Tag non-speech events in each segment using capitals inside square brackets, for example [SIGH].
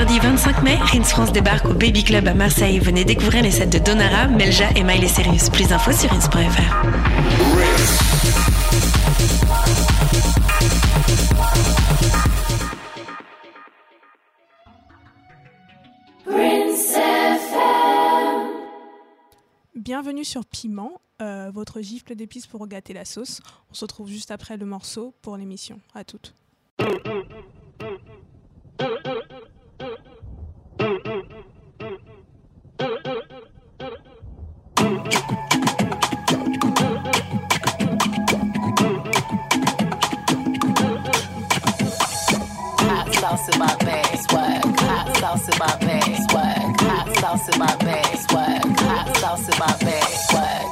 vendredi 25 mai, Rins France débarque au Baby Club à Marseille. Venez découvrir les sets de Donara, Melja et Miley Cyrus. Plus d'infos sur rins.fr. Bienvenue sur Piment, euh, votre gifle d'épices pour gâter la sauce. On se retrouve juste après le morceau pour l'émission. À toutes. Sauce in my bag, swag. Hot sauce in my bag, swag. Hot sauce in my bag, swag. Hot sauce in my bag, swag.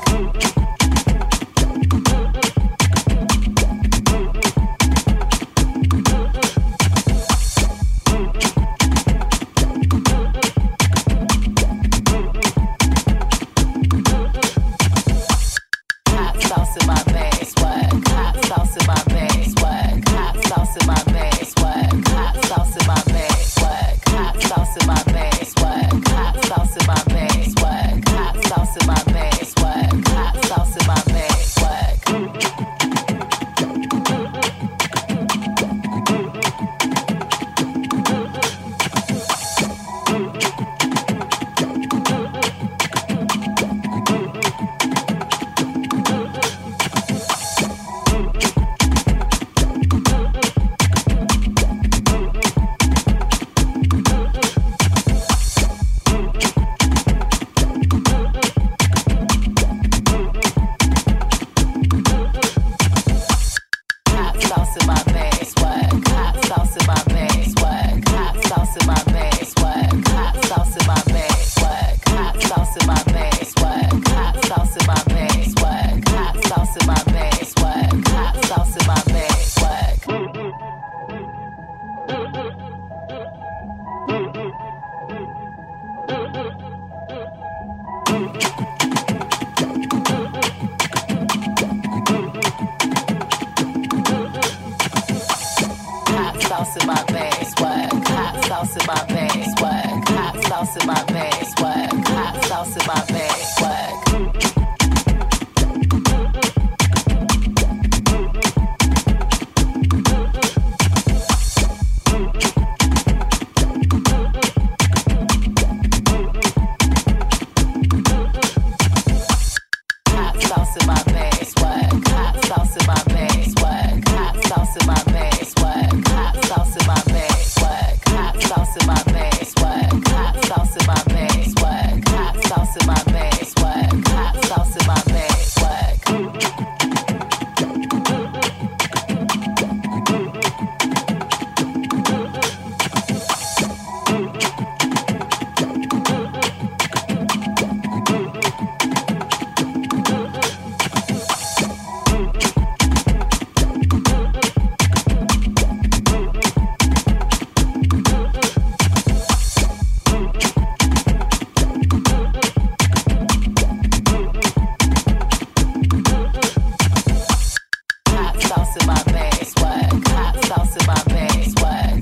My swag. Hot sauce in my bag.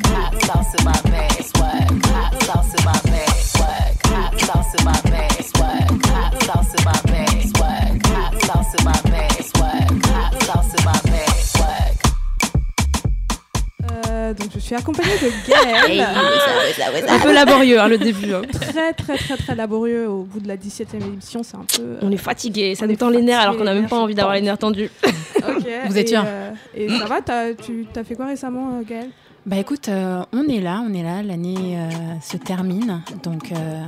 Hot sauce in my bag. Hot sauce in my bag. Hot sauce in my bag. Hot sauce in my bag. Hot sauce in my bag, donc je suis accompagnée de Gaël. Un peu laborieux hein, le début. hein. très très très très laborieux au bout de la 17e émission. C'est un peu. euh, On est fatigué, ça nous tend les nerfs alors qu'on n'a même pas envie d'avoir les nerfs tendus. [LAUGHS] Vous êtes et, euh, Et ça va t'as- Tu as fait quoi récemment, euh, Gaël Bah écoute, euh, on est là, on est là, l'année euh, se termine, donc euh,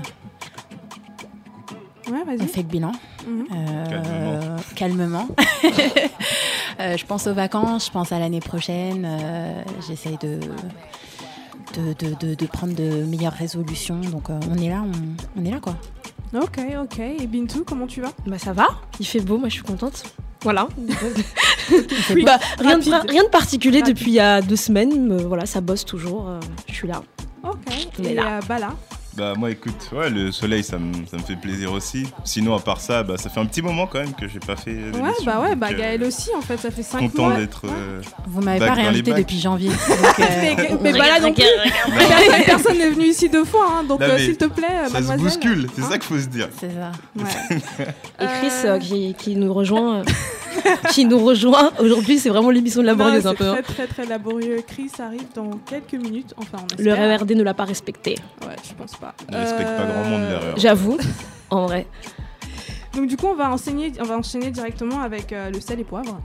Ouais, on fait le bilan. Mhm. Euh, calmement. [LAUGHS] Euh, je pense aux vacances, je pense à l'année prochaine, euh, j'essaye de, de, de, de- de prendre de meilleures résolutions, donc euh, on est là, on, on est là quoi. Ok, ok. Et Bintou, comment tu vas? Bah ça va, il fait beau, moi je suis contente. Voilà. [LAUGHS] Oui, Bah, rien, de, rapide. rien de particulier Rapide. depuis il y a deux semaines. mais voilà, ça bosse toujours. euh, je suis là. Ok. On est Et là. euh, Bala? Bah moi écoute, ouais, le soleil ça me, ça me fait plaisir aussi. Sinon à part ça, bah ça fait un petit moment quand même que j'ai pas fait. Ouais, bah ouais, bah euh, Gaël aussi en fait, ça fait 5 Content mois. d'être euh, Vous m'avez back pas dans les réinvité bacs. depuis janvier. [LAUGHS] donc, euh, Mais, mais bah là [LAUGHS] non plus, personne- personne n'est venu ici deux fois, hein, donc Non, euh, mais s'il te plaît, Ça se mademoiselle. bouscule, c'est Hein ça qu'il faut se dire. c'est ça. [LAUGHS] Ouais. Et Chris euh, qui, qui nous rejoint, euh, [LAUGHS] qui nous rejoint aujourd'hui, c'est vraiment l'émission de la non, un peu. hein. très très très laborieux. Chris arrive dans quelques minutes, enfin on Le. RERD ne l'a pas respecté. Ouais, je pense pas. Ne respecte pas grand monde, l'erreur. J'avoue, en vrai. Donc du coup, on va enseigner, on va enchaîner directement avec euh, le sel et poivre.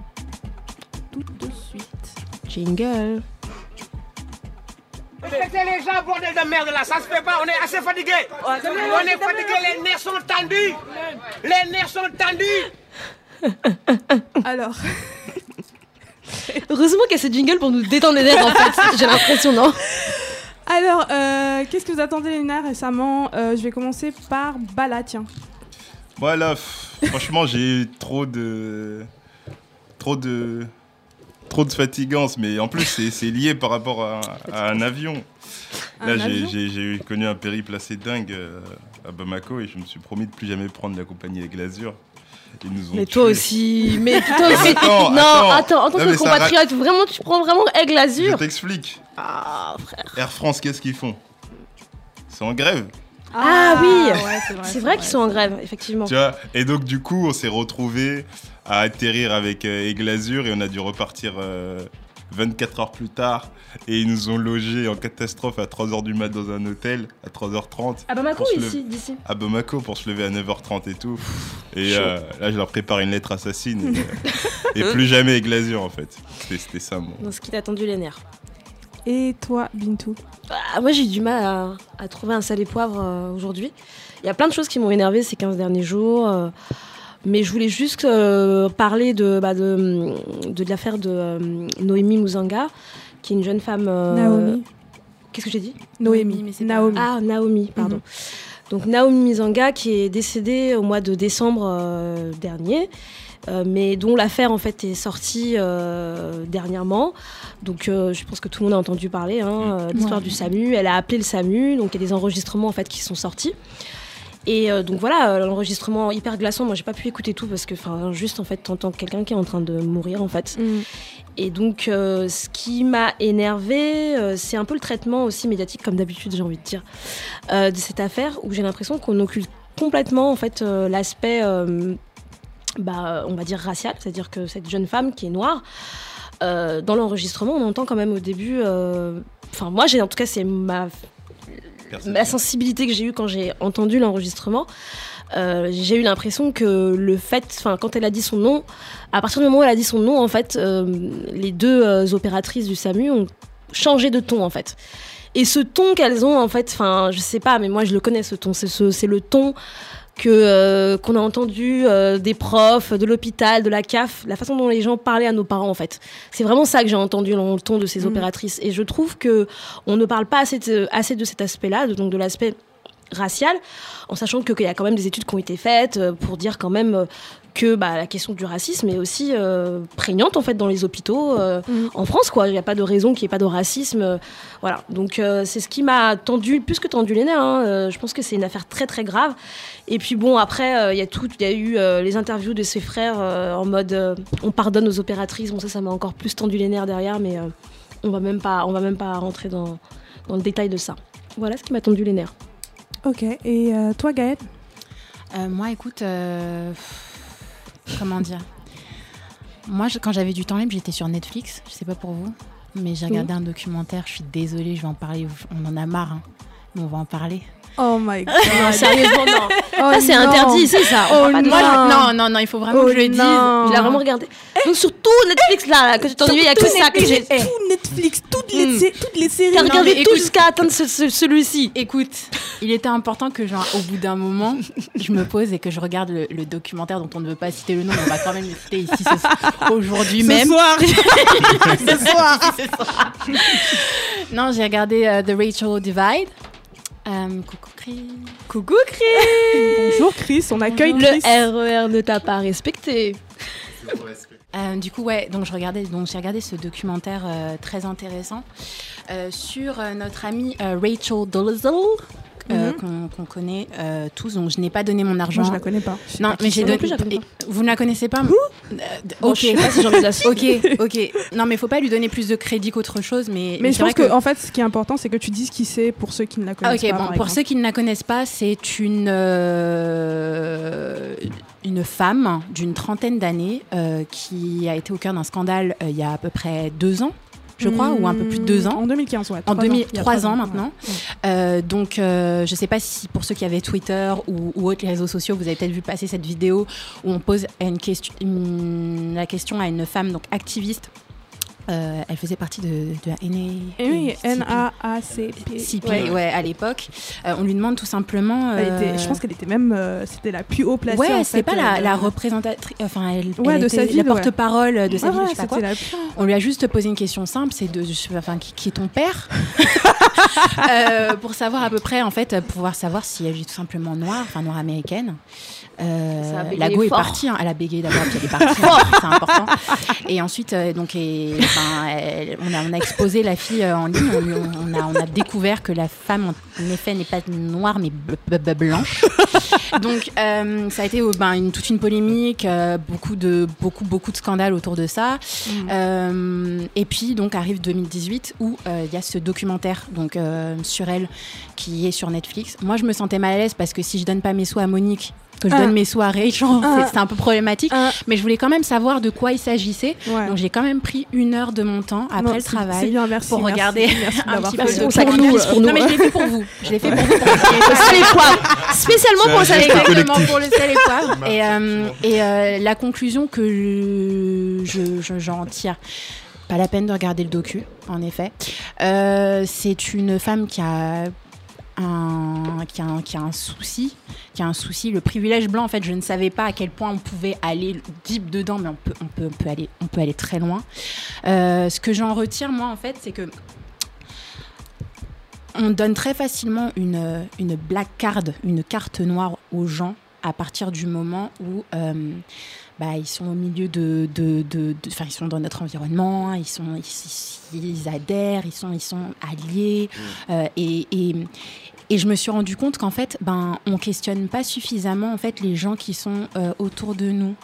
Tout de suite. Jingle. Respectez les gens, bordel de merde là, ça se fait pas, on est assez fatigué. On est fatigué, les nerfs sont tendus. Les nerfs sont tendus. [LAUGHS] Alors, [LAUGHS] Heureusement qu'il y a ce jingle pour nous détendre les nerfs en fait. J'ai l'impression, non? Alors euh, qu'est-ce que vous attendez les nerfs récemment? Euh, Je vais commencer par Bala, tiens. Voilà, pff, franchement j'ai eu trop de... Trop de... Trop de fatigance, mais en plus c'est- lié par rapport à, à un avion. Là j'ai- connu un périple assez dingue euh, à Bamako et je me suis promis de plus jamais prendre la compagnie avec l'Azur. Ils nous ont Mais toi tués. aussi, mais toi [LAUGHS] aussi. Attends, non, attends. attends, en tant Non, que compatriote, vraiment, tu prends vraiment Aigle Je Azur. t'explique. Ah, frère. Air France, qu'est-ce qu'ils font? Ils sont en grève. Ah oui. ouais, c'est vrai. C'est vrai qu'ils sont en grève, effectivement. Tu vois Et donc, du coup, on s'est retrouvés à atterrir avec euh, Aigle Azur et on a dû repartir euh, 24 heures plus tard. Et ils nous ont logés en catastrophe à 3h du mat dans un hôtel, à 3h30. À Bamako ici, lever. d'ici À Bamako pour se lever à 9h30 et tout. Et euh, là, je leur prépare une lettre assassine. Et, euh, [LAUGHS] et plus jamais Aigle Azur, en fait. C'était ça, mon. Dans ce qui t'a tendu les nerfs. Et toi, Bintou Ah, moi, j'ai eu du mal à, à trouver un et poivre euh, aujourd'hui. Il y a plein de choses qui m'ont énervé ces 15 derniers jours. euh, mais je voulais juste euh, parler de, bah, de, de l'affaire de euh, Noémie Mouzanga, qui est une jeune femme. euh, Naomi Qu'est-ce que j'ai dit Noémie, mais c'est Naomi. Ah, Naomi, pardon. Donc Naomi Mizanga qui est décédée au mois de décembre euh, dernier, euh, mais dont l'affaire en fait est sortie euh, dernièrement. Donc euh, je pense que tout le monde a entendu parler, hein, l'histoire Ouais. du SAMU. Elle a appelé le SAMU, donc il y a des enregistrements en fait qui sont sortis. Et euh, donc voilà, euh, l'enregistrement hyper glaçant. Moi, j'ai pas pu écouter tout parce que, enfin, juste en fait, t'entends quelqu'un qui est en train de mourir en fait. Mm. Et donc, euh, ce qui m'a énervé, c'est un peu le traitement aussi médiatique, comme d'habitude, j'ai envie de dire, de cette affaire où j'ai l'impression qu'on occulte complètement en fait l'aspect, bah, on va dire racial, c'est-à-dire que cette jeune femme qui est noire. dans l'enregistrement, on entend quand même au début. Enfin, moi, j'ai en tout cas, c'est ma la sensibilité que j'ai eue quand j'ai entendu l'enregistrement, euh, j'ai eu l'impression que le fait, enfin, quand elle a dit son nom, à partir du moment où elle a dit son nom, en fait, euh, les deux euh, opératrices du SAMU ont changé de ton, en fait. Et ce ton qu'elles ont, en fait, enfin, je sais pas, mais moi je le connais ce ton. C'est ce, c'est le ton que euh, qu'on a entendu euh, des profs, de l'hôpital, de la CAF, la façon dont les gens parlaient à nos parents, en fait. C'est vraiment ça que j'ai entendu dans le ton de ces Mhm. opératrices. Et je trouve que on ne parle pas assez de, assez de cet aspect-là, donc de l'aspect racial, en sachant qu'il y a quand même des études qui ont été faites euh, pour dire quand même euh, que bah, la question du racisme est aussi euh, prégnante en fait dans les hôpitaux euh, Mhm. en France quoi. Il n'y a pas de raison qu'il n'y ait pas de racisme. euh, voilà. Donc c'est ce qui m'a tendu plus que tendu les nerfs. hein. Je pense que c'est une affaire très très grave. Et puis bon après il y a tout, il y a eu les interviews de ses frères en mode on pardonne aux opératrices. Bon ça ça m'a encore plus tendu les nerfs derrière, mais on va même pas on va même pas rentrer dans dans le détail de ça. Voilà ce qui m'a tendu les nerfs. Ok, et euh, toi, Gaëlle? Euh, moi, écoute, euh, comment dire? Moi, je- quand j'avais du temps libre, j'étais sur Netflix. Je sais pas pour vous, mais j'ai regardé un documentaire. Je suis désolée, je vais en parler. On en a marre, hein. mais on va en parler. Oh my god. Non, sérieusement non. Oh ça c'est interdit, c'est ça. On Oh parle pas de non. non, non, non, il faut vraiment Oh que je le dise. non. Je l'ai vraiment regardé. Donc sur tout Netflix là, là que j'ai entendu, il y a que ça que j'ai. Eh, Tout Netflix, toutes les, Mm. sé- toutes les séries. T'as regardé tout jusqu'à atteindre ce- ce- celui-ci. Écoute, il était important que, genre, au bout d'un moment, je me pose et que je regarde le, le documentaire dont on ne veut pas citer le nom, mais on va quand même le citer ici ce- aujourd'hui Ce même. [LAUGHS] soir. Ce soir. Non, j'ai regardé euh, The Rachel Divide. Euh, coucou Chris. Coucou Chris. [LAUGHS] Bonjour Chris, on accueille Le Chris. RER ne t'a pas respecté. Euh, du coup, ouais, donc je regardais, donc j'ai regardé ce documentaire euh, très intéressant euh, sur euh, notre amie euh, Rachel Dolezal, euh, Mhm. qu'on connaît euh, tous, donc je n'ai pas donné mon argent. Moi, je la connais pas. Non, pas mais j'ai donné. Plus, je la Vous ne la connaissez pas Euh, Bon, Ok. [LAUGHS] ok, ok. Non, mais faut pas lui donner plus de crédit qu'autre chose. Mais, Mais je pense que, en fait, ce qui est important, c'est que tu dises qui c'est pour ceux qui ne la Ah, connaissent ok, pas. bon, pour exemple. ceux qui ne la connaissent pas, c'est une, euh, une femme d'une trentaine d'années qui a été au cœur d'un scandale il y a à peu près deux ans, je crois, ou un peu plus de deux ans. En 2015, ouais. En trois ans. 2000, Il y a trois trois ans maintenant. Ouais. Euh, donc, euh, je ne sais pas si pour ceux qui avaient Twitter ou, ou autres les réseaux sociaux, vous avez peut-être vu passer cette vidéo où on pose une question, une- la question à une femme donc activiste. Euh, elle faisait partie de, de la NA. Et oui. N-A-A-C-P. Ouais. ouais. à l'époque. Euh, on lui demande tout simplement. Elle euh, était- je pense qu'elle était même. euh, C'était la plus haut placée. Ouais, c'est pas la, euh, la représentatrice. Enfin, elle, Ouais, elle de était sa ville, la ouais. porte-parole de sa Ah ville, ouais, je sais pas quoi. c'était la plus. On lui a juste posé une question simple, c'est de, enfin, qui, qui est ton père [LAUGHS] Euh, Pour savoir à peu près, en fait, pouvoir savoir si elle est tout simplement noire, enfin noire américaine. Euh, la go est partie, hein. elle a bégayé d'abord, puis elle est partie, hein, c'est important. Et ensuite, euh, donc, et, enfin, elle- on, a, on a exposé la fille euh, en ligne, on, a, on a découvert que la femme, en effet, n'est pas noire, mais blanche. Donc, ça a été ben, une, toute une polémique, beaucoup, de, beaucoup, beaucoup de scandales autour de ça. Euh, et puis, donc, arrive 2018 où il y a ce documentaire donc, sur elle qui est sur Netflix. Moi, je me sentais mal à l'aise parce que si je donne pas mes sous à Monique, que je Ah. donne mes sous à Rachel, Ah. c'est- c'est un peu problématique. Ah. Mais je voulais quand même savoir de quoi il s'agissait. Ouais. Donc, j'ai quand même pris une heure de mon temps après Non, le travail. C'est bien, merci. pour merci, regarder merci [LAUGHS] un petit peu de Pour nous, pour nous. Non, mais je l'ai fait pour vous. Je l'ai fait pour vous. [LAUGHS] Pour. Spécialement pour le sel et pour le sel et poivre. [LAUGHS] Et, euh, et euh, la conclusion que je, je- j'en tire, pas la peine de regarder le docu, en effet. Euh, c'est une femme qui a un, qui a, un, qui a un souci, qui a un souci. Le privilège blanc, en fait, je ne savais pas à quel point on pouvait aller deep dedans, mais on peut, on peut, on peut, aller, on peut aller très loin. Euh, ce que j'en retire, moi, en fait, c'est que on donne très facilement une, une black card, une carte noire aux gens à partir du moment où euh, bah, ils sont au milieu de, de, de- de- enfin ils sont dans notre environnement, ils sont, ils, ils- ils adhèrent, ils sont, ils sont alliés, euh, et, et, et je me suis rendu compte qu'en fait, ben, on questionne pas suffisamment en fait les gens qui sont euh, autour de nous.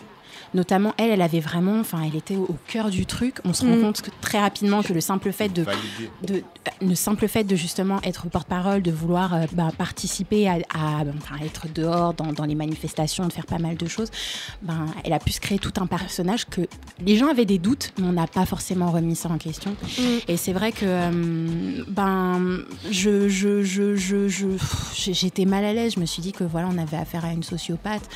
Notamment, elle, elle avait vraiment, enfin, elle était au, au cœur du truc. On se rend Mm. compte que, très rapidement que le simple fait de de, euh, le simple fait de justement être porte-parole, de vouloir euh, bah, participer à, à, enfin, à être dehors dans, dans les manifestations, de faire pas mal de choses, ben, elle a pu se créer tout un personnage que les gens avaient des doutes, mais on n'a pas forcément remis ça en question. Et c'est vrai que euh, ben, je, je, je, je, j'étais mal à l'aise. Je me suis dit que voilà, on avait affaire à une sociopathe,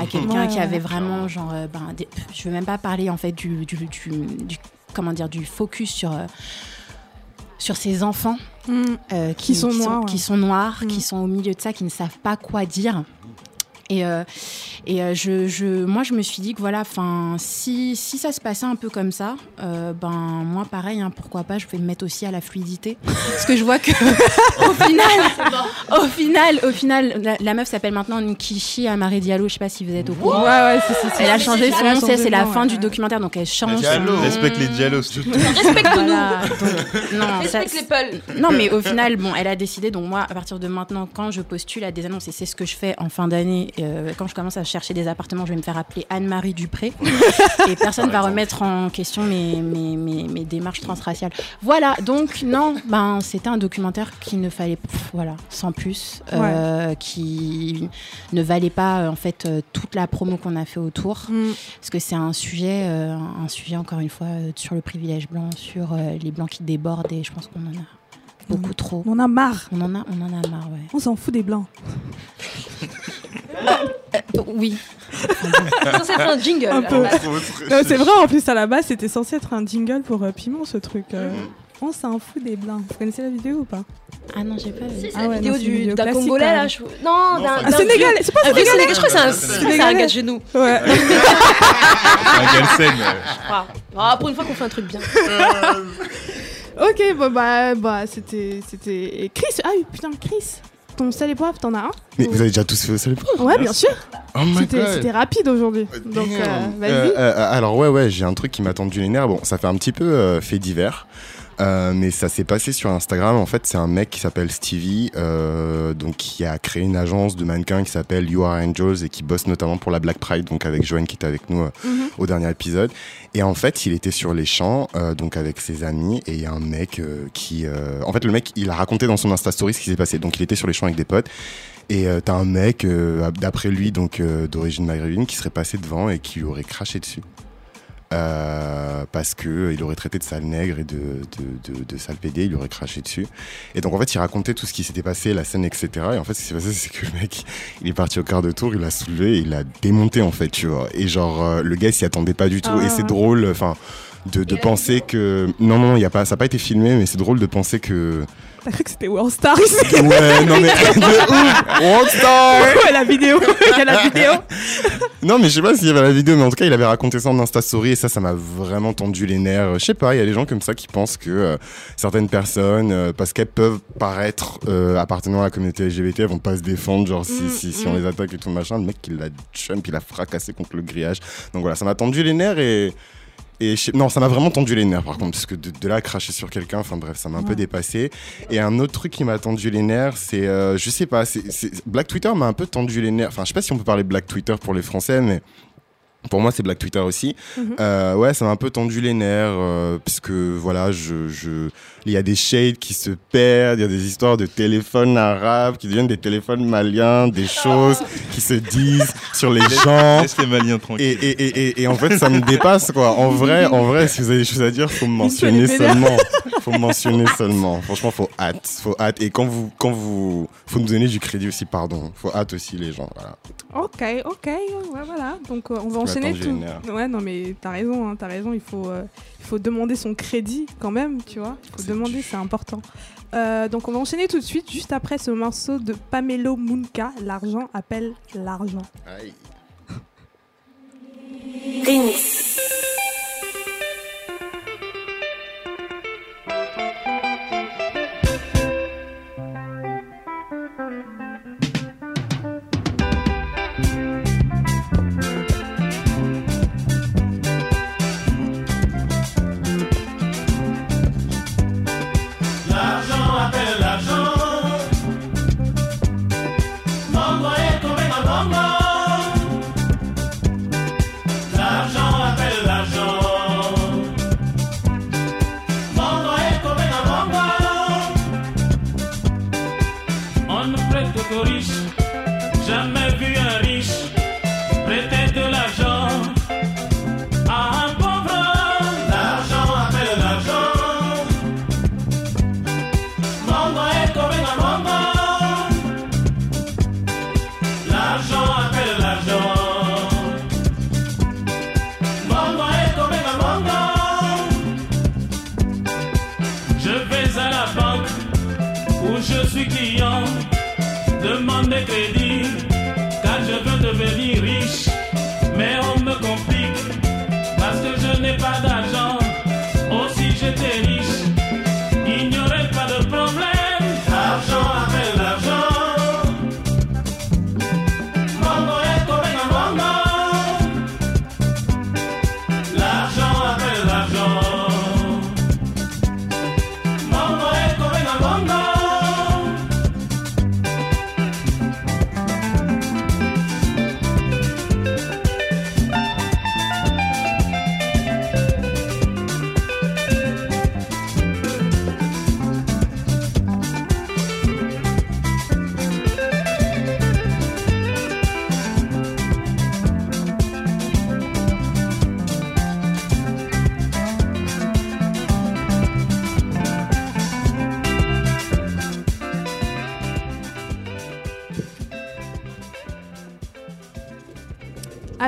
à [LAUGHS] quelqu'un Ouais, qui avait vraiment genre, euh, ben, des- je veux même pas parler en fait du, du, du- du- comment dire, du focus sur euh, sur ces enfants Mm. euh, Qui sont noirs, qui ouais. sont noirs, Mm. qui sont au milieu de ça, qui ne savent pas quoi dire. Et, euh, et euh, je, je, moi, je me suis dit que voilà, enfin, si, si ça se passait un peu comme ça, euh, ben moi, pareil, hein, pourquoi pas, je vais me mettre aussi à la fluidité, parce que je vois que [LAUGHS] au final, au final, au final, la, la meuf s'appelle maintenant Nkishi Amare Diallo. Je sais pas si vous êtes au courant. Ouais, ouais, c'est c'est- c'est- Elle a changé son nom, c'est la fin ouais, du ouais. documentaire, donc elle change. Diallo. Respecte les surtout. Respecte-nous. Voilà, non, ça- Respecte les non, mais au final, bon, elle a décidé. Donc moi, à partir de maintenant, quand je postule à des annonces, et c'est ce que je fais en fin d'année, euh, quand je commence à chercher des appartements, je vais me faire appeler Anne-Marie Dupré, [LAUGHS] et personne va remettre en question mes, mes, mes, mes démarches transraciales. Voilà. Donc non, ben c'était un documentaire qui ne fallait, pff, voilà, sans plus, euh, qui ne valait pas en fait euh, toute la promo qu'on a fait autour Mm. parce que c'est un sujet, euh, un sujet encore une fois euh, sur le privilège blanc, sur euh, les blancs qui débordent et je pense qu'on en a beaucoup trop. On en a marre. On en a, on en a marre, ouais. On s'en fout des blancs. Euh, oui. [LAUGHS] Ça, c'est un jingle. Un peu. Non, c'est vrai, en plus, à la base, c'était censé être un jingle pour euh, Piment, ce truc. euh. On s'en fout des blancs. Vous connaissez la vidéo ou pas? Ah non, j'ai pas vu. C'est Ah la ouais, vidéo non, c'est une du- vidéo d'un classique, Congolais là. je- Non, d'un. c'est d'un Ah, Sénégalais, c'est pas un sénégalais Sénégalais, je crois que c'est un- C'est c'est un sénégalais. gars de chez nous. Ouais. [LAUGHS] Un Galsen. Ah, ah, pour une fois qu'on fait un truc bien. [LAUGHS] ok, bon, bah, bah c'était. c'était... et Chris, ah oui, putain, Chris, ton sel et poivre, t'en as un Mais vous avez déjà tous fait au sel et poivre Ouais, bien sûr. Oh my C'était, god c'était rapide aujourd'hui. Donc, euh, vas-y. Euh, euh, alors ouais ouais j'ai un truc qui m'a tendu les nerfs bon ça fait un petit peu euh, fait divers Euh, mais ça s'est passé sur Instagram. En fait, c'est un mec qui s'appelle Stevie, euh, donc qui a créé une agence de mannequins qui s'appelle You Are Angels et qui bosse notamment pour la Black Pride, donc avec Joanne qui était avec nous euh, Mhm. au dernier épisode. Et en fait, il était sur les champs, donc avec ses amis, et il y a un mec qui, en fait, le mec, il a raconté dans son Insta Story ce qui s'est passé. Donc, il était sur les champs avec des potes. Et t'as un mec, d'après lui, donc d'origine maghrébine, qui serait passé devant et qui lui aurait craché dessus. Euh, parce que il aurait traité de sale nègre et de, de, de, de sale pédé, il aurait craché dessus. Et donc en fait, il racontait tout ce qui s'était passé, la scène, etc. Et en fait, ce qui s'est passé, c'est que le mec, il est parti au quart de tour, il l'a soulevé, il l'a démonté en fait, tu vois. Et genre, euh, le gars, s'y attendait pas du tout. Ah. Et c'est drôle, enfin, de, de penser que non, non, il y a pas, ça n'a pas été filmé, mais c'est drôle de penser que T'as cru que c'était World Star ici ouais, non mais [LAUGHS] de ouf, Rockstar. Ouais, la vidéo. Il y a la vidéo. [LAUGHS] Non, mais je sais pas s'il y avait la vidéo, mais en tout cas, il avait raconté ça en Insta Story et ça, ça m'a vraiment tendu les nerfs. Je sais pas, il y a des gens comme ça qui pensent que euh, certaines personnes, euh, parce qu'elles peuvent paraître euh, appartenant à la communauté LGBT, elles vont pas se défendre, genre si, Mm, si, si mm. on les attaque et tout machin. Le mec, il l'a jump, il a fracassé contre le grillage. Donc voilà, ça m'a tendu les nerfs et. Et je non, ça m'a vraiment tendu les nerfs par contre, parce que de, de là cracher sur quelqu'un, enfin bref, ça m'a un peu dépassé. Et un autre truc qui m'a tendu les nerfs, c'est, euh, je sais pas, c'est, Black Twitter m'a un peu tendu les nerfs. Enfin, je sais pas si on peut parler Black Twitter pour les Français, mais pour moi c'est Black Twitter aussi. Mhm. Euh, ouais, ça m'a un peu tendu les nerfs, euh, parce que voilà, je, je, il y a des shades qui se perdent, il y a des histoires de téléphones arabes qui deviennent des téléphones maliens, des choses [LAUGHS] qui se disent sur les gens. Laisse les Maliens Et, tranquilles. et, et, et, et en fait, ça me dépasse, quoi. En vrai, en vrai, si vous avez des choses à dire, faut me mentionner seulement. Faut me mentionner seulement. Franchement, faut hâte. Faut hâte. Et quand vous, quand vous, faut nous donner du crédit aussi, pardon. Faut hâte aussi, les gens. Voilà. Ok, ok, ouais, voilà. Donc euh, on va enchaîner tout. Ouais, non, mais t'as raison, hein, t'as raison. Il faut, euh, il faut demander son crédit quand même, tu vois. Il faut demander, c'est important. Euh, donc on va enchaîner tout de suite, juste après ce morceau de Pamelo Munka, L'argent appelle l'argent. Aïe.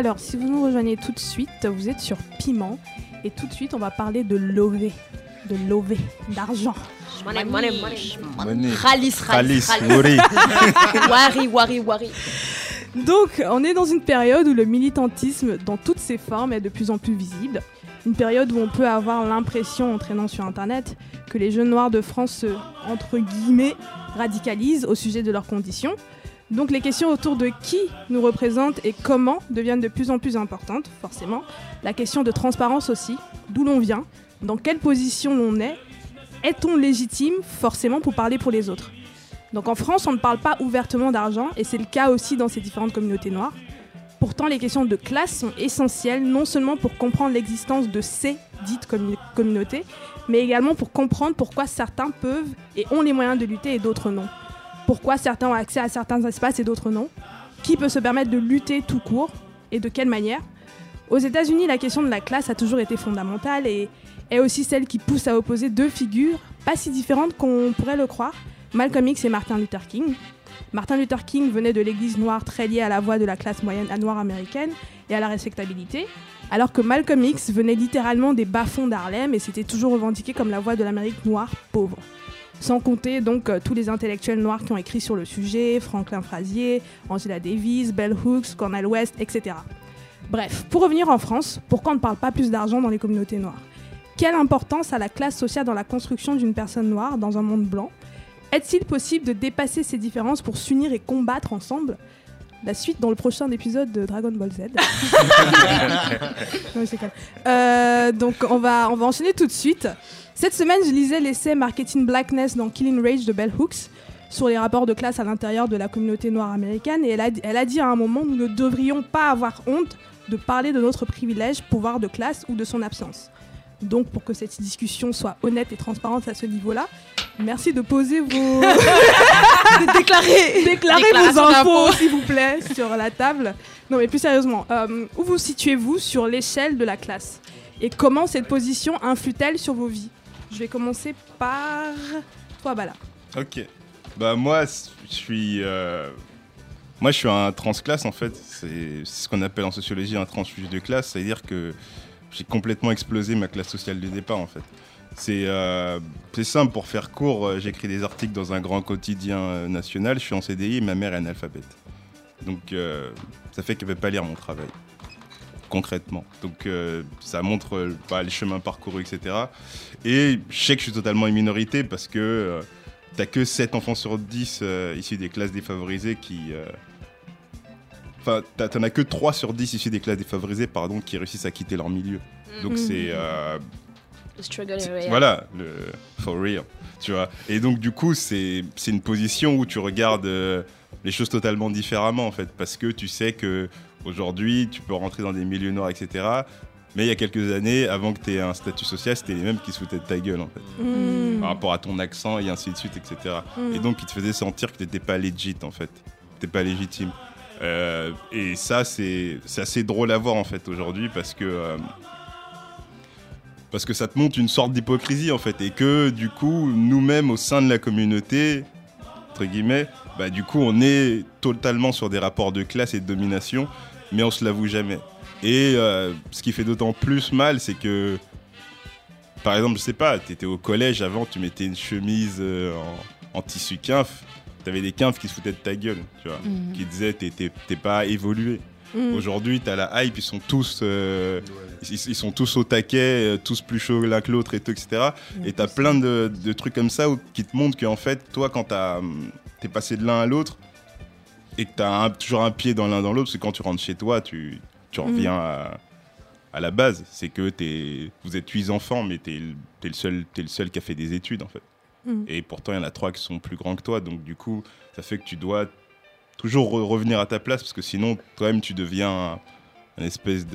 Alors, si vous nous rejoignez tout de suite, vous êtes sur Piment. Et tout de suite, on va parler de lové. De lové, d'argent. Money, money, money. Money. Ralis, ralis, Khalis, ralis. Wori. [LAUGHS] Wari, wari, wari. Donc, on est dans une période où le militantisme, dans toutes ses formes, est de plus en plus visible. Une période où on peut avoir l'impression, en traînant sur Internet, que les jeunes noirs de France se, entre guillemets, radicalisent au sujet de leurs conditions. Donc, les questions autour de qui nous représente et comment deviennent de plus en plus importantes, forcément. La question de transparence aussi, d'où l'on vient, dans quelle position l'on est est-on légitime forcément pour parler pour les autres? Donc en France, on ne parle pas ouvertement d'argent, et c'est le cas aussi dans ces différentes communautés noires. Pourtant, les questions de classe sont essentielles, non seulement pour comprendre l'existence de ces dites commu- communautés, mais également pour comprendre pourquoi certains peuvent et ont les moyens de lutter et d'autres non. Pourquoi certains ont accès à certains espaces et d'autres non. Qui peut se permettre de lutter tout court et de quelle manière Aux États-Unis, la question de la classe a toujours été fondamentale et est aussi celle qui pousse à opposer deux figures pas si différentes qu'on pourrait le croire, Malcolm X et Martin Luther King. Martin Luther King venait de l'église noire très liée à la voix de la classe moyenne à noire américaine et à la respectabilité, alors que Malcolm X venait littéralement des bas-fonds d'Harlem et s'était toujours revendiqué comme la voix de l'Amérique noire pauvre. Sans compter donc euh, tous les intellectuels noirs qui ont écrit sur le sujet, Franklin Frazier, Angela Davis, Bell Hooks, Cornel West, etc. Bref, pour revenir en France, pourquoi on ne parle pas plus d'argent dans les communautés noires? Quelle importance a la classe sociale dans la construction d'une personne noire dans un monde blanc? Est-il possible de dépasser ces différences pour s'unir et combattre ensemble? La suite dans le prochain épisode de Dragon Ball Z. [LAUGHS] Non, mais. Euh, donc on va, on va enchaîner tout de suite. Cette semaine, je lisais l'essai Marketing Blackness dans Killing Rage de Bell Hooks sur les rapports de classe à l'intérieur de la communauté noire américaine et elle a, elle a dit à un moment nous ne devrions pas avoir honte de parler de notre privilège, pouvoir de classe ou de son absence. Donc pour que cette discussion soit honnête et transparente à ce niveau-là, merci de poser vos [LAUGHS] déclarer, déclarer vos infos s'il vous plaît sur la table. Non mais plus sérieusement, euh, où vous situez-vous sur l'échelle de la classe? Et comment cette position influe-t-elle sur vos vies? Je vais commencer par toi Bala. Ok. Bah moi, je suis... euh, Moi, je suis un transclasse, en fait. C'est c'est ce qu'on appelle en sociologie un transfuge de classe. C'est-à-dire que j'ai complètement explosé ma classe sociale de départ, en fait. C'est euh, c'est simple, pour faire court, euh, j'écris des articles dans un grand quotidien euh, national, je suis en CDI ma mère est analphabète. Donc ça fait qu'elle ne peut pas lire mon travail, concrètement. Donc ça montre bah, les chemins parcourus, etc. Et je sais que je suis totalement une minorité parce que euh, t'as que 7 enfants sur 10 euh, issus des classes défavorisées qui... Enfin, t'en as que 3 sur 10 issus des classes défavorisées, pardon, qui réussissent à quitter leur milieu. Donc Mhm. c'est... euh, The struggle is c'est- real. Voilà, le for real, tu vois. Et donc du coup, c'est une position où tu regardes euh, les choses totalement différemment en fait, parce que tu sais que aujourd'hui, tu peux rentrer dans des milieux noirs, etc. Mais il y a quelques années, avant que tu aies un statut social, c'était les mêmes qui se foutaient de ta gueule en fait, Mm. par rapport à ton accent et ainsi de suite, etc. Mm. Et donc, ils te faisaient sentir que tu n'étais pas legit en fait, t'es pas légitime. Euh, et ça, c'est assez drôle à voir en fait aujourd'hui parce que euh, parce que ça te montre une sorte d'hypocrisie en fait et que du coup nous-mêmes au sein de la communauté entre guillemets bah du coup on est totalement sur des rapports de classe et de domination mais on se l'avoue jamais. Et euh, ce qui fait d'autant plus mal c'est que par exemple je sais pas t'étais au collège avant tu mettais une chemise en, en tissu quinf t'avais des quinfs qui se foutaient de ta gueule tu vois Mhm. qui disaient t'es pas évolué Mm. Aujourd'hui, t'as la hype, ils sont tous, euh, ils, ils sont tous au taquet, euh, tous plus chauds l'un que l'autre et tout, etc. Et t'as plein de, de trucs comme ça où- qui te montrent qu'en fait, toi, quand t'es passé de l'un à l'autre et que t'as toujours un pied dans l'un dans l'autre, que quand tu rentres chez toi, tu, tu reviens à, à la base. C'est que t'es, vous êtes huit enfants, mais t'es, t'es le seul, le seul qui a fait des études en fait. Mm. Et pourtant, il y en a trois qui sont plus grands que toi, donc du coup, ça fait que tu dois toujours re- revenir à ta place parce que sinon toi-même tu deviens un, un espèce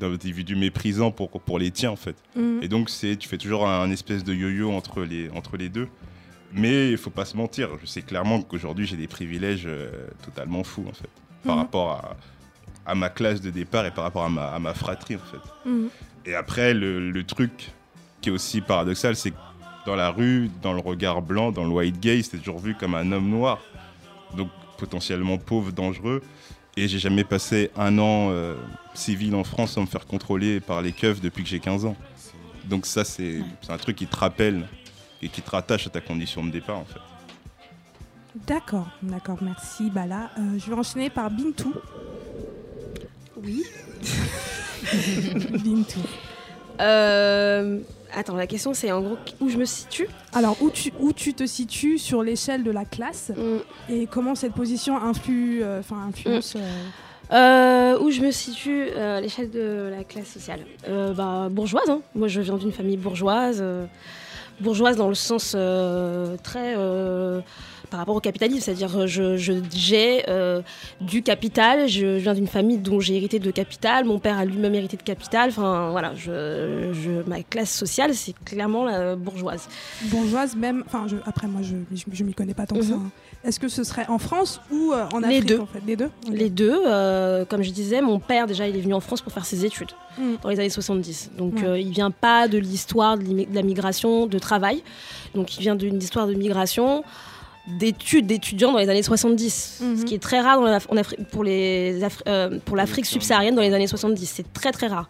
d'individu méprisant pour, pour les tiens en fait. Mm. Et donc tu fais toujours un, espèce de yo-yo entre les entre les deux. Mais il faut pas se mentir, je sais clairement qu'aujourd'hui j'ai des privilèges euh, totalement fous en fait par Mhm. rapport à, à ma classe de départ et par rapport à ma, à ma fratrie en fait. Mm. Et après, le, le truc qui est aussi paradoxal, c'est que dans la rue, dans le regard blanc, dans le white gaze, t'es toujours vu comme un homme noir. Donc potentiellement pauvre, dangereux. Et j'ai jamais passé un an euh, civil en France sans me faire contrôler par les keufs depuis que j'ai 15 ans. Donc ça, c'est un truc qui te rappelle et qui te rattache à ta condition de départ en fait. D'accord, d'accord, merci Bala. Euh, je vais enchaîner par Bintou. Oui. [LAUGHS] [LAUGHS] Bintou. Euh, attends, la question c'est en gros où je me situe. Alors, où tu, où tu te situes sur l'échelle de la classe Mm. et comment cette position influe, euh, enfin, influence euh, Euh, où je me situe euh, à l'échelle de la classe sociale? Euh, bah, Bourgeoise, hein. moi je viens d'une famille bourgeoise. euh, bourgeoise dans le sens euh, très euh, par rapport au capitalisme, c'est-à-dire euh, je, j'ai euh, du capital, je viens d'une famille dont j'ai hérité de capital, mon père a lui-même hérité de capital, enfin voilà, je, je- ma classe sociale c'est clairement la bourgeoise. Bourgeoise même, enfin je- après moi je, je, m'y connais pas tant que ça. Mhm. hein. Est-ce que ce serait en France ou euh, en Les Afrique deux. en fait? Les deux? Les deux, euh, comme je disais, mon père déjà il est venu en France pour faire ses études Mm. dans les années 70. Donc euh, il vient pas de l'histoire de, de la migration, de travail. Donc il vient d'une histoire de migration, d'études d'étudiants dans les années 70. Mhm. Ce qui est très rare dans la- en Afri- pour les Afri- euh, pour l'Afrique subsaharienne dans les années 70. C'est très très rare.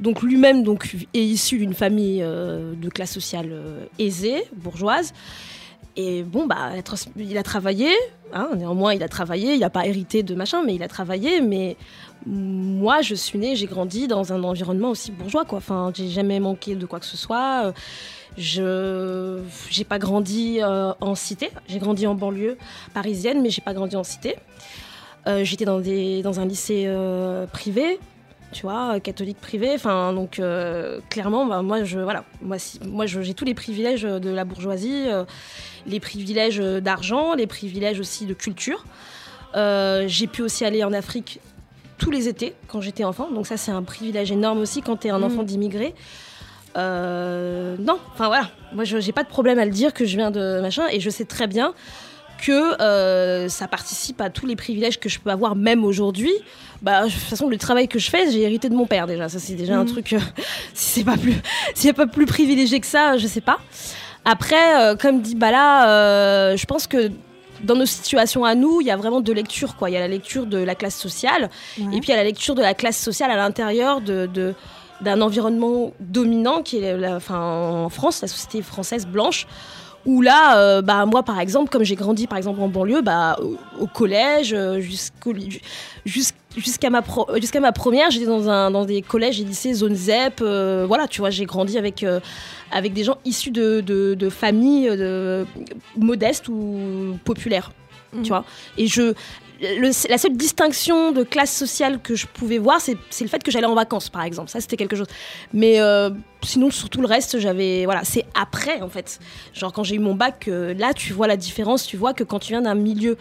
Donc lui-même donc est issu d'une famille euh, de classe sociale euh, aisée, bourgeoise. Et bon, bah, il a trans- il a travaillé, hein, néanmoins il a travaillé, il n'a pas hérité de machin, mais il a travaillé. Mais moi, je suis née, j'ai grandi dans un environnement aussi bourgeois, quoi. Enfin, j'ai jamais manqué de quoi que ce soit. Je j'ai pas grandi euh, en cité, j'ai grandi en banlieue parisienne, mais j'ai pas grandi en cité. Euh, J'étais dans, des- dans un lycée euh, privé, tu vois, catholique privé. Enfin, donc clairement, bah, moi, je, voilà, moi, si- moi, j'ai tous les privilèges de la bourgeoisie, les privilèges d'argent, les privilèges aussi de culture. J'ai pu aussi aller en Afrique tous les étés quand j'étais enfant. Donc ça, c'est un privilège énorme aussi quand tu es un Mhm. enfant d'immigré. Euh, non, enfin voilà, moi j'ai pas de problème à le dire que je viens de machin et je sais très bien que euh, ça participe à tous les privilèges que je peux avoir même aujourd'hui. Bah, de toute façon, le travail que je fais, j'ai hérité de mon père déjà. Ça, c'est déjà un Mhm. truc. euh, [LAUGHS] si c'est pas plus, s'il n'y a pas plus privilégié que ça, je sais pas. Après, comme dit Bala, je pense que dans nos situations à nous, il y a vraiment deux lectures. Quoi. Il y a la lecture de la classe sociale Ouais. et puis il y a la lecture de la classe sociale à l'intérieur de, de- d'un environnement dominant qui est la- enfin, en France, la société française blanche. Où là, euh, bah, moi par exemple, comme j'ai grandi par exemple en banlieue, bah, au, au collège, euh, jusqu'au, jusqu'à, ma pro- euh, jusqu'à ma première, j'étais dans, un, dans des collèges et lycées zone ZEP. euh, voilà, tu vois, j'ai grandi avec, euh, avec des gens issus de, de, de familles de- modestes ou populaires. Mhm. Tu vois Et je, le- la seule distinction de classe sociale que je pouvais voir, c'est, le fait que j'allais en vacances, par exemple. Ça, c'était quelque chose. Mais euh, sinon, sur tout le reste, j'avais. Voilà, c'est après, en fait. Genre, quand j'ai eu mon bac, euh, là, tu vois la différence. Tu vois que quand tu viens d'un milieu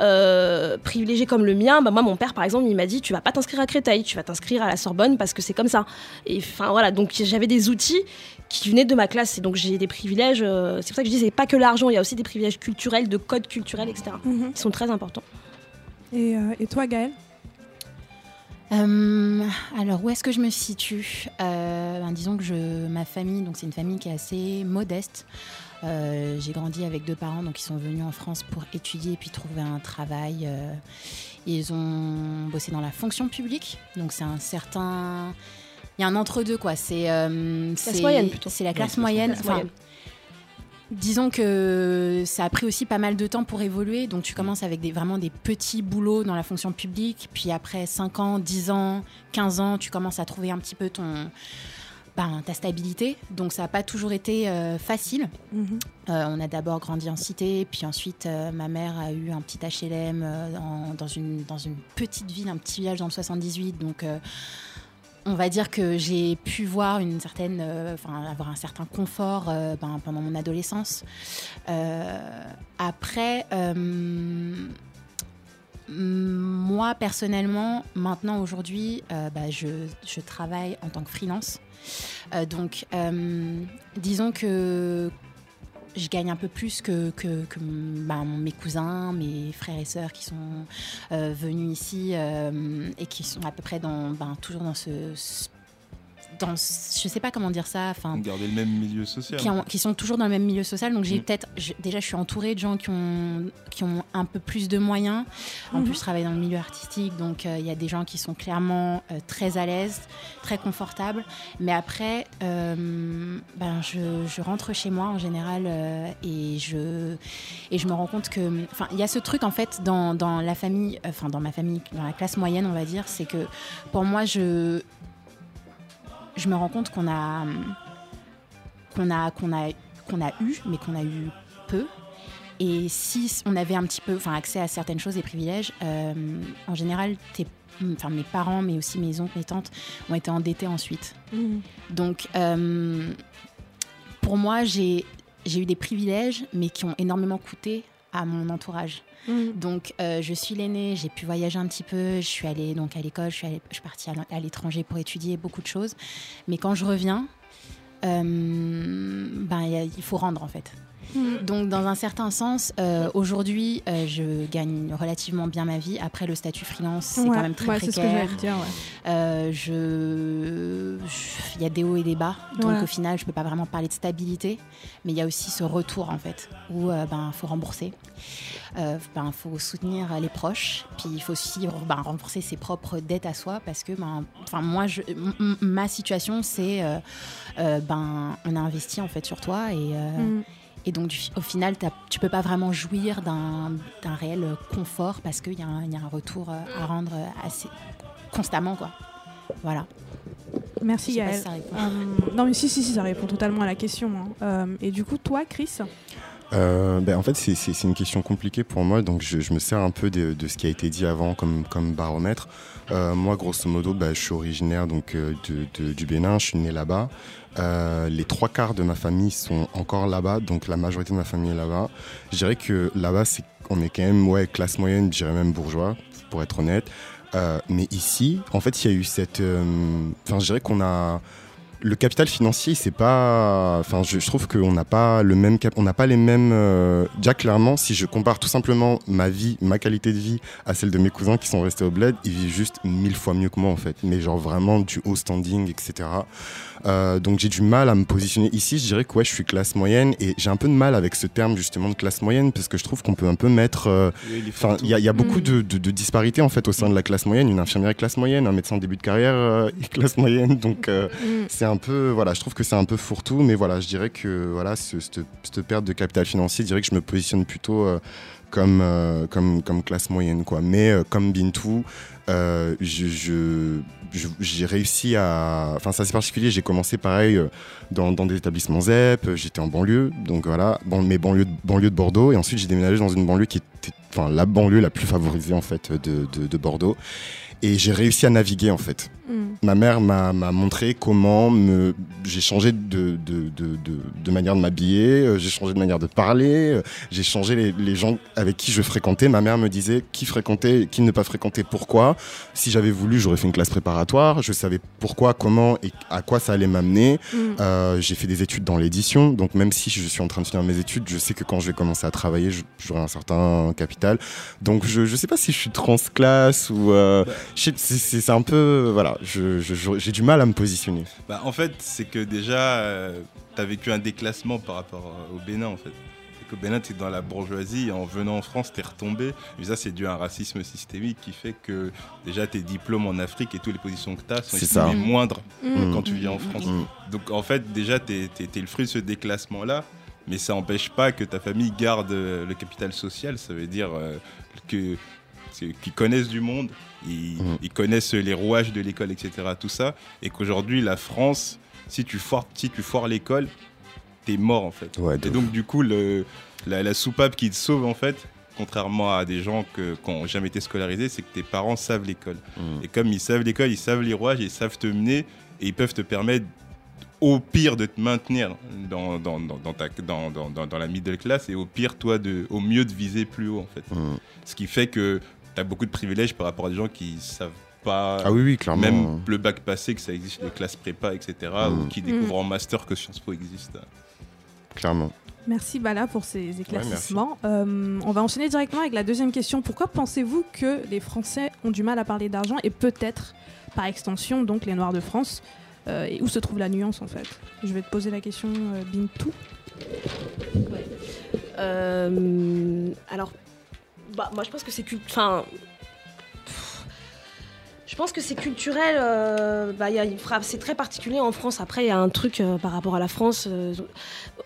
euh, privilégié comme le mien, bah, moi, mon père, par exemple, il m'a dit Tu vas pas t'inscrire à Créteil, tu vas t'inscrire à la Sorbonne parce que c'est comme ça. Et enfin, voilà. Donc, j'avais des outils qui venaient de ma classe. Et donc, j'ai des privilèges. c'est pour ça que je dis c'est pas que l'argent, il y a aussi des privilèges culturels, de codes culturels, etc. Mhm. qui sont très importants. Et, euh, et toi, Gaëlle Euh, alors, où est-ce que je me situe Euh, ben, Disons que je, ma famille, donc c'est une famille qui est assez modeste. Euh, J'ai grandi avec deux parents, donc ils sont venus en France pour étudier et puis trouver un travail. euh, ils ont bossé dans la fonction publique, donc c'est un certain. Il y a un entre-deux, quoi. C'est euh, c'est- moyenne, plutôt. C'est la classe classe moyenne. Classe Enfin, moyenne. Disons que ça a pris aussi pas mal de temps pour évoluer. Donc tu commences avec des, vraiment des petits boulots dans la fonction publique. Puis après 5 ans, 10 ans, 15 ans, tu commences à trouver un petit peu ton, ben, ta stabilité. Donc ça n'a pas toujours été euh, facile. Mhm. Euh, on a d'abord grandi en cité, puis ensuite euh, ma mère a eu un petit HLM en- dans, une, dans une petite ville, un petit village dans le 78. Donc on va dire que j'ai pu voir une certaine, euh, avoir un certain confort euh, ben, pendant mon adolescence. Euh, après, moi personnellement, maintenant aujourd'hui, bah, je, travaille en tant que freelance. Donc, disons que je gagne un peu plus que, que, bah, mes cousins, mes frères et sœurs qui sont euh, venus ici euh, et qui sont à peu près dans, ben, toujours dans ce, ce- dans, je sais pas comment dire ça, enfin, Garder le même milieu social. qui, ont- qui sont toujours dans le même milieu social. Donc j'ai Mm. peut-être, déjà, je suis entourée de gens qui ont, qui ont un peu plus de moyens. En Mhm. plus, je travaille dans le milieu artistique, donc euh, il y a des gens qui sont clairement euh, très à l'aise, très confortables. Mais après, euh, ben, je, je rentre chez moi en général euh, et je et je me rends compte que, enfin, il y a ce truc en fait dans, dans la famille, enfin dans ma famille, dans la classe moyenne, on va dire, c'est que pour moi, je je me rends compte qu'on a qu'on a qu'on a qu'on a eu, mais qu'on a eu peu. Et si on avait un petit peu, enfin, accès à certaines choses et privilèges, euh, en général, tes- enfin, mes parents, mais aussi mes oncles, mes tantes, ont été endettés ensuite. Mhm. Donc, euh, pour moi, j'ai j'ai eu des privilèges, mais qui ont énormément coûté à mon entourage. Mm. Donc, euh, je suis l'aînée, j'ai pu voyager un petit peu, je suis allée donc à l'école, je suis, allée- je suis partie à l'étranger pour étudier beaucoup de choses. Mais quand je reviens, euh, ben, il faut rendre en fait. Mm. Donc, dans un certain sens, euh, aujourd'hui, euh, je gagne relativement bien ma vie. Après, le statut freelance, c'est Ouais, quand même très ouais, précaire. ouais. Euh, je, je- il y a des hauts et des bas, donc au final, je peux pas vraiment parler de stabilité, mais il y a aussi ce retour en fait, où euh, ben faut rembourser, euh, ben faut soutenir les proches, puis il faut aussi ben, rembourser ses propres dettes à soi, parce que ben, enfin moi, je, ma situation, c'est ben on a investi en fait sur toi et Mm. Et donc, au final, tu peux pas vraiment jouir d'un réel euh, confort parce qu'il y, a un- il y a un retour euh, à rendre euh, assez constamment, quoi. Voilà. Merci Gaëlle. si. Euh, non mais si, si, si, ça répond totalement à la question. hein. Euh, et du coup, toi, Chris? Euh, ben, en fait, c'est- une question compliquée pour moi, donc je, je me sers un peu de, de ce qui a été dit avant comme, comme baromètre. Euh, moi, grosso modo, ben, je suis originaire donc, euh, de, de- du Bénin, je suis né là-bas. Euh, les trois quarts de ma famille sont encore là-bas, donc la majorité de ma famille est là-bas. Je dirais que là-bas, c'est- on est quand même ouais, classe moyenne, je dirais même bourgeois, pour être honnête. Euh, mais ici, en fait, il y a eu cette. euh, Enfin, je dirais qu'on a le capital financier, c'est pas. Enfin, je, trouve qu'on n'a pas le même. On n'a pas les mêmes. euh, Déjà, clairement, si je compare tout simplement ma vie, ma qualité de vie à celle de mes cousins qui sont restés au bled, ils vivent juste mille fois mieux que moi, en fait. Mais genre vraiment du haut standing, etc. Euh, donc j'ai du mal à me positionner ici. Je dirais que ouais, je suis classe moyenne et j'ai un peu de mal avec ce terme justement de classe moyenne parce que je trouve qu'on peut un peu mettre. euh, Enfin, il y, a- il y a beaucoup Mm. de, de- de disparités en fait au sein de la classe moyenne. Une infirmière est classe moyenne, un médecin en début de carrière euh, [LAUGHS] est classe moyenne. Donc euh, Mm. c'est un peu, voilà, je trouve que c'est un peu fourre-tout, mais voilà, je dirais que voilà, ce- cette, cette perte de capital financier, je dirais que je me positionne plutôt euh, comme, euh, comme, comme classe moyenne, quoi. Mais euh, comme Bintou, euh, je, je- je- j'ai réussi à, enfin, c'est assez particulier. J'ai commencé pareil euh, dans, dans des établissements ZEP. J'étais en banlieue, donc voilà, bon, mes banlieues, de- de Bordeaux, et ensuite j'ai déménagé dans une banlieue qui était, enfin, la banlieue la plus favorisée en fait de, de- de Bordeaux. Et j'ai réussi à naviguer en fait Mm. ma mère m'a m'a montré comment me j'ai changé de, de, de, de, de manière de m'habiller, euh, j'ai changé de manière de parler, euh, j'ai changé les, les gens avec qui je fréquentais. Ma mère me disait qui fréquenter, qui ne pas fréquenter, pourquoi. Si j'avais voulu, j'aurais fait une classe préparatoire. Je savais pourquoi, comment et à quoi ça allait m'amener. Mm. Euh, j'ai fait des études dans l'édition, donc même si je suis en train de finir mes études, je sais que quand je vais commencer à travailler, j'aurai un certain capital. Donc je ne sais pas si je suis transclasse ou... euh, sais- c'est- un peu... Voilà, je- je- je- j'ai du mal à me positionner. Bah, en fait, c'est que déjà, tu as vécu un déclassement par rapport euh, au Bénin, en fait. C'est qu'au Bénin, tu es dans la bourgeoisie, et en venant en France, tu es retombé. Mais ça, c'est dû à un racisme systémique qui fait que déjà tes diplômes en Afrique et toutes les positions que tu as sont ça. moindres Mm. quand tu viens en France. Mm. Donc en fait, déjà, tu es, le fruit de ce déclassement-là, mais ça n'empêche pas que ta famille garde euh, le capital social. Ça veut dire euh, que qu'ils connaissent du monde, ils, Mm. ils connaissent les rouages de l'école, etc. Tout ça, et qu'aujourd'hui, la France, si tu foires, si tu foires l'école, t'es mort en fait. Ouais, et donc du coup, le, la, la soupape qui te sauve en fait, contrairement à des gens que, qui n'ont jamais été scolarisés, c'est que tes parents savent l'école. Mm. Et comme ils savent l'école, ils savent les rouages, ils savent te mener et ils peuvent te permettre au pire de te maintenir dans, dans, dans, dans ta, dans, dans, dans, dans la middle class et au pire, toi, de, au mieux de viser plus haut en fait. Mm. Ce qui fait que tu as beaucoup de privilèges par rapport à des gens qui savent pas, Ah oui, oui, clairement. même le bac passé, que ça existe, les classes prépa, etc. Mm. ou qui découvrent en master que Sciences Po existe. Clairement. Merci Bala pour ces éclaircissements. Euh, on va enchaîner directement avec la deuxième question. Pourquoi pensez-vous que les Français ont du mal à parler d'argent et peut-être, par extension, donc les Noirs de France Euh, Et où se trouve la nuance en fait? Je vais te poser la question, euh, Bintou. Euh, alors, bah, moi je pense que c'est enfin, je pense que c'est culturel. euh, bah, c'est très particulier en France. Après, il y a un truc euh, par rapport à la France, euh,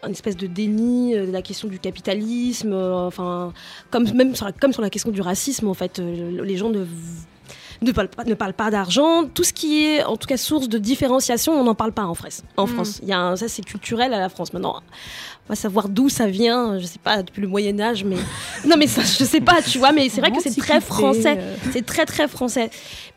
une espèce de déni euh, de la question du capitalisme. euh, enfin, comme même sur la, comme sur la question du racisme, en fait, les gens ne ne parlent pas, ne parlent pas d'argent. Tout ce qui est, en tout cas, source de différenciation, on n'en parle pas en France. En Mm. France, il y a un- ça, c'est culturel à la France. Maintenant, on va savoir d'où ça vient. Je sais pas depuis le Moyen Âge, mais [LAUGHS] non, mais ça, je sais pas, tu vois. Mais c'est vrai que c'est très français. euh, C'est très très français.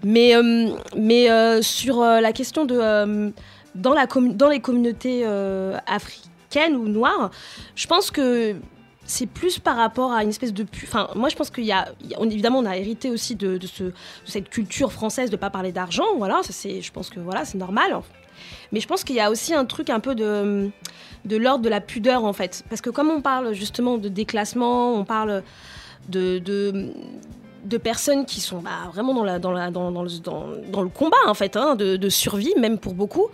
Mais, euh, mais euh, sur euh, la question de dans, la dans les communautés africaines africaine ou noire, je pense que c'est plus par rapport à une espèce de... Enfin, moi, je pense qu'il y a... on- évidemment, on a hérité aussi de, de ce, de cette culture française de pas parler d'argent, voilà, ça c'est... Je pense que voilà, c'est normal. Mais je pense qu'il y a aussi un truc un peu de, de l'ordre de la pudeur, en fait. Parce que comme on parle justement de déclassement, on parle de... de personnes qui sont bah, vraiment dans, la, dans, le, dans, le combat, en fait, hein, de survie, même pour beaucoup.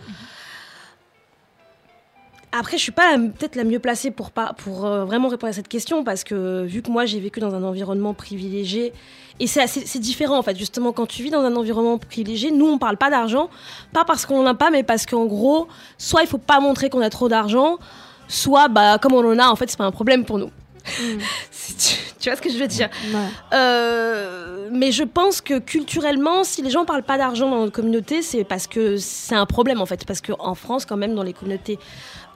Après, je suis pas peut-être la mieux placée pour, pas, pour euh, vraiment répondre à cette question parce que vu que moi j'ai vécu dans un environnement privilégié et c'est différent en fait justement quand tu vis dans un environnement privilégié, nous on parle pas d'argent, pas parce qu'on n'a pas mais parce qu'en gros soit il faut pas montrer qu'on a trop d'argent, soit bah comme on en a en fait c'est pas un problème pour nous. [LAUGHS] C'est- tu, tu vois ce que je veux dire Euh, mais je pense que culturellement, si les gens parlent pas d'argent dans notre communauté, c'est parce que c'est un problème en fait. Parce qu'en France, quand même, dans les communautés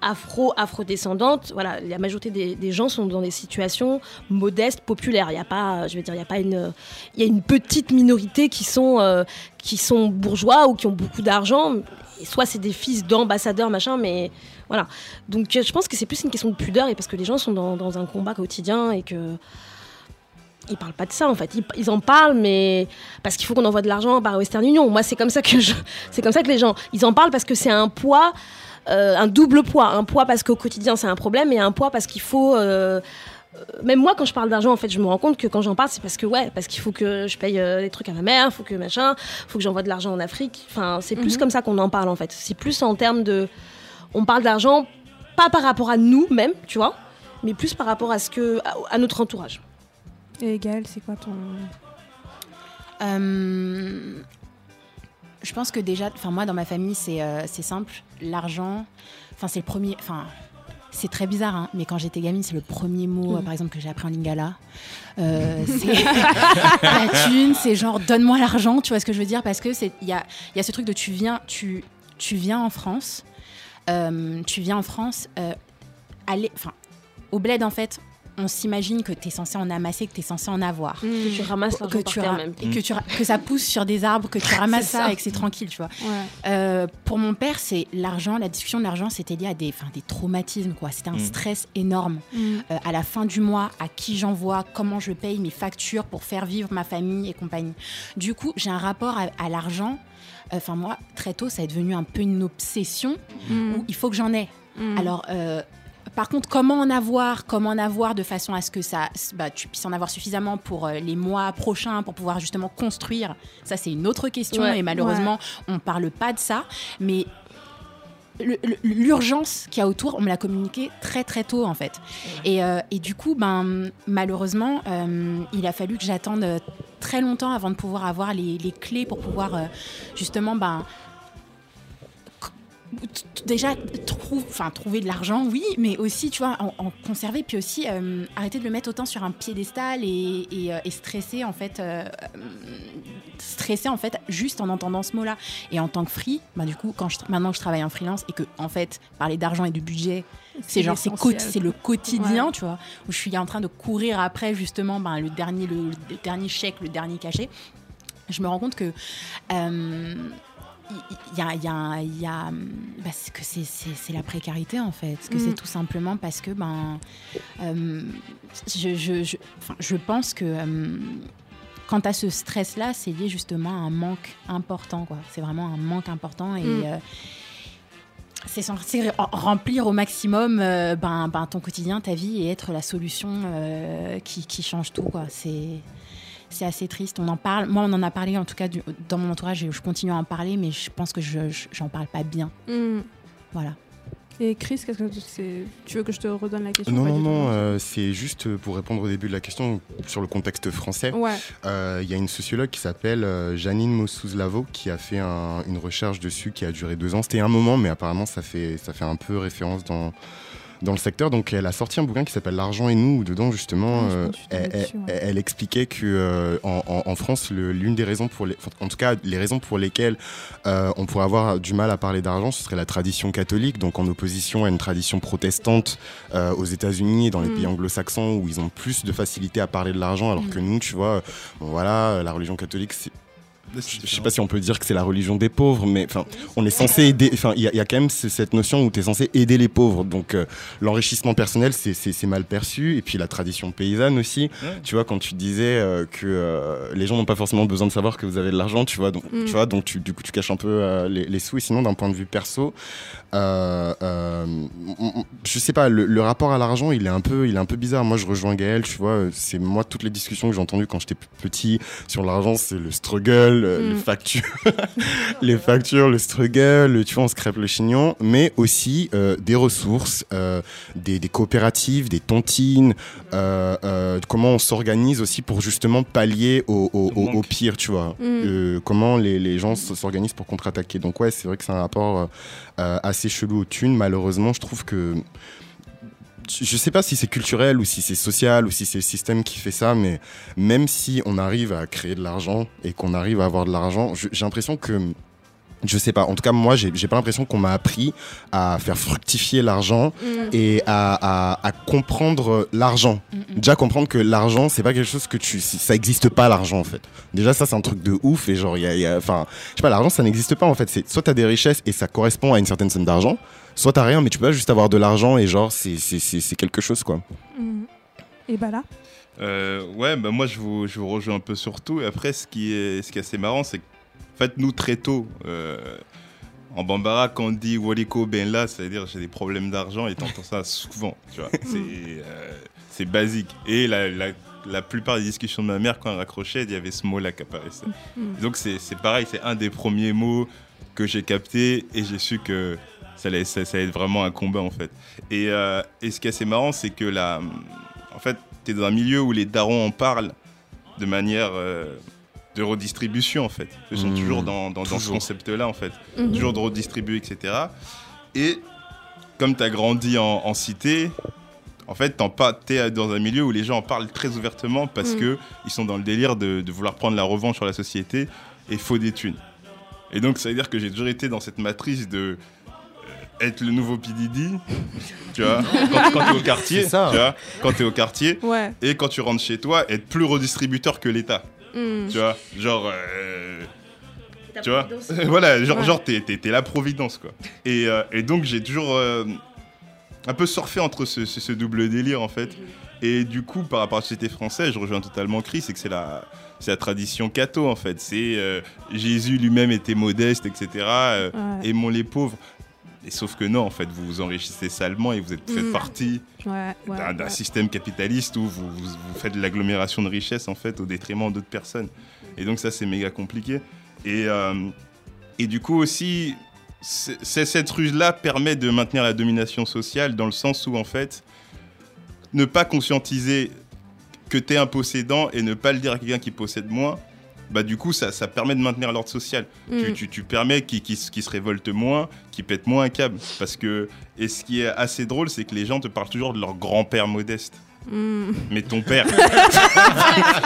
afro, afrodescendantes, voilà, la majorité des, des gens sont dans des situations modestes, populaires. Il y a pas, je veux dire, il y a pas une, il y a une petite minorité qui sont, euh, qui sont bourgeois ou qui ont beaucoup d'argent. Soit c'est des fils d'ambassadeurs, machin, mais voilà. Donc euh, je pense que c'est plus une question de pudeur et parce que les gens sont dans, dans un combat quotidien et que ils parlent pas de ça en fait. Ils, ils en parlent, mais parce qu'il faut qu'on envoie de l'argent par Western Union. Moi, c'est comme ça que je, c'est comme ça que les gens, ils en parlent parce que c'est un poids, euh, un double poids, un poids parce qu'au quotidien c'est un problème et un poids parce qu'il faut. euh, euh, même moi, quand je parle d'argent, en fait, je me rends compte que quand j'en parle, c'est parce que ouais, parce qu'il faut que je paye euh, les trucs à ma mère, faut que machin, faut que j'envoie de l'argent en Afrique. Enfin, c'est plus Mhm. comme ça qu'on en parle en fait. C'est plus en termes de, on parle d'argent pas par rapport à nous même, tu vois, mais plus par rapport à ce que à, à notre entourage. Et Gaël, c'est quoi ton. Euh, je pense que déjà, enfin moi dans ma famille c'est euh, c'est simple, l'argent, enfin c'est le premier, enfin c'est très bizarre, hein, mais quand j'étais gamine c'est le premier mot, euh, par exemple que j'ai appris en lingala. Euh, [LAUGHS] c'est la thune, c'est genre donne-moi l'argent, tu vois ce que je veux dire, parce que c'est il y a il y a ce truc de tu viens tu tu viens en France, euh, tu viens en France, euh, aller, enfin au bled en fait. On s'imagine que tu es censé en amasser, que tu es censé en avoir Que tu ramasses l'argent que tu ra- même. et que tu ra- que ça pousse sur des arbres, que tu [LAUGHS] ramasses ça, ça. et que c'est tranquille, tu vois. Ouais. Euh, pour mon père, c'est l'argent, la discussion de l'argent, c'était lié à des, enfin, des traumatismes, quoi. C'était un Mm. stress énorme. Mm. Euh, à la fin du mois, à qui j'envoie, comment je paye mes factures pour faire vivre ma famille et compagnie. Du coup, j'ai un rapport à, à l'argent. Enfin, moi, très tôt, ça est devenu un peu une obsession Mm. où il faut que j'en ai. Mm. Alors, euh, par contre, comment en avoir Comment en avoir de façon à ce que ça, bah, tu puisses en avoir suffisamment pour euh, les mois prochains, pour pouvoir justement construire? Ça, c'est une autre question. Ouais. et malheureusement, on parle pas de ça. Mais l'urgence qu'il y a autour, on me l'a communiqué très très tôt en fait. Et, euh, et du coup, ben, malheureusement, euh, il a fallu que j'attende euh, très longtemps avant de pouvoir avoir les, les clés pour pouvoir euh, justement ben, déjà enfin, trouver de l'argent, oui, mais aussi, tu vois, en, en conserver, puis aussi euh, arrêter de le mettre autant sur un piédestal et, et, euh, et stresser, en fait, euh, stresser, en fait, juste en entendant ce mot-là. Et en tant que free, bah, du coup, quand je, maintenant que je travaille en freelance et que, en fait, parler d'argent et de budget, c'est genre, c'est le quotidien, Ouais. tu vois, où je suis en train de courir après, justement, ben, le, dernier, le, le dernier chèque, le dernier cachet. Je me rends compte que. Il y a, y a- y a- bah, que c'est- la précarité en fait. Que Mm. c'est tout simplement parce que ben, euh, je, je, je, je pense que euh, quant à ce stress-là, c'est lié justement à un manque important. quoi. C'est vraiment un manque important et Mm. euh, c'est remplir au maximum ben, ben, ton quotidien, ta vie et être la solution qui, qui change tout. quoi. C'est c'est assez triste. On en parle. Moi, on en a parlé en tout cas du- dans mon entourage et je continue à en parler, mais je pense que je je- j'en parle pas bien. Mm. Voilà. Et Chris, qu'est-ce que c'est Tu veux que je te redonne la question Non, non, non, euh, c'est juste pour répondre au début de la question sur le contexte français. Ouais. Euh, Il y a une sociologue qui s'appelle euh, Janine Mossouz-Lavo qui a fait un- une recherche dessus qui a duré deux ans. C'était un moment, mais apparemment ça fait, ça fait un peu référence dans, dans le secteur. Donc elle a sorti un bouquin qui s'appelle L'argent et nous, où dedans justement, Ah, euh, elle, expliquait que euh, en, en- en France, l'une des raisons pour les, en tout cas les raisons pour lesquelles euh, on pourrait avoir du mal à parler d'argent, ce serait la tradition catholique, donc en opposition à une tradition protestante aux États-Unis et dans les Mm. pays anglo-saxons où ils ont plus de facilité à parler de l'argent, alors Mm. que nous, tu vois, bon, voilà, la religion catholique, c'est je sais pas si on peut dire que c'est la religion des pauvres, mais enfin, on est censé aider. Enfin, il y, a- il y a quand même ce- cette notion où tu es censé aider les pauvres. Donc, euh, l'enrichissement personnel, c'est- mal perçu. Et puis, la tradition paysanne aussi. Ouais. Tu vois, quand tu disais euh, que euh, les gens n'ont pas forcément besoin de savoir que vous avez de l'argent, tu vois, donc, Mm. tu vois, donc tu, du coup, tu caches un peu euh, les, les sous. Et sinon, d'un point de vue perso, euh, euh, je sais pas, le, le rapport à l'argent, il est un peu, il est un peu bizarre. Moi, je rejoins Gaël, tu vois, c'est moi toutes les discussions que j'ai entendues quand j'étais petit sur l'argent, c'est le struggle, les Mm. factures, [LAUGHS] les factures, le struggle, tu vois, on se crêpe le chignon, mais aussi euh, des ressources, euh, des, des coopératives, des tontines, euh, euh, comment on s'organise aussi pour justement pallier au, au, Au au- manque. au pire, tu vois. Mm. Euh, comment les, les gens s'organisent pour contre-attaquer. Donc ouais, c'est vrai que c'est un rapport assez chelou aux thunes. Malheureusement, je trouve que je sais pas si c'est culturel ou si c'est social ou si c'est le système qui fait ça, mais même si on arrive à créer de l'argent et qu'on arrive à avoir de l'argent, j'ai l'impression que je sais pas. En tout cas, moi, j'ai pas l'impression qu'on m'a appris à faire fructifier l'argent Mm. et à, à- à comprendre l'argent. Déjà comprendre que l'argent, c'est pas quelque chose que tu, ça existe pas l'argent en fait. Déjà ça c'est un truc de ouf et genre il y a, enfin, je sais pas, l'argent ça n'existe pas en fait. C'est soit t'as des richesses et ça correspond à une certaine somme d'argent, soit t'as rien mais tu peux pas juste avoir de l'argent et genre c'est c'est quelque chose quoi. Mm. Et bah là Euh, ouais, bah moi je vous, je vous rejoins un peu sur tout. Et après, ce qui est, ce qui est assez marrant, c'est que, en fait, nous très tôt, euh, en Bambara, quand on dit Waliko ben là, c'est-à-dire j'ai des problèmes d'argent, et t'entends ça souvent, tu vois. [LAUGHS] C'est euh, c'est basique. Et la, la, la plupart des discussions de ma mère, quand elle raccrochait, il y avait ce mot-là qui apparaissait. Mm. Donc c'est pareil, c'est un des premiers mots que j'ai capté, et j'ai su que ça allait, ça, ça allait être vraiment un combat en fait. Et, euh, et ce qui est assez marrant, c'est que la, en fait, tu es dans un milieu où les darons en parlent de manière euh, de redistribution en fait. Ils sont Mmh, toujours dans, dans, dans ce concept-là en fait. Mhm. Toujours de redistribuer, etc. Et comme tu as grandi en, en cité, en fait, tu es dans un milieu où les gens en parlent très ouvertement parce Mm. que ils sont dans le délire de, de vouloir prendre la revanche sur la société et faut des thunes. Et donc, ça veut dire que j'ai toujours été dans cette matrice de euh, être le nouveau PDD, tu vois, quand, quand tu es au quartier, ça. tu vois, quand tu es au quartier, Ouais. et quand tu rentres chez toi, être plus redistributeur que l'État, Mm. tu vois, genre... euh, tu vois [LAUGHS] Voilà, genre, Ouais. genre t'es, t'es- t'es la providence, quoi. Et, euh, et donc, j'ai toujours euh, un peu surfé entre ce, ce- ce double délire, en fait. Et du coup, par rapport à la société française, je rejoins totalement Chris, c'est que c'est la, c'est la tradition catho, en fait. C'est euh, Jésus lui-même était modeste, etc. euh, Ouais. aimons les pauvres. Et sauf que non, en fait, vous vous enrichissez salement et vous êtes, faites Mm. partie Ouais, ouais, d'un, ouais. système capitaliste où vous, vous- vous faites de l'agglomération de richesses en fait au détriment d'autres personnes. Et donc ça c'est méga compliqué. Et, euh, et du coup aussi, cette ruse-là permet de maintenir la domination sociale dans le sens où en fait, ne pas conscientiser que tu es un possédant et ne pas le dire à quelqu'un qui possède moins, bah du coup ça, ça permet de maintenir l'ordre social. Tu, Mm. tu, tu permets qu'ils se- qu'ils se révoltent moins, qu'ils pètent moins un câble. Parce que, et ce qui est assez drôle, c'est que les gens te parlent toujours de leur grand-père modeste. Mm. Mais ton père. [LAUGHS]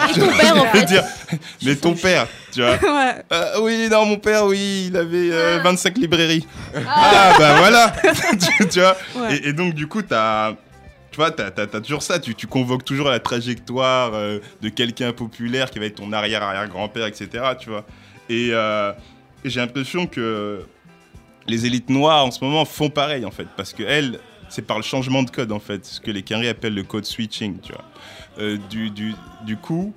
Et ton père, en Je veux fait. dire, mais ton père, tu vois. [LAUGHS] ouais. Euh, oui, non, mon père, oui, il avait euh, 25 librairies. Ah, bah voilà [LAUGHS] tu, tu vois Ouais. et, et donc, du coup, t'as. Tu vois, t'as, t'as toujours ça, tu, convoques toujours la trajectoire euh, de quelqu'un populaire qui va être ton arrière-arrière-grand-père, etc. Tu vois. Et, euh, et j'ai l'impression que les élites noires en ce moment font pareil, en fait, parce que elles, c'est par le changement de code, en fait, ce que les Kenry appellent le code switching, tu vois. Euh, du, coup,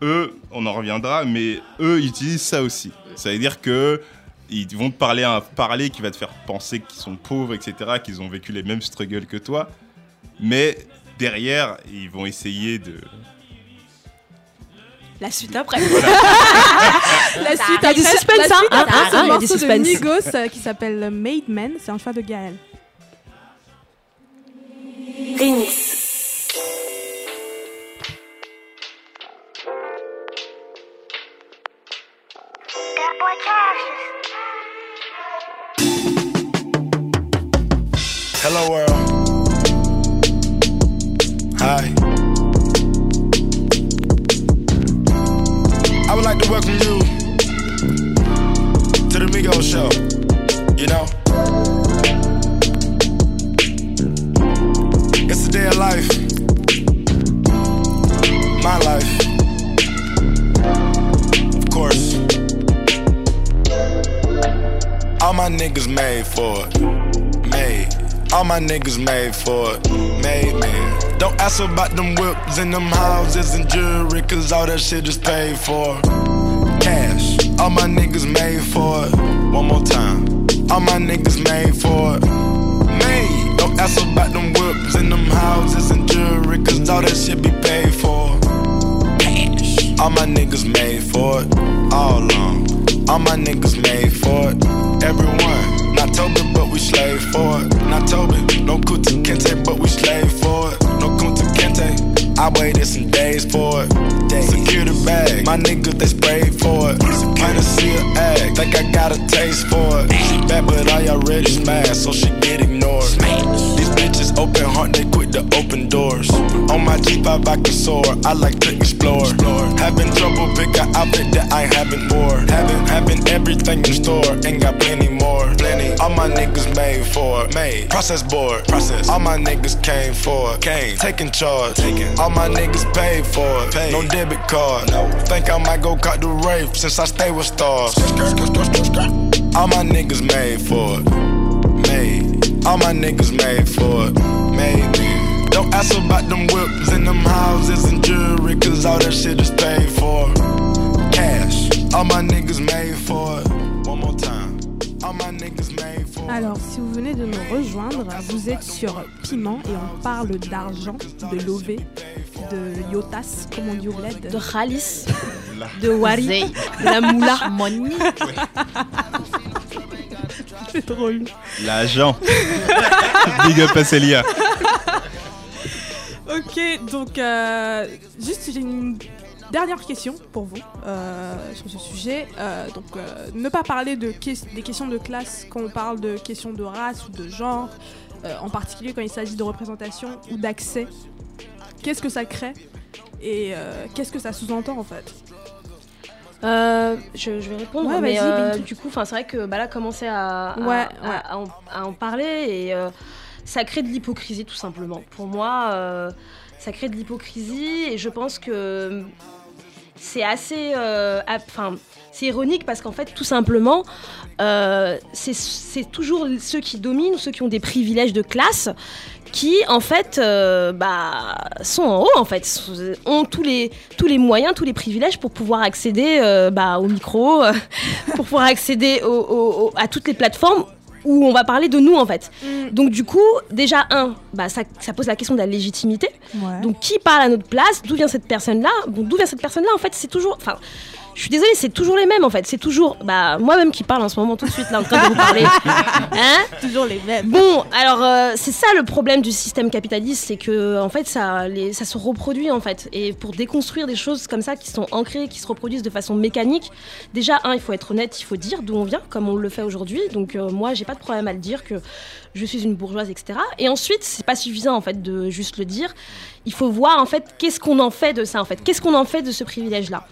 eux, on en reviendra, mais eux ils utilisent ça aussi. Ça veut dire que ils vont te parler un parler qui va te faire penser qu'ils sont pauvres, etc., qu'ils ont vécu les mêmes struggles que toi, mais derrière, ils vont essayer de. La suite après. [LAUGHS] La suite, Il y a du après- suspense, la hein, suite hein, après, hein, c'est hein, un il y a du morceau de suspense. Migos euh, qui s'appelle Made Man, c'est un choix de Gaël. Hello world. Hi. I would like to welcome you to the Migo Show. You know, it's a day of life, my life, of course. All my niggas made for it. Made. All my niggas made for it. Made, man. Don't ask about them whips and them houses and jewelry, cause all that shit is paid for. Cash. All my niggas made for it. One more time. All my niggas made for it. Made. Don't ask about them whips and them houses and jewelry, cause all that shit be paid for. Cash. All my niggas made for it. All along. All my niggas made for it. Everyone. Toby, but we slave for it. Not Toby. No Kuta Kente, but we slave for it. No Kunta Kente. I waited some days for it. Secure the bag. My niggas, they sprayed for it. Kinda see her egg. Think I got a taste for it. She bad, but I already smashed, so she get ignored. These open heart, they quit the open doors. On my G5, I can soar. I like to explore. Having trouble, pick an outfit that I haven't wore. Having, having everything in store, ain't got plenty more. Plenty. All my niggas made for it. Made. Process board. Process. All my niggas came for it. Came. Taking charge. Taking. All my niggas paid for it. Paid. No debit card. No. Think I might go cut the rape since I stay with stars. All my niggas made for it. Made. All my niggas made for it. Man. Don't ask about them whips and them houses and jewelry, cause all that shit is paid for. Cash. All my niggas made for it. One more time. All my niggas made for it. Alors, si vous venez de nous rejoindre, vous êtes sur Piment et on parle d'argent, de Lové, de Yotas, comme on dit au bled. De Khalis, de Wari, de la Moula. Monique. [LAUGHS] C'est drôle. L'agent. [LAUGHS] Big up à Célia. Ok, donc euh, juste j'ai une dernière question pour vous euh, sur ce sujet. Euh, donc euh, ne pas parler de des questions de classe quand on parle de questions de race ou de genre, en particulier quand il s'agit de représentation ou d'accès. Qu'est-ce que ça crée et qu'est-ce que ça sous-entend en fait? Euh, je, je vais répondre, Ouais, mais euh, du coup, c'est vrai que bah, là, commencer à, à, Ouais, à- ouais. à en, à en parler et euh, ça crée de l'hypocrisie tout simplement. Pour moi, ça crée de l'hypocrisie et je pense que c'est assez, enfin, c'est ironique parce qu'en fait, tout simplement, c'est toujours ceux qui dominent, ceux qui ont des privilèges de classe, qui en fait euh, bah, sont en haut en fait, ont tous les, tous les moyens, tous les privilèges pour pouvoir accéder euh, bah, au micro, euh, [LAUGHS] pour pouvoir accéder au- au- au- à toutes les plateformes où on va parler de nous en fait. Donc du coup, déjà un, bah, ça, ça pose la question de la légitimité. Donc qui parle à notre place? D'où vient cette personne-là? Bon, d'où vient cette personne-là En fait, c'est toujours, enfin. Je suis désolée, c'est toujours les mêmes en fait. C'est toujours, bah, moi-même qui parle en ce moment tout de suite là en train de vous parler. [LAUGHS] Hein Toujours les mêmes. Bon, alors euh, c'est ça le problème du système capitaliste, c'est que en fait ça, les, ça se reproduit en fait. Et pour déconstruire des choses comme ça qui sont ancrées, qui se reproduisent de façon mécanique, déjà un, il faut être honnête, il faut dire d'où on vient, comme on le fait aujourd'hui. Donc euh, moi, j'ai pas de problème à le dire que je suis une bourgeoise, etc. Et ensuite, c'est pas suffisant en fait de juste le dire. Il faut voir en fait qu'est-ce qu'on en fait de ça en fait, qu'est-ce qu'on en fait de ce privilège-là?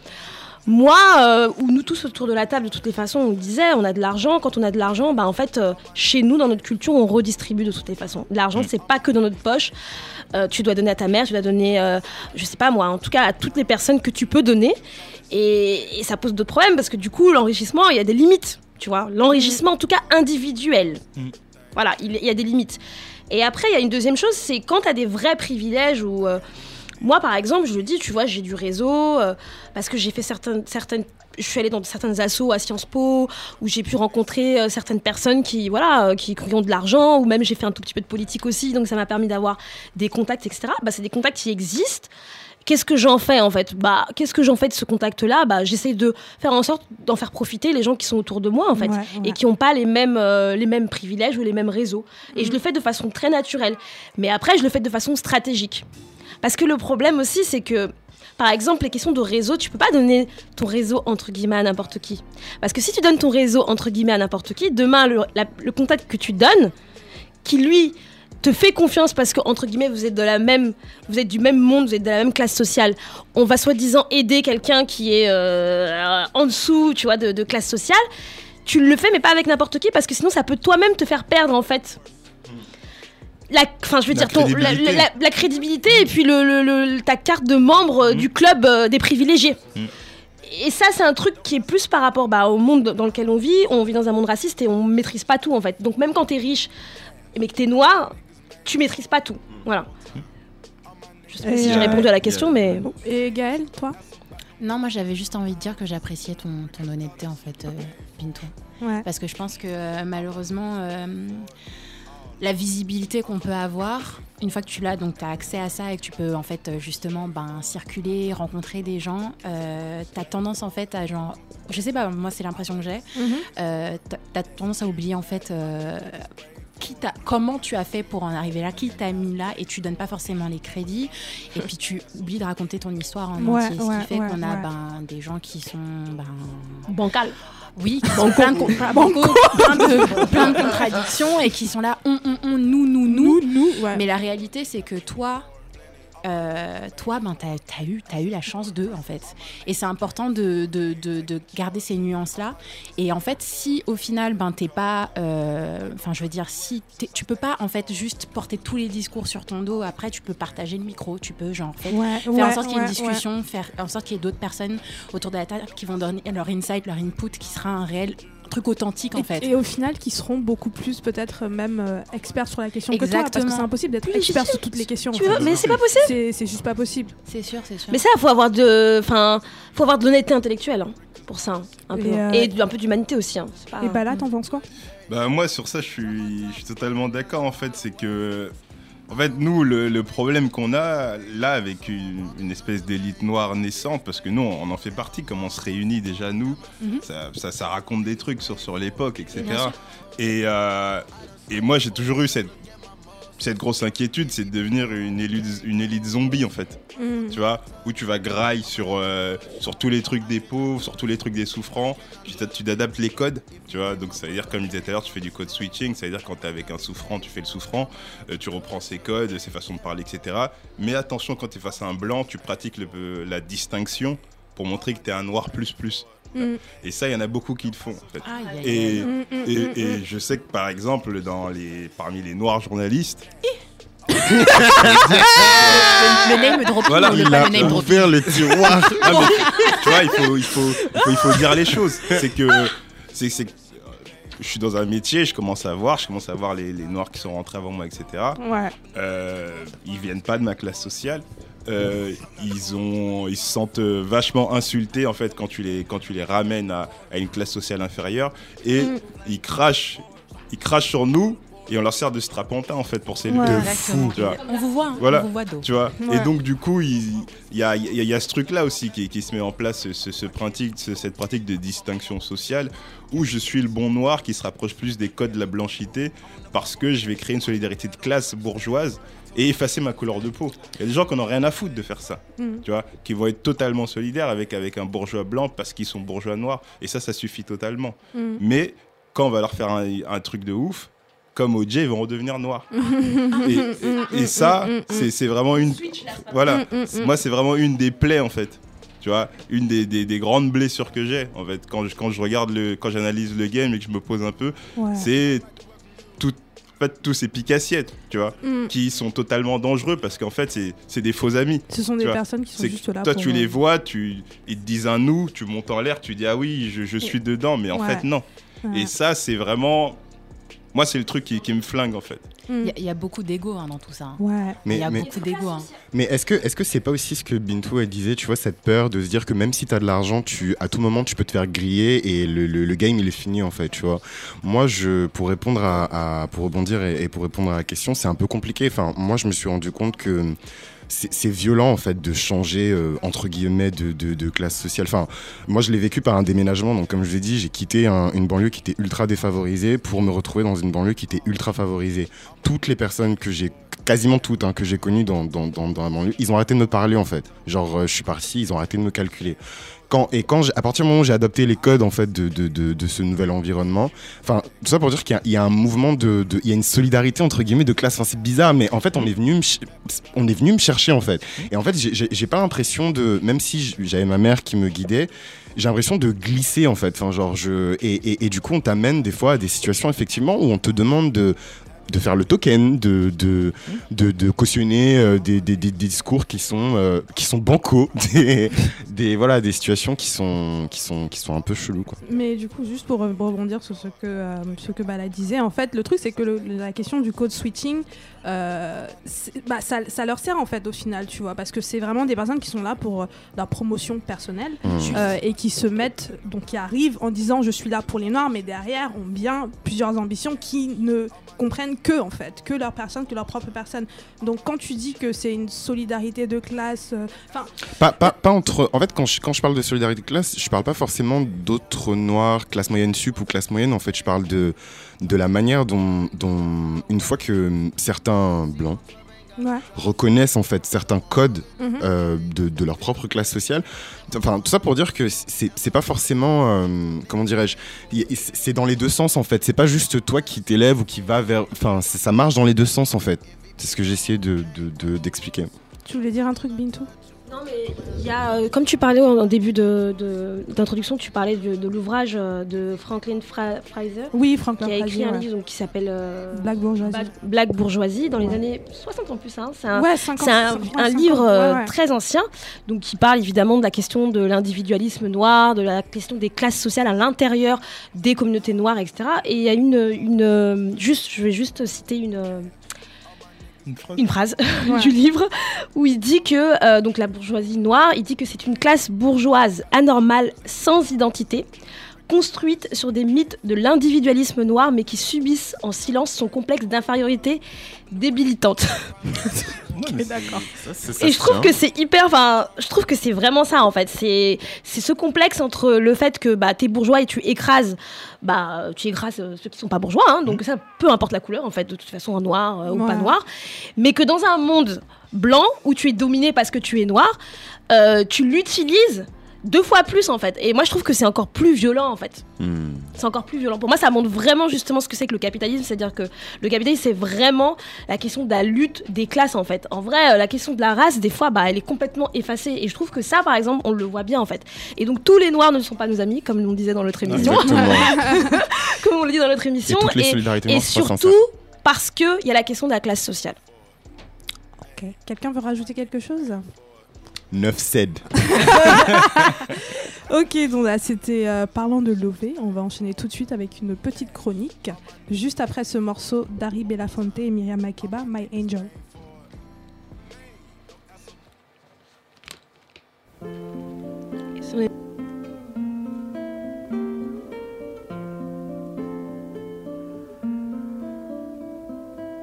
Moi, euh, ou nous tous autour de la table, de toutes les façons, on disait, on a de l'argent. Quand on a de l'argent, bah, en fait, euh, chez nous, dans notre culture, on redistribue de toutes les façons. L'argent, c'est pas que dans notre poche. Euh, tu dois donner à ta mère, tu dois donner, je sais pas moi, en tout cas à toutes les personnes que tu peux donner. Et, et ça pose d'autres problèmes parce que du coup, l'enrichissement, il y a des limites, tu vois. L'enrichissement, en tout cas individuel. Voilà, il il y a des limites. Et après, il y a une deuxième chose, c'est quand tu as des vrais privilèges ou. Moi, par exemple, je le dis, tu vois, j'ai du réseau euh, parce que j'ai fait certaines, certaines. Je suis allée dans certaines assos à Sciences Po où j'ai pu rencontrer euh, certaines personnes qui, voilà, euh, qui, qui ont de l'argent ou même j'ai fait un tout petit peu de politique aussi, donc ça m'a permis d'avoir des contacts, etc. Bah, c'est des contacts qui existent. Qu'est-ce que j'en fais en fait? Bah, qu'est-ce que j'en fais de ce contact-là? Bah, j'essaie de faire en sorte d'en faire profiter les gens qui sont autour de moi en fait Ouais, et qui n'ont pas les mêmes, les mêmes privilèges ou les mêmes réseaux. Et je le fais de façon très naturelle. Mais après, je le fais de façon stratégique. Parce que le problème aussi, c'est que, par exemple, les questions de réseau, tu peux pas donner ton réseau entre guillemets à n'importe qui. Parce que si tu donnes ton réseau entre guillemets à n'importe qui, demain, le, contact que tu donnes, qui lui te fait confiance parce que entre guillemets vous êtes de la même vous êtes du même monde vous êtes de la même classe sociale. On va soi-disant aider quelqu'un qui est euh, en dessous tu vois de, de classe sociale. Tu le fais mais pas avec n'importe qui parce que sinon ça peut toi-même te faire perdre en fait la, enfin, je veux La dire, ton- la, crédibilité. la- la crédibilité et puis le, le- le- ta carte de membre euh, du club euh, des privilégiés. Mm. et ça, c'est un truc qui est plus par rapport bah, au monde dans lequel on vit. On vit dans un monde raciste et on maîtrise pas tout en fait. Donc même quand t'es riche, mais que t'es noir, tu maîtrises pas tout. Voilà. Je sais pas Et, si j'ai euh, répondu à la question, mais bon. Et Gaël, toi? Non, moi j'avais juste envie de dire que j'appréciais ton, ton honnêteté en fait, euh, Pinto. Ouais. Parce que je pense que euh, malheureusement, euh, la visibilité qu'on peut avoir, une fois que tu l'as, donc tu as accès à ça et que tu peux en fait euh, justement ben, circuler, rencontrer des gens, euh, tu as tendance en fait à genre, je sais pas, moi c'est l'impression que j'ai, Mhm. euh, tu as tendance à oublier en fait euh, qui t'a- comment tu as fait pour en arriver là, qui t'a mis là et tu donnes pas forcément les crédits. Et puis tu oublies de raconter ton histoire en Ouais, entier, ce ouais, qui fait ouais, qu'on a ben, des gens qui sont ben, Bancal. Oui, qui sont plein de, plein- de, plein de contradictions et qui sont là, on, on, on, nous, nous, nous. nous, ouais. Mais la réalité, c'est que toi, euh, toi, ben, t'as as eu, eu la chance d'eux, en fait. Et c'est important de, de, de, de garder ces nuances-là. Et en fait, si au final, ben, t'es pas. euh, Enfin, je veux dire, si tu peux pas, en fait, juste porter tous les discours sur ton dos. Après, tu peux partager le micro, tu peux, genre, en fait, Ouais, faire ouais, en sorte qu'il y ait une discussion, faire en sorte qu'il y ait d'autres personnes autour de la table qui vont donner leur insight, leur input, qui sera un réel truc authentique, en et, fait. et au final, qui seront beaucoup plus peut-être même euh, experts sur la question que toi, parce que Exactement. c'est impossible d'être expert sur toutes les questions. Tu veux, mais c'est pas possible. C'est juste pas possible. C'est sûr, c'est sûr. Mais ça, faut avoir de, enfin, faut avoir de l'honnêteté intellectuelle hein, pour ça, hein, un peu, Et, euh, et un peu d'humanité aussi. Hein. Pas- Et bah là, t'en penses quoi? Bah moi sur ça je suis, je suis totalement d'accord en fait c'est que en fait nous le, le problème qu'on a là avec une, une espèce d'élite noire naissante parce que nous on en fait partie comme on se réunit déjà nous Mhm. ça, ça, ça raconte des trucs sur, sur l'époque etc et, euh, et moi j'ai toujours eu cette cette grosse inquiétude c'est de devenir une élite, une élite zombie en fait Mm. tu vois, où tu vas graille sur, euh, sur tous les trucs des pauvres, sur tous les trucs des souffrants, tu t'ad- tu adaptes les codes, tu vois, donc ça veut dire, comme je disais tout à l'heure, tu fais du code switching, ça veut dire quand tu es avec un souffrant, tu fais le souffrant, euh, tu reprends ses codes, ses façons de parler, etc. Mais attention, quand tu es face à un blanc, tu pratiques le- la distinction pour montrer que tu es un noir plus plus. Mm. Et ça, il y en a beaucoup qui le font, en fait. Et, aïe. Et, et je sais que par exemple, dans les, parmi les noirs journalistes, Le, [LAUGHS] le name dropping Voilà, Il a le name ouvert le tiroir. [LAUGHS] Ah, mais, tu vois, il faut, il, faut, il, faut, il faut dire les choses. C'est que, c'est, je suis dans un métier, je commence à voir, je commence à voir les, les noirs qui sont rentrés avant moi, etc. Ouais. Euh, ils viennent pas de ma classe sociale. Euh, ils, ont, ils se sentent euh, vachement insultés en fait quand tu les, quand tu les ramènes à, à une classe sociale inférieure et Mm. ils crachent, ils crachent sur nous et on leur sert de strapontin en fait pour s'élever. Ouais. De Exactement. fou. Tu vois. On vous voit, hein, Voilà. on vous voit d'eau. Tu vois Ouais. Et donc, du coup, il y a, il y a- y a ce truc-là aussi qui, qui se met en place, ce, ce- ce pratique, ce- cette pratique de distinction sociale, où je suis le bon noir qui se rapproche plus des codes de la blanchité, parce que je vais créer une solidarité de classe bourgeoise et effacer ma couleur de peau. Il y a des gens qui n'ont rien à foutre de faire ça, Mm. tu vois, qui vont être totalement solidaires avec, avec un bourgeois blanc parce qu'ils sont bourgeois noirs, et ça, ça suffit totalement. Mm. Mais quand on va leur faire un, un truc de ouf, comme OJ, ils vont redevenir noirs. [LAUGHS] et, et- et ça, c'est c'est vraiment une. Voilà. Mm, mm, mm. Moi, c'est vraiment une des plaies, en fait. Tu vois, une des, des- des grandes blessures que j'ai, en fait, quand je, quand je regarde le. Quand j'analyse le game et que je me pose un peu, Ouais. c'est fait, tous ces piques-assiettes, tu vois, Mm. qui sont totalement dangereux parce qu'en fait, c'est- des faux amis. Ce sont des vois, personnes qui sont juste là toi, pour, tu les euh, vois, tu, ils te disent un nous, tu montes en l'air, tu dis ah oui, je, je suis dedans, mais en Ouais. fait, non. ouais. Et ça, c'est vraiment. Moi, c'est le truc qui, qui me flingue, en fait. Mm. Il y a- il y, a beaucoup d'ego hein, dans tout ça. hein. Ouais. Il Mais, y a mais, beaucoup d'ego. hein. mais est-ce que est-ce que c'est pas aussi ce que Bintou elle disait, tu vois, cette peur de se dire que même si t'as de l'argent, tu à tout moment tu peux te faire griller et le, le, le game il est fini en fait, tu vois. Moi, je pour répondre à, à- pour rebondir et, et pour répondre à la question, c'est un peu compliqué. Enfin, moi, je me suis rendu compte que c'est violent en fait de changer euh, entre guillemets de, de, de classe sociale. Enfin, moi je l'ai vécu par un déménagement. Donc comme je l'ai dit, j'ai quitté un- une banlieue qui était ultra défavorisée pour me retrouver dans une banlieue qui était ultra favorisée. Toutes les personnes que j'ai quasiment toutes hein, que j'ai connues dans, dans, dans, dans la banlieue, ils ont arrêté de me parler en fait. Genre euh, je suis parti, ils ont arrêté de me calculer. Et quand à partir du moment où j'ai adopté les codes en fait de, de, de, ce nouvel environnement, enfin tout ça pour dire qu'il y a- un mouvement de, il y a une solidarité entre guillemets de classe. Enfin, c'est bizarre, mais en fait on est venu me, on est venu me chercher en fait. Et en fait j'ai- pas l'impression de, même si j'avais ma mère qui me guidait, j'ai l'impression de glisser en fait. Enfin genre je et, et du coup on t'amène des fois à des situations effectivement où on te demande de de faire le token, de, de, de, de cautionner euh, des, des, des discours qui sont, euh, qui sont bancaux, [LAUGHS] des, des, voilà, des situations qui sont, qui, sont, qui sont un peu cheloues. Quoi. Mais du coup, juste pour euh, rebondir sur ce que, euh, ce que Bala disait, en fait, le truc, c'est que le- la question du code switching, euh, bah, ça, ça leur sert en fait au final, tu vois, parce que c'est vraiment des personnes qui sont là pour la promotion personnelle Mmh. euh, et qui se mettent, donc qui arrivent en disant je suis là pour les noirs, mais derrière ont bien plusieurs ambitions qui ne comprennent que en fait, que leur personne, que leur propre personne. Donc quand tu dis que c'est une solidarité de classe, euh, enfin, Pas, pas, pas entre. En fait, quand je, quand je parle de solidarité de classe, je parle pas forcément d'autres noirs, classe moyenne sup ou classe moyenne. En fait, je parle de, de la manière dont, dont, une fois que hum, certains blancs ouais. reconnaissent en fait certains codes Mhm. euh, de, de leur propre classe sociale. Enfin, tout ça pour dire que c'est pas forcément, euh, comment dirais-je, c'est dans les deux sens en fait. C'est pas juste toi qui t'élèves ou qui va vers. Enfin, ça marche dans les deux sens en fait. C'est ce que j'ai essayé de- de- de- d'expliquer. Tu voulais dire un truc, Bintou? Non, mais il y a, euh, comme tu parlais en, début de- de- d'introduction, tu parlais de, de l'ouvrage euh, de Franklin Fra- Fraser, Oui, Franklin qui a écrit un ouais. livre donc, qui s'appelle euh, Black Bourgeoisie. Black, Black Bourgeoisie dans les années 60 en plus. hein. C'est un, Ouais, 50, c'est un, 50, un 50, livre euh, très ancien, donc qui parle évidemment de la question de l'individualisme noir, de la question des classes sociales à l'intérieur des communautés noires, etc. Et il y a une, une juste, je vais juste citer une Une phrase une phrase [LAUGHS] Ouais. du livre où il dit que euh, donc la bourgeoisie noire, il dit que c'est une classe bourgeoise anormale sans identité construite sur des mythes de l'individualisme noir mais qui subissent en silence son complexe d'infériorité débilitante. d'accord. Et je trouve que c'est hyper. Enfin, je trouve que c'est vraiment ça en fait. C'est c'est ce complexe entre le fait que bah t'es bourgeois et tu écrases, bah tu écrases euh, ceux qui sont pas bourgeois. hein, donc ça, peu importe la couleur en fait, de toute façon un noir euh, ou pas noir. Mais que dans un monde blanc où tu es dominé parce que tu es noir, euh, tu l'utilises deux fois plus en fait. Et moi je trouve que c'est encore plus violent en fait. Hmm. C'est encore plus violent. Pour moi, ça montre vraiment justement ce que c'est que le capitalisme. C'est-à-dire que le capitalisme, c'est vraiment la question de la lutte des classes, en fait. En vrai, euh, la question de la race, des fois, bah, elle est complètement effacée. Et je trouve que ça, par exemple, on le voit bien, en fait. Et donc, tous les Noirs ne sont pas nos amis, comme on disait dans l'autre émission. [LAUGHS] Comme on le dit dans l'autre Et émission. Et, surtout, parce qu'il y a la question de la classe sociale. Ok. Quelqu'un veut rajouter quelque chose? 9 cèdes. [LAUGHS] Ok, donc là c'était euh, parlant de Lové. On va enchaîner tout de suite avec une petite chronique. Juste après ce morceau d'Harry Belafonte et Myriam Makeba, My Angel.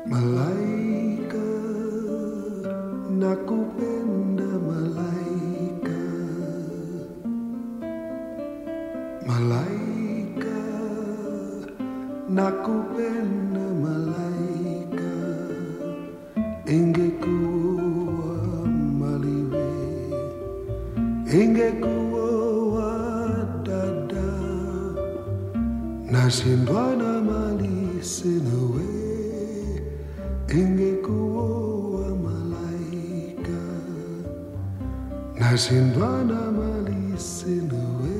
Malaika, nakupenda malaika. Malaika, nakupenda malaika. Ingekuwa maliwe, ingekuwa dada. Na mali sina we ingekuwa nashindwa na mali sina we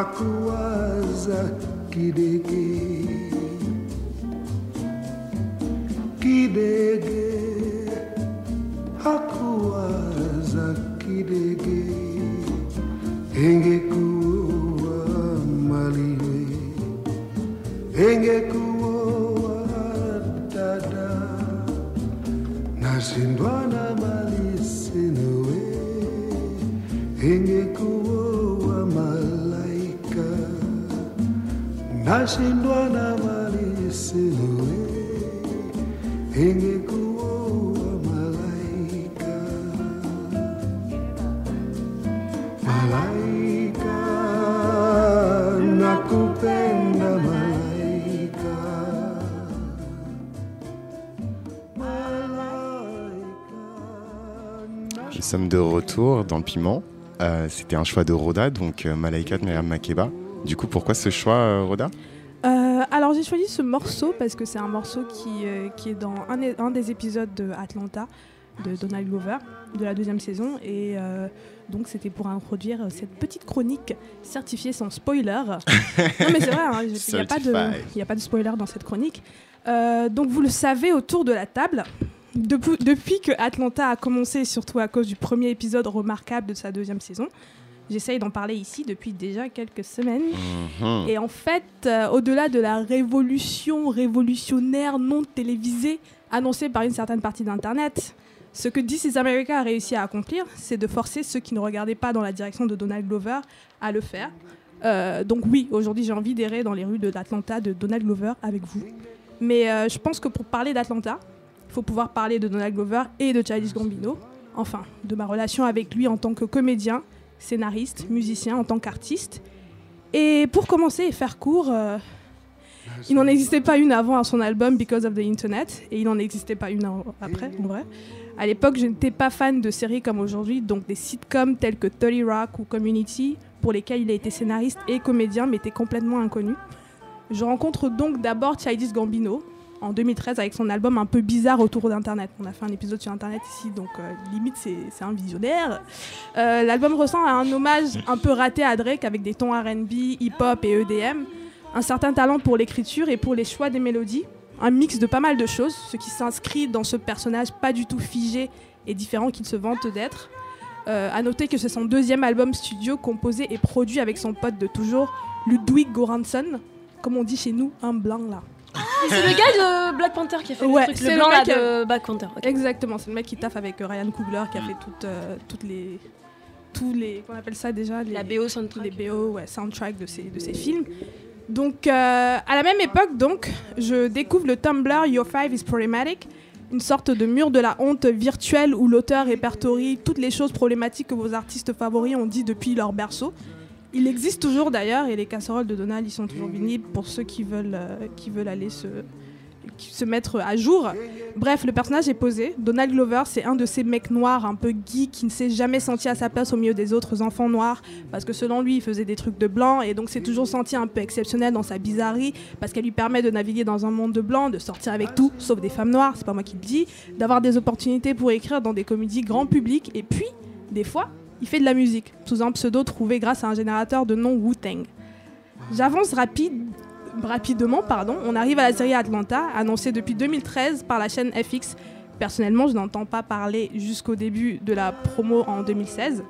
hakuwaza kidege. Kidege hakuwaza kidege. Ingekuwa maliwe ingekuwa Nous sommes de retour dans le piment. Euh, C'était un choix de Roda, donc euh, Malaika de Myriam Makeba. Du coup, pourquoi ce choix, euh, Roda Euh, alors j'ai choisi ce morceau parce que c'est un morceau qui, euh, qui est dans un, des épisodes de Atlanta de Donald Glover de la deuxième saison et euh, donc c'était pour introduire cette petite chronique certifiée sans spoiler. [LAUGHS] non mais c'est vrai, hein, il n'y a, pas de- a pas spoiler dans cette chronique. Donc vous le savez autour de la table, depuis, depuis que Atlanta a commencé, surtout à cause du premier épisode remarquable de sa deuxième saison, j'essaye d'en parler ici depuis déjà quelques semaines. Mhm. Et en fait, euh, au-delà de la révolution révolutionnaire non télévisée annoncée par une certaine partie d'Internet, ce que This is America a réussi à accomplir, c'est de forcer ceux qui ne regardaient pas dans la direction de Donald Glover à le faire. Euh, donc oui, aujourd'hui j'ai envie d'errer dans les rues de l'Atlanta de Donald Glover avec vous. Mais euh, je pense que pour parler d'Atlanta, il faut pouvoir parler de Donald Glover et de Childish Gambino. Enfin, de ma relation avec lui en tant que comédien, scénariste, musicien, en tant qu'artiste. Et pour commencer et faire court, euh, il n'en existait pas une avant à son album Because of the Internet, et il n'en existait pas une après, en vrai. À l'époque, je n'étais pas fan de séries comme aujourd'hui, donc des sitcoms tels que 30 Rock ou Community, pour lesquels il a été scénariste et comédien, mais était complètement inconnu. Je rencontre donc d'abord Childish Gambino en 2013 avec son album un peu bizarre autour d'Internet. On a fait un épisode sur Internet ici, donc euh, limite c'est un visionnaire. Euh, L'album ressemble à un hommage un peu raté à Drake avec des tons RB, hip-hop et EDM, un certain talent pour l'écriture et pour les choix des mélodies, un mix de pas mal de choses, ce qui s'inscrit dans ce personnage pas du tout figé et différent qu'il se vante d'être. Euh, à noter que c'est son deuxième album studio composé et produit avec son pote de toujours, Ludwig Göransson, comme on dit chez nous, un blanc là. C'est le gars de Black Panther qui a fait Ouais, le truc, c'est le blanc le là de Black Panther. Exactement, c'est le mec qui taffe avec euh, Ryan Coogler qui a fait toutes, euh, toutes les. Tous les. Qu'on appelle ça déjà les, La BO soundtrack. Les BO, ouais, soundtrack de ces, de ces films. Donc, euh, à la même époque, donc, je découvre le Tumblr Your Five is Problematic, une sorte de mur de la honte virtuelle où l'auteur répertorie toutes les choses problématiques que vos artistes favoris ont dit depuis leur berceau. Il existe toujours d'ailleurs et les casseroles de Donald ils sont toujours visibles pour ceux qui veulent, euh, qui veulent aller se, se mettre à jour. Bref, le personnage est posé. Donald Glover, c'est un de ces mecs noirs un peu geek qui ne s'est jamais senti à sa place au milieu des autres enfants noirs parce que selon lui, il faisait des trucs de blanc et donc s'est toujours senti un peu exceptionnel dans sa bizarrerie parce qu'elle lui permet de naviguer dans un monde de blanc, de sortir avec tout sauf des femmes noires, c'est pas moi qui le dis, d'avoir des opportunités pour écrire dans des comédies grand public et puis, des fois, il fait de la musique sous un pseudo trouvé grâce à un générateur de nom Wu-Tang. J'avance rapide, rapidement, pardon. On arrive à la série Atlanta, annoncée depuis 2013 par la chaîne FX. Personnellement, je n'entends pas parler jusqu'au début de la promo en 2016.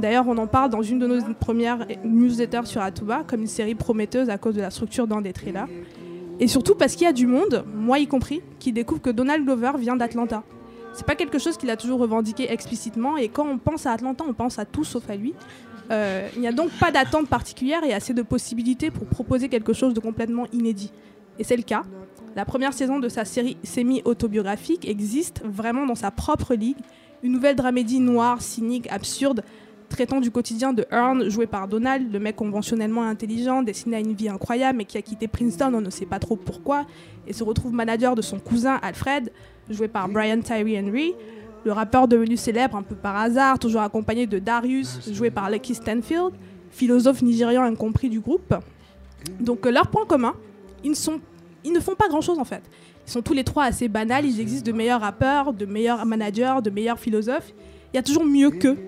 D'ailleurs, on en parle dans une de nos premières newsletters sur Atuba, comme une série prometteuse à cause de la structure d'un des trailers. Et surtout parce qu'il y a du monde, moi y compris, qui découvre que Donald Glover vient d'Atlanta. C'est pas quelque chose qu'il a toujours revendiqué explicitement, et quand on pense à Atlanta, on pense à tout sauf à lui. Euh, il n'y a donc pas d'attente particulière et assez de possibilités pour proposer quelque chose de complètement inédit. Et c'est le cas. La première saison de sa série semi-autobiographique existe vraiment dans sa propre ligue, une nouvelle dramédie noire, cynique, absurde, traitant du quotidien de Earn, joué par Donald, le mec conventionnellement intelligent, destiné à une vie incroyable, mais qui a quitté Princeton, on ne sait pas trop pourquoi, et se retrouve manager de son cousin Alfred, joué par Brian Tyree Henry, le rappeur devenu célèbre un peu par hasard, toujours accompagné de Darius, joué par Lucky Stanfield, philosophe nigérian incompris du groupe. Donc euh, leur point commun, ils ne, sont, ils ne font pas grand-chose en fait. Ils sont tous les trois assez banals, ils existent de meilleurs rappeurs, de meilleurs managers, de meilleurs philosophes. Il y a toujours mieux qu'eux.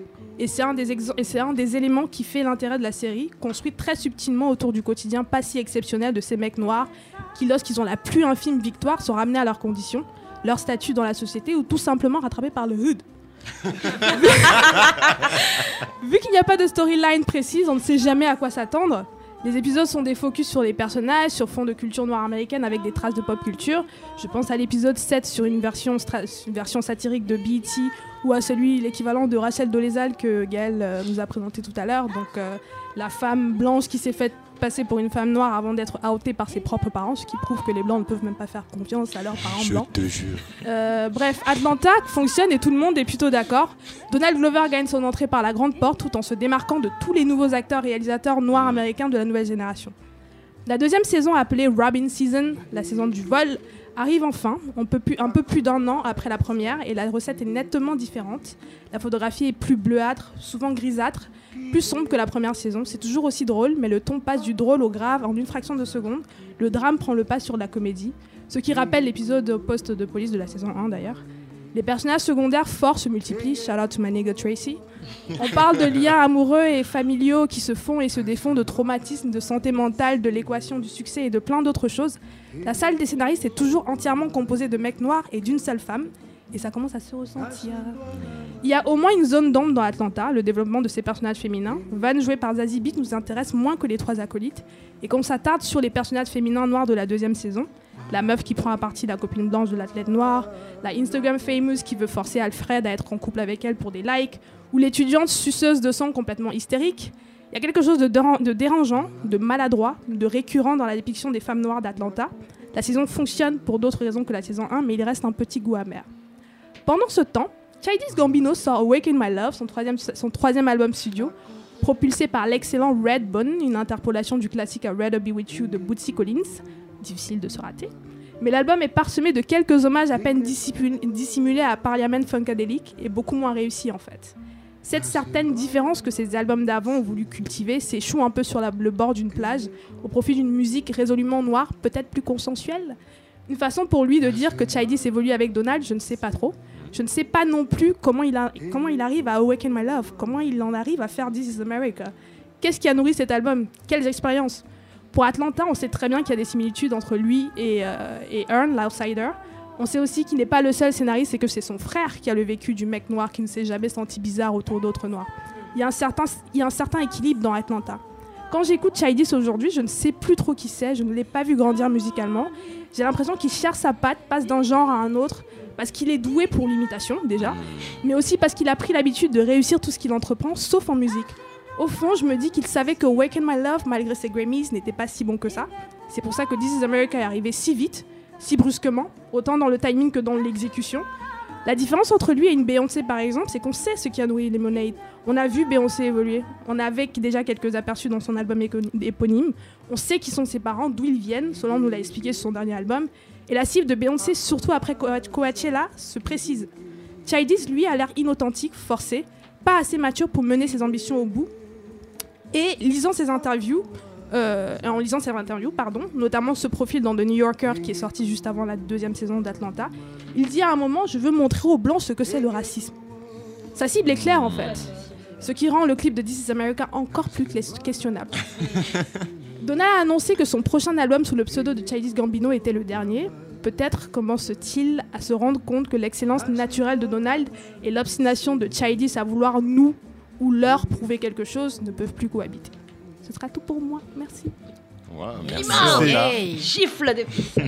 Et c'est un, des éléments qui fait l'intérêt de la série, construite très subtilement autour du quotidien pas si exceptionnel de ces mecs noirs, qui lorsqu'ils ont la plus infime victoire sont ramenés à leurs conditions, leur statut dans la société ou tout simplement rattrapés par le hood. [LAUGHS] Vu qu'il n'y a pas de storyline précise, on ne sait jamais à quoi s'attendre. Les épisodes sont des focus sur les personnages, sur fond de culture noire américaine avec des traces de pop culture. Je pense à l'épisode 7 sur une version, satirique de BET ou à celui, l'équivalent de Rachel Dolezal que Gaël euh, nous a présenté tout à l'heure. Donc euh, la femme blanche qui s'est faite passer pour une femme noire avant d'être outée par ses propres parents, ce qui prouve que les blancs ne peuvent même pas faire confiance à leurs parents Je blancs. te jure. Euh, bref, Atlanta fonctionne et tout le monde est plutôt d'accord. Donald Glover gagne son entrée par la grande porte tout en se démarquant de tous les nouveaux acteurs réalisateurs noirs américains de la nouvelle génération. La deuxième saison, appelée Robin Season, la saison du vol, arrive enfin, on peut plus, un peu plus d'un an après la première, et la recette est nettement différente. La photographie est plus bleuâtre, souvent grisâtre, plus sombre que la première saison. C'est toujours aussi drôle, mais le ton passe du drôle au grave en une fraction de seconde. Le drame prend le pas sur la comédie, ce qui rappelle l'épisode au poste de police de la saison 1 d'ailleurs. Les personnages secondaires forts se multiplient, shout out to my nigga Tracy. On parle de liens amoureux et familiaux qui se font et se défont, de traumatismes, de santé mentale, de l'équation du succès et de plein d'autres choses. La salle des scénaristes est toujours entièrement composée de mecs noirs et d'une seule femme, et ça commence à se ressentir. Il y a au moins une zone d'ombre dans Atlanta, le développement de ces personnages féminins. Van, joué par Zazie Beetz, nous intéresse moins que les trois acolytes, et qu'on s'attarde sur les personnages féminins noirs de la deuxième saison, la meuf qui prend à partie la copine blanche de l'athlète noir, la Instagram famous qui veut forcer Alfred à être en couple avec elle pour des likes, ou l'étudiante suceuse de sang complètement hystérique. Il y a quelque chose de, de dérangeant, de maladroit, de récurrent dans la dépiction des femmes noires d'Atlanta. La saison fonctionne pour d'autres raisons que la saison 1, mais il reste un petit goût amer. Pendant ce temps, Childish Gambino sort Awaken My Love, son troisième, album studio, propulsé par l'excellent Redbone, une interpolation du classique A Rather Be With You de Bootsy Collins. Difficile de se rater. Mais l'album est parsemé de quelques hommages à peine dissimul- dissimulés à Parliament Funkadelic et beaucoup moins réussis en fait. Cette certaine différence que ces albums d'avant ont voulu cultiver s'échoue un peu sur le bord d'une plage au profit d'une musique résolument noire, peut-être plus consensuelle. Une façon pour lui de dire que Childish évolue avec Donald, je ne sais pas trop. Je ne sais pas non plus comment il, a- comment il arrive à Awaken My Love, comment il en arrive à faire This is America. Qu'est-ce qui a nourri cet album? Quelles expériences? Pour Atlanta, on sait très bien qu'il y a des similitudes entre lui et, euh, et Earn, l'outsider. On sait aussi qu'il n'est pas le seul scénariste et que c'est son frère qui a le vécu du mec noir qui ne s'est jamais senti bizarre autour d'autres noirs. Il y, a un certain, il y a un certain équilibre dans Atlanta. Quand j'écoute Childish aujourd'hui, je ne sais plus trop qui c'est, je ne l'ai pas vu grandir musicalement. J'ai l'impression qu'il cherche sa patte, passe d'un genre à un autre, parce qu'il est doué pour l'imitation déjà, mais aussi parce qu'il a pris l'habitude de réussir tout ce qu'il entreprend, sauf en musique. Au fond, je me dis qu'il savait que Waken My Love, malgré ses Grammys, n'était pas si bon que ça. C'est pour ça que This is America est arrivé si vite, si brusquement, autant dans le timing que dans l'exécution. La différence entre lui et une Beyoncé, par exemple, c'est qu'on sait ce qui a nourri Lemonade. On a vu Beyoncé évoluer. On avait déjà quelques aperçus dans son album éponyme. On sait qui sont ses parents, d'où ils viennent. Solange nous l'a expliqué sur son dernier album. Et la cible de Beyoncé, surtout après Coa- Coachella, se précise. Childish, lui, a l'air inauthentique, forcé, pas assez mature pour mener ses ambitions au bout. Et lisant ses interviews, euh, en lisant ses interviews, pardon, notamment ce profil dans The New Yorker qui est sorti juste avant la deuxième saison d'Atlanta, il dit à un moment Je veux montrer aux blancs ce que c'est le racisme. Sa cible est claire en fait, ce qui rend le clip de This is America encore plus questionnable. [LAUGHS] Donna a annoncé que son prochain album sous le pseudo de Childish Gambino était le dernier. Peut-être commence-t-il à se rendre compte que l'excellence naturelle de Donald et l'obstination de Childish à vouloir nous ou leur prouver quelque chose ne peuvent plus cohabiter. Ce sera tout pour moi. Merci. Immense. Hey, gifle des [LAUGHS]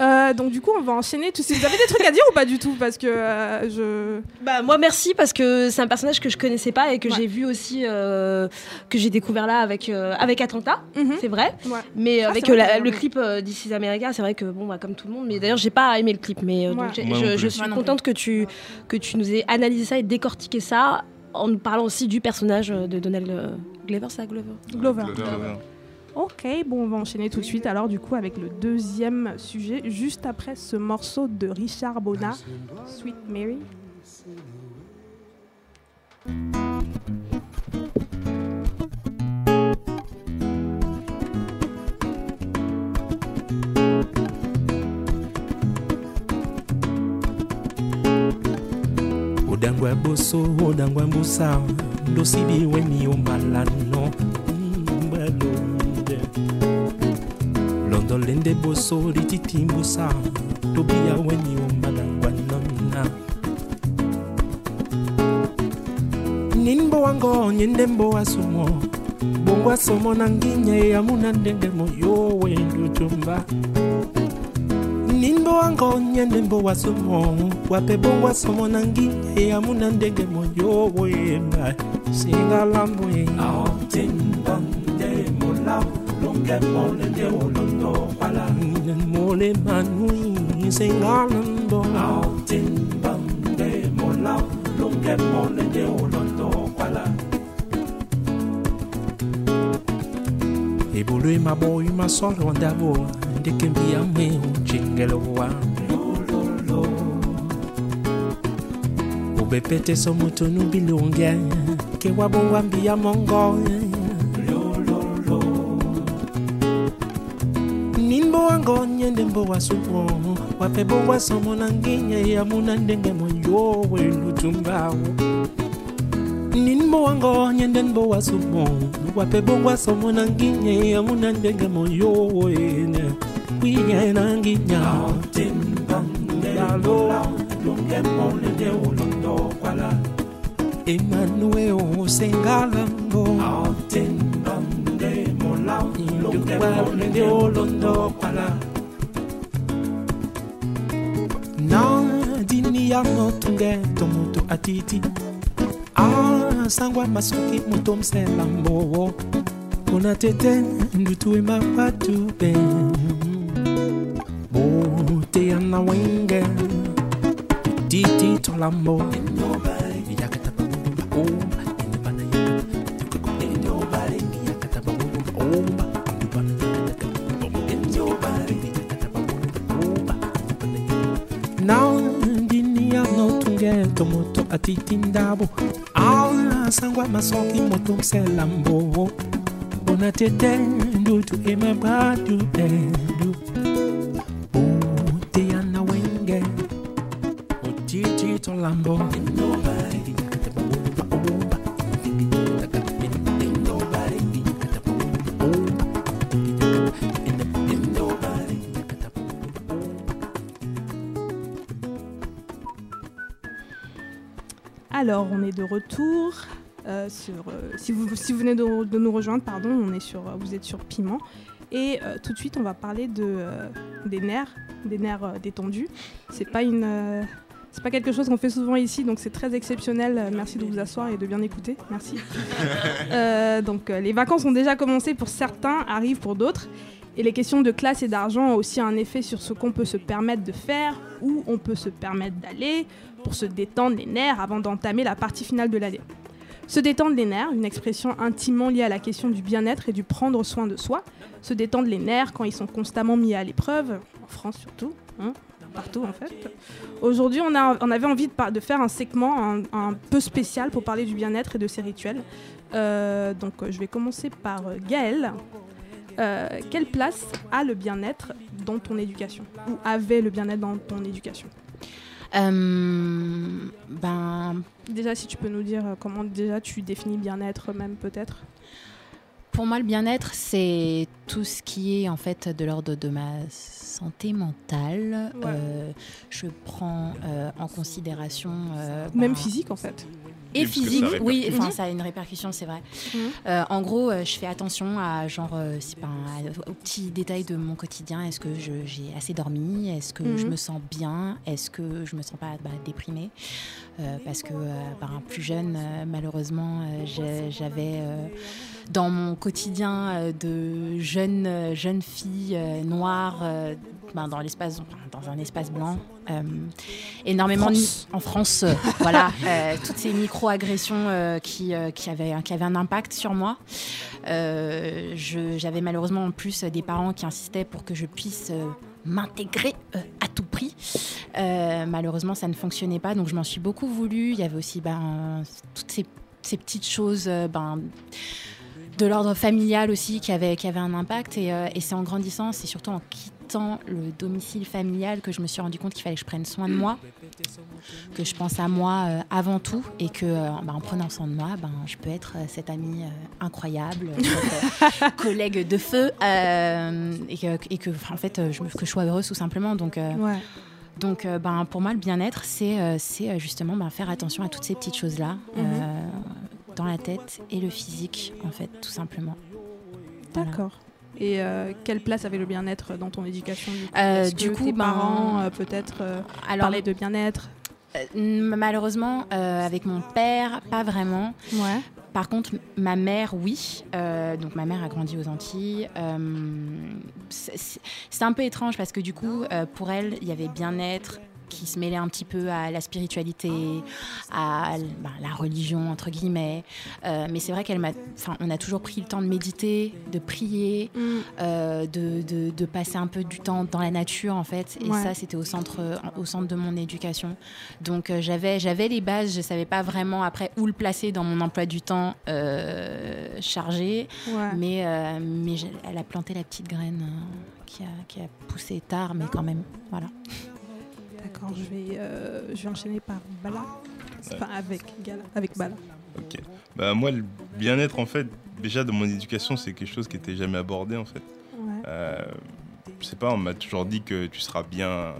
Euh, donc du coup, on va enchaîner de suite. Vous avez des trucs à dire ou pas du tout Parce que euh, je... Bah moi merci parce que c'est un personnage que je connaissais pas et que Ouais. j'ai vu aussi euh, que j'ai découvert là avec euh, avec Atlanta, Mhm. c'est vrai. Ouais. Mais Ah, avec euh, vrai la- le clip euh, is America, c'est vrai que bon bah, comme tout le monde. Mais d'ailleurs j'ai pas aimé le clip, mais euh, Ouais. donc je, suis contente que tu que tu nous aies analysé ça et décortiqué ça en nous parlant aussi du personnage de Donald Glover, ça Glover. Glover. Glover. Ok, bon, on va enchaîner tout de suite alors du coup avec le deuxième sujet, juste après ce morceau de Richard Bonnat, Sweet Mary. nde boso lititimbusa tobiya weni omanagwanamna ninbo wango nyende mbo asumo bongo asomo na nginye yamuna ndende moyo wendo chumba ninbo wango nyende mbo asumo wape bongo asomo na nginye yamuna ndende moyo wemba singalambo ye aotimbande molawo ke mole te olondo wala Nen mole manui se ngalando Ao tin bande molau Lunge mole te olondo wala Ebului ma boi ma soro andavo De che mi ame un cingelo wa Lolo Ubepete so mutunu bilunge Ke wabo wambi ya mongoye ngonya ndembo wasuko wapebo wasomo na nginye ya muna ndenge mwenjo wenu tumbao ninbo wangonya ndembo wasuko wapebo wasomo na nginye ya muna ndenge mwenjo wenu kwiye na nginya timbangelo lungemone de ulondo kwala Emmanuel Sengalambo Aotin motunge to mutu atiti. Ah sangwa masuki msela mbowo kuna tete ndutu bote wenge titi oh atitindabo aula sangwa masoki motomselambo ona tetendo tu emabadu eh. Alors, on est de retour. euh, sur, euh, si, vous, si vous venez de, de nous rejoindre, pardon, on est sur, vous êtes sur Piment. Et euh, tout de suite, on va parler de, euh, des nerfs, des nerfs euh, détendus. C'est pas une, euh, c'est pas quelque chose qu'on fait souvent ici, donc c'est très exceptionnel. Euh, Merci de vous asseoir et de bien écouter. Merci. [LAUGHS] Euh, donc, euh, les vacances ont déjà commencé pour certains, arrivent pour d'autres. Et les questions de classe et d'argent ont aussi un effet sur ce qu'on peut se permettre de faire, où on peut se permettre d'aller, pour se détendre les nerfs avant d'entamer la partie finale de l'année. Se détendre les nerfs, une expression intimement liée à la question du bien-être et du prendre soin de soi. Se détendre les nerfs quand ils sont constamment mis à l'épreuve, en France surtout, hein, partout en fait. Aujourd'hui, on, avait envie de, faire un segment un, un peu spécial pour parler du bien-être et de ses rituels. Euh, donc euh, je vais commencer par euh, Gaëlle. Euh, quelle place a le bien-être dans ton éducation Ou avait le bien-être dans ton éducation? Euh, ben, Déjà, si tu peux nous dire euh, comment déjà tu définis bien-être, même peut-être? Pour moi, le bien-être, c'est tout ce qui est en fait de l'ordre de ma santé mentale. Ouais. Euh, je prends euh, en considération. euh, Même ben, physique en fait. Et physique, oui, enfin ça a une répercussion, c'est vrai. Mhm. Euh, en gros, euh, je fais attention à genre, euh, si, ben, à- aux petits détails de mon quotidien. Est-ce que je- j'ai assez dormi? Est-ce que je Mhm. me sens bien? Est-ce que je me sens pas bah, déprimée? Euh, Parce que euh, ben, plus jeune, euh, malheureusement, euh, j'avais euh, dans mon quotidien euh, de jeune jeune fille euh, noire euh, ben, dans l'espace dans un espace blanc euh, énormément France. en France euh, [LAUGHS] voilà euh, toutes ces micro-agressions qui, qui, avaient, qui avaient un impact sur moi j'avais malheureusement en plus des parents qui insistaient pour que je puisse m'intégrer euh, à tout prix Euh, malheureusement ça ne fonctionnait pas donc je m'en suis beaucoup voulu il y avait aussi ben, toutes ces, ces petites choses ben, de l'ordre familial aussi qui avait un impact. Et, euh, et c'est en grandissant, c'est surtout en quittant le domicile familial que je me suis rendu compte qu'il fallait que je prenne soin de moi, que je pense à moi euh, avant tout, et que euh, bah, en prenant soin de moi, ben, je peux être euh, cette amie incroyable, [LAUGHS] cette, collègue de feu, et que, et que, en fait, je, me- que je sois heureuse tout simplement. Donc, Ouais. donc, euh, ben, pour moi, le bien-être, c'est euh, justement ben, faire attention à toutes ces petites choses-là, Mhm. euh, dans la tête et le physique, en fait, tout simplement. Voilà. Et euh, quelle place avait le bien-être dans ton éducation Du coup, Euh, du que coup, tes ben, parents euh, peut-être euh, Alors, parlaient de bien-être? malheureusement, avec mon père, pas vraiment. Ouais. par contre, ma mère, oui. Euh, donc ma mère a grandi aux Antilles. Euh, c'est- un peu étrange parce que du coup, euh, pour elle, il y avait bien-être qui se mêlait un petit peu à la spiritualité, à bah, la religion entre guillemets. Euh, mais c'est vrai qu'elle m'a, on a toujours pris le temps de méditer, de prier, euh, de, de- de passer un peu du temps dans la nature en fait. Et Ouais. ça, c'était au centre, au centre de mon éducation. Donc euh, j'avais, j'avais les bases. Je savais pas vraiment après où le placer dans mon emploi du temps chargé. Ouais. Mais, mais elle a planté la petite graine qui, a, qui a poussé tard, mais quand même, voilà. D'accord, je vais, euh, je vais enchaîner par Bala. Enfin, avec Gala, avec Bala. Ok. Bah, moi, le bien-être, en fait, déjà dans mon éducation, c'est quelque chose qui n'était jamais abordé, en fait. Ouais. Euh, je sais pas, on m'a toujours dit que tu seras bien. euh,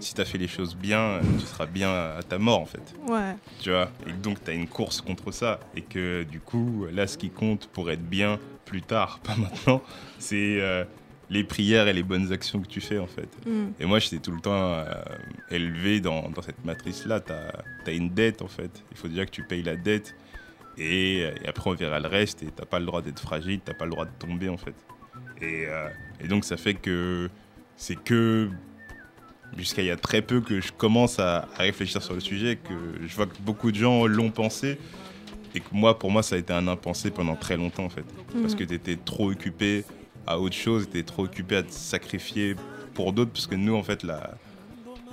si tu as fait les choses bien, euh, tu seras bien à ta mort, en fait. Ouais. Tu vois Et donc, tu as une course contre ça. Et que, du coup, là, ce qui compte pour être bien plus tard, [LAUGHS] pas maintenant, c'est euh, les prières et les bonnes actions que tu fais, en fait. Mm. Et moi, j'étais tout le temps euh, élevé dans, dans cette matrice-là. Tu as, une dette, en fait. Il faut déjà que tu payes la dette. Et, euh, et après, on verra le reste. Et tu pas le droit d'être fragile, tu pas le droit de tomber, en fait. Et, euh, et donc, ça fait que c'est que jusqu'à il y a très peu que je commence à, à réfléchir sur le sujet, que je vois que beaucoup de gens l'ont pensé. Et que moi, pour moi, ça a été un impensé pendant très longtemps, en fait. Parce Mhm. que tu étais trop occupé à autre chose, tu étais trop occupé à te sacrifier pour d'autres. Parce que nous, en fait, la,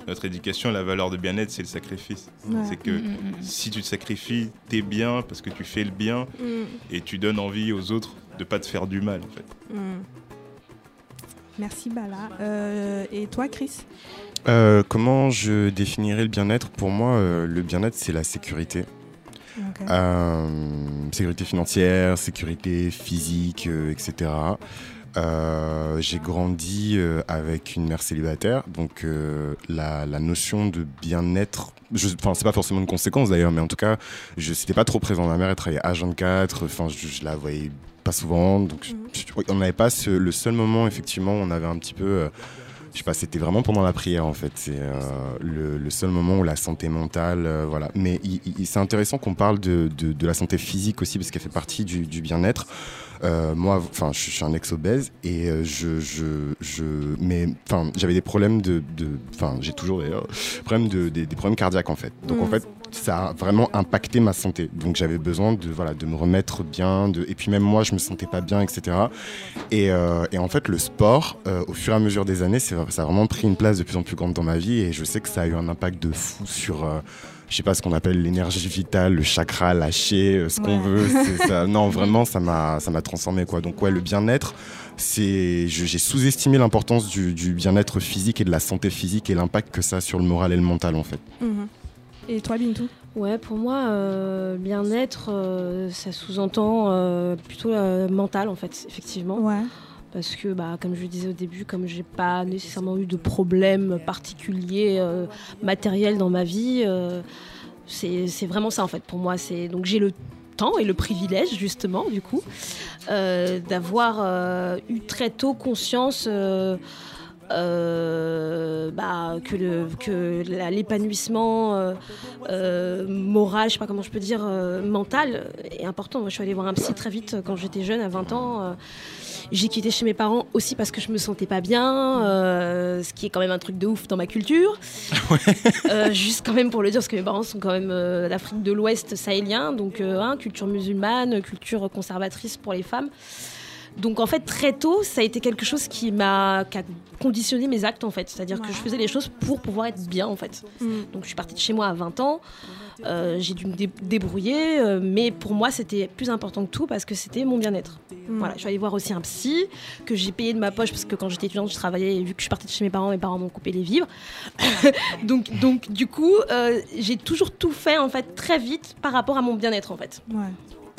notre éducation, la valeur de bien-être, c'est le sacrifice. Ouais. C'est que Mhm, mhm. si tu te sacrifies, t'es bien parce que tu fais le bien et tu donnes envie aux autres de pas te faire du mal, en fait. Mm. Merci Bala. Euh, et toi, Chris? Euh, comment je définirais le bien-être? Pour moi, euh, le bien-être, c'est la sécurité. Euh, sécurité financière, sécurité physique, euh, etc. Euh, j'ai grandi euh, avec une mère célibataire, donc euh, la, la notion de bien-être, enfin c'est pas forcément une conséquence d'ailleurs, mais en tout cas, je c'était pas trop présent. Ma mère elle travaillait H24, enfin je, je la voyais pas souvent, donc je- je- on n'avait pas ce- le seul moment effectivement où on avait un petit peu euh, je sais pas, c'était vraiment pendant la prière en fait. C'est euh, le, le seul moment où la santé mentale, euh, voilà. Mais c'est intéressant qu'on parle de, de- de la santé physique aussi parce qu'elle fait partie du, du bien-être. Euh, moi, enfin, je, je suis un ex-obèse et euh, je, je, je, mais enfin, j'avais des problèmes de, de- enfin, j'ai toujours d'ailleurs, problèmes de, des, des problèmes cardiaques en fait. Donc en Mm. fait, ça a vraiment impacté ma santé. Donc j'avais besoin de, voilà, de me remettre bien, de, et puis même moi, je me sentais pas bien, etc. Et, euh, et en fait, le sport, euh, au fur et à mesure des années, ça a vraiment pris une place de plus en plus grande dans ma vie et je sais que ça a eu un impact de fou sur. Je sais pas ce qu'on appelle l'énergie vitale, le chakra lâché, euh, ce qu'on veut. ça. [LAUGHS] Non, vraiment, ça m'a, ça m'a transformé quoi. Donc ouais, le bien-être, c'est, j'ai sous-estimé l'importance du, du bien-être physique et de la santé physique et l'impact que ça a sur le moral et le mental en fait. Mhm. Et toi, Bintou? Ouais, pour moi, euh, bien-être, euh, ça sous-entend euh, plutôt euh, mental, en fait, effectivement. Ouais. Parce que, bah, comme je disais au début, comme j'ai pas nécessairement eu de problème particulier euh, matériel dans ma vie, euh, c'est vraiment ça, en fait, pour moi. Donc j'ai le temps et le privilège, justement, du coup, euh, d'avoir eu très tôt conscience bah, que l'épanouissement moral, je sais pas comment je peux dire, mental est important. Moi, je suis allée voir un psy très vite quand j'étais jeune, à 20 ans. J'ai quitté chez mes parents aussi parce que je me sentais pas bien, euh, ce qui est quand même un truc de ouf dans ma culture. [LAUGHS] Euh, juste quand même pour le dire, parce que mes parents sont quand même euh, d'Afrique de l'Ouest sahélien, donc euh, hein, culture musulmane, culture conservatrice pour les femmes. Donc en fait très tôt, ça a été quelque chose qui m'a conditionné mes actes en fait, c'est-à-dire que je faisais les choses pour pouvoir être bien en fait. Donc je suis partie de chez moi à 20 ans, euh, j'ai dû me dé- débrouiller, euh, mais pour moi c'était plus important que tout parce que c'était mon bien-être. Mm. Voilà, je suis allée voir aussi un psy que j'ai payé de ma poche parce que quand j'étais étudiante, je travaillais et vu que je suis partie de chez mes parents, mes parents m'ont coupé les vivres. [LAUGHS] donc, donc du coup, euh, j'ai toujours tout fait en fait très vite par rapport à mon bien-être en fait. Ouais.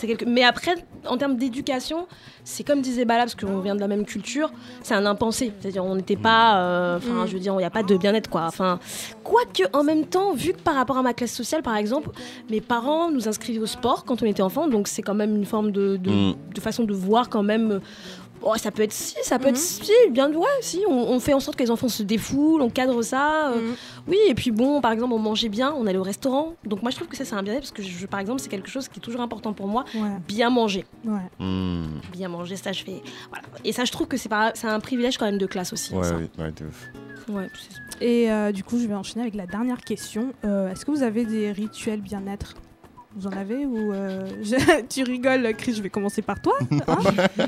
Quelque- Mais après, en termes d'éducation, c'est comme disait Bala, parce qu'on vient de la même culture, c'est un impensé. C'est-à-dire, on n'était pas. euh, Enfin, Mm. je veux dire, il n'y a pas de bien-être, quoi. Enfin, quoique, en même temps, vu que par rapport à ma classe sociale, par exemple, mes parents nous inscrivaient au sport quand on était enfant, donc c'est quand même une forme de, de, Mm. de façon de voir quand même Oh, ça peut être si, ça peut être si, bien ouais, si. On, on fait en sorte que les enfants se défoulent, on cadre ça. euh, Oui, et puis bon, par exemple, on mangeait bien, on allait au restaurant. Donc moi, je trouve que ça, c'est un bien-être parce que, je, par exemple, c'est quelque chose qui est toujours important pour moi. Ouais. Bien manger. Ouais. Hmm. Bien manger, ça, je fais. Voilà. Et ça, je trouve que c'est pas- c'est un privilège quand même de classe aussi. Ouais, ça. ouais, ouais, de ouf. Ouais, c'est- Et euh, du coup, je vais enchaîner avec la dernière question. Euh, Est-ce que vous avez des rituels bien-être? Vous en avez ou euh, [LAUGHS] Tu rigoles, Chris, je vais commencer par toi. hein [LAUGHS]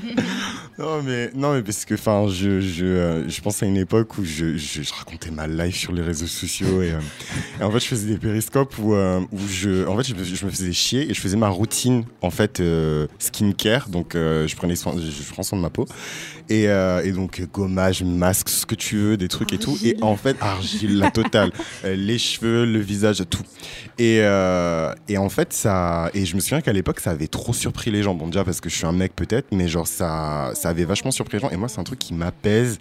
Non mais, non mais parce que enfin je, je, euh, je pense à une époque où je, je, racontais ma life sur les réseaux sociaux et, euh, en fait je faisais des périscopes où, où je en fait je, me- faisais chier et je faisais ma routine en fait skincare. Donc je prenais soin je, prends soin de ma peau. Et, et donc gommage masque ce que tu veux des trucs et tout. Et en fait argile la totale. Les cheveux le visage tout. Et, et en fait ça et je me souviens qu'à l'époque ça avait trop surpris les gens. Bon déjà parce que je suis un mec peut-être mais genre ça ça avait vachement surpris les gens. Et moi c'est un truc qui m'apaise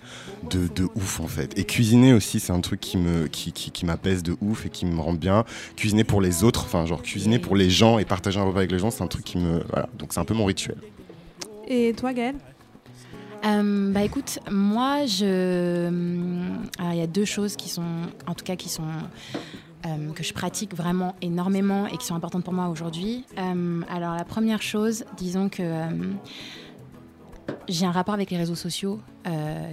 de, de ouf en fait. Et cuisiner aussi c'est un truc qui me qui, qui, qui m'apaise de ouf et qui me rend bien. Cuisiner pour les autres enfin genre cuisiner pour les gens et partager un repas avec les gens c'est un truc qui me voilà. Donc c'est un peu mon rituel. Et toi, Gaëlle? Euh, bah écoute, moi, je, hum, alors, il y a deux choses qui sont, en tout cas, qui sont euh, que je pratique vraiment énormément et qui sont importantes pour moi aujourd'hui. Euh, alors la première chose, disons que euh, j'ai un rapport avec les réseaux sociaux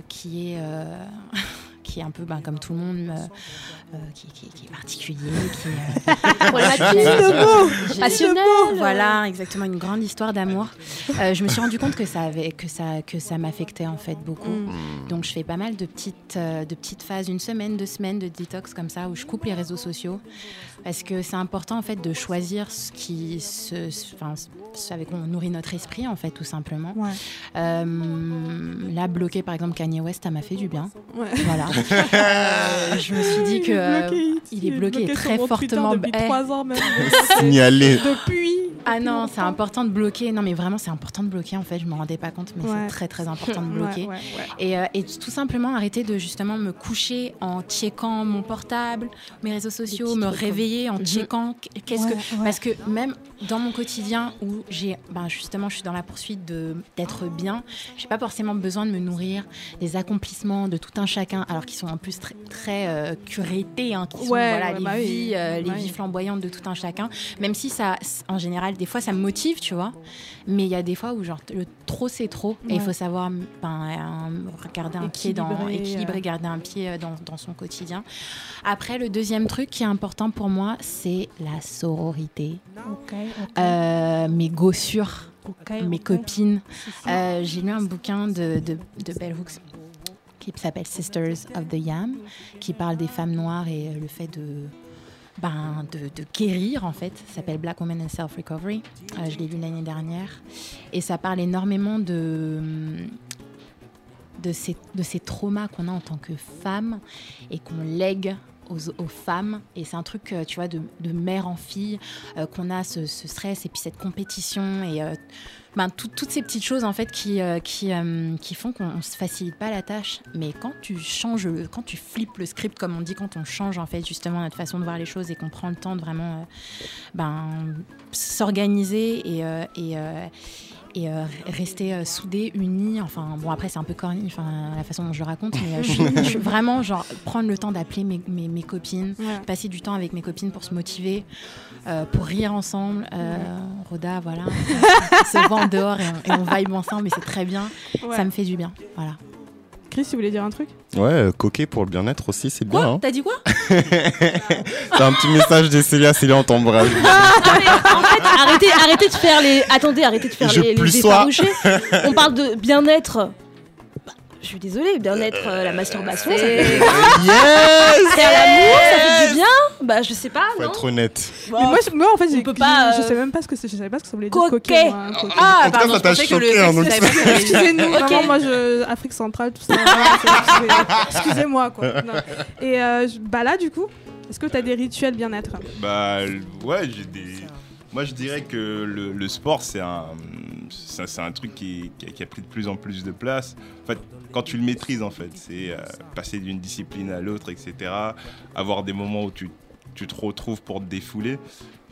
qui est [LAUGHS] qui est un peu ben, comme tout le monde, euh, qui, qui- qui est particulier, qui [LAUGHS] est euh, mot, j'ai- passionnel. Voilà, exactement, une grande histoire d'amour. Euh, je me suis rendu compte que ça avait, que ça, que ça m'affectait en fait beaucoup. Mm. Donc je fais pas mal de petites, euh, de petites phases, une semaine, deux semaines de détox comme ça, où je coupe les réseaux sociaux, parce que c'est important en fait de choisir ce qui, se, ce- enfin, ce avec quoi on nourrit notre esprit en fait, tout simplement. Ouais. Euh, là, bloquer par exemple Kanye West, ça m'a fait du bien. Ouais. Voilà. [LAUGHS] Euh, je me suis dit que est euh, bloqué, il est bloqué, très fortement. depuis trois ans même. [LAUGHS] Signalé. Depuis. Ah non, c'est important de bloquer. Non, mais vraiment, c'est important de bloquer. En fait, je me rendais pas compte, mais Ouais. c'est très très [LAUGHS] important de bloquer. ouais, ouais. Et, euh, et tout simplement arrêter de justement me coucher en checkant mon portable, mes réseaux sociaux, me réveiller en checkant qu'est-ce Ouais, que ouais. parce que même dans mon quotidien où j'ai ben justement je suis dans la poursuite de d'être bien, j'ai pas forcément besoin de me nourrir des accomplissements de tout un chacun alors qu'ils sont en plus très très euh, hein, qui sont Ouais, voilà ouais, les bah oui. vies euh, les vies flamboyantes de tout un chacun, même si ça en général des fois ça me motive, tu vois. Mais il y a des fois où genre le trop c'est trop et il faut savoir ben, garder un pied dans Équilibrer, garder un pied euh, dans, dans son quotidien. Après le deuxième truc qui est important pour moi, c'est la sororité. Euh, mes gossures, mes copines. Euh, J'ai lu un bouquin de, de, de Bell Hooks qui s'appelle Sisters of the Yam, qui parle des femmes noires et euh, le fait de, ben, de, guérir en fait. Ça s'appelle Black Women and Self Recovery. Euh, je l'ai lu l'année dernière et ça parle énormément de de ces, de ces traumas qu'on a en tant que femme et qu'on lègue aux, femmes. Et c'est un truc, euh, tu vois, de, mère en fille, euh, qu'on a ce, stress et puis cette compétition et euh, ben, tout- toutes ces petites choses en fait qui, qui, qui font qu'on ne se facilite pas la tâche. Mais quand tu changes, quand tu flippes le script, comme on dit, quand on change en fait justement notre façon de voir les choses et qu'on prend le temps de vraiment ben, s'organiser et, et, et euh, rester euh, soudés, unis. Enfin, bon, après, c'est un peu corny, enfin, la façon dont je le raconte, mais euh, je, suis- je suis [LAUGHS] vraiment, genre, prendre le temps d'appeler mes, mes, mes copines, Ouais. passer du temps avec mes copines pour se motiver, euh, pour rire ensemble. Roda, voilà, [LAUGHS] on se en dehors et on, et on vibe ensemble, et c'est très bien. Ouais. Ça me fait du bien, voilà. Chris, tu voulais dire un truc Ouais, euh, coquer pour le bien-être aussi, c'est bien. hein. T'as dit quoi [LAUGHS] C'est un petit message de Célia, Célia, on t'embrasse. en fait, arrêtez, arrêtez de faire les. Attendez, arrêtez de faire Je les, les. On parle de bien-être. Je suis désolée, bien-être, euh, la masturbation, ça fait du [LAUGHS] bien. Yes Faire l'amour, ça fait du bien. Bah, je sais pas, Faut non être honnête. Bon, Mais moi, je- moi, en fait, j'ai- peut pas, je euh, sais même pas ce que c'est. Je savais pas ce que ça voulait dire. Coquet. coquet, moi, coquet. Ah, En tout cas, pardon, ça je t'a pensais que le choqué, hein, donc savais. Excusez-nous, Ok. vraiment, moi, je... Afrique centrale, tout ça. voilà, c'est- c'est- Excusez-moi, quoi. [LAUGHS] Non. Et euh, je- bah là, du coup, est-ce que tu as des rituels bien-être? Bah l- ouais, j'ai des. Moi je dirais que le, le sport c'est un, c'est un truc qui, qui a- qui a pris de plus en plus de place. En fait, quand tu le maîtrises en fait, c'est euh, passer d'une discipline à l'autre, etc. Avoir des moments où tu, tu te retrouves pour te défouler.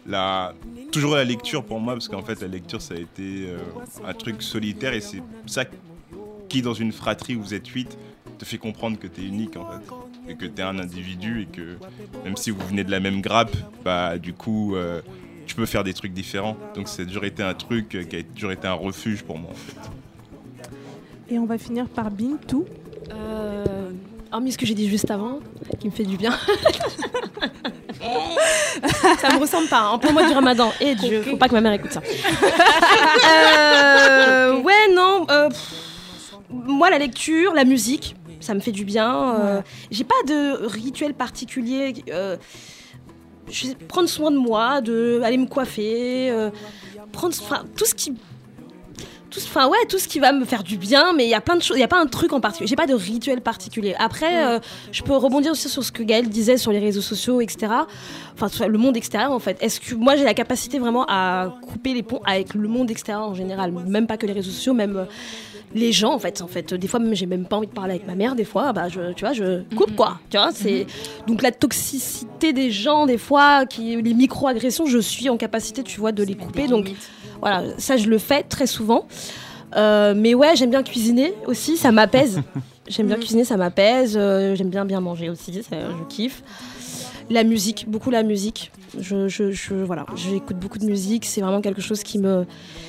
La, toujours la lecture pour moi, parce qu'en fait la lecture ça a été euh, un truc solitaire et c'est ça qui dans une fratrie où vous êtes 8 te fait comprendre que tu es unique en fait et que tu es un individu et que même si vous venez de la même grappe, bah du coup euh, tu peux faire des trucs différents. Donc ça a toujours été un truc qui a toujours été un refuge pour moi. Et on va finir par Bintou. Euh, hormis ce que j'ai dit juste avant, qui me fait du bien. [LAUGHS] ça me ressemble pas. En plein mois du ramadan. Et Dieu, faut pas que ma mère écoute ça. Euh, [LAUGHS] ouais, non. euh, pff, moi, la lecture, la musique, ça me fait du bien. euh, J'ai pas de rituel particulier. euh, je sais, prendre soin de moi, de aller me coiffer, prendre, tout ce qui tout, enfin ouais, tout ce qui va me faire du bien, mais il y a plein de choses, il y a pas un truc en particulier. J'ai pas de rituel particulier. Après, euh, je peux rebondir aussi sur ce que Gaël disait sur les réseaux sociaux, etc. Enfin, sur le monde extérieur en fait. Est-ce que moi j'ai la capacité vraiment à couper les ponts avec le monde extérieur en général, même pas que les réseaux sociaux, même euh, les gens en fait. En fait, des fois même j'ai même pas envie de parler avec ma mère. Des fois, bah je, tu vois, je coupe quoi. Tu vois, c'est donc la toxicité des gens des fois, qui les micro-agressions, je suis en capacité, tu vois, de les couper. Donc voilà, ça je le fais très souvent. Euh, mais ouais, j'aime bien cuisiner aussi, ça m'apaise. [LAUGHS] j'aime bien cuisiner, ça m'apaise. Euh, j'aime bien bien manger aussi, ça, je kiffe. La musique, beaucoup la musique. Je, je, je- voilà, j'écoute beaucoup de musique. C'est vraiment quelque chose qui me,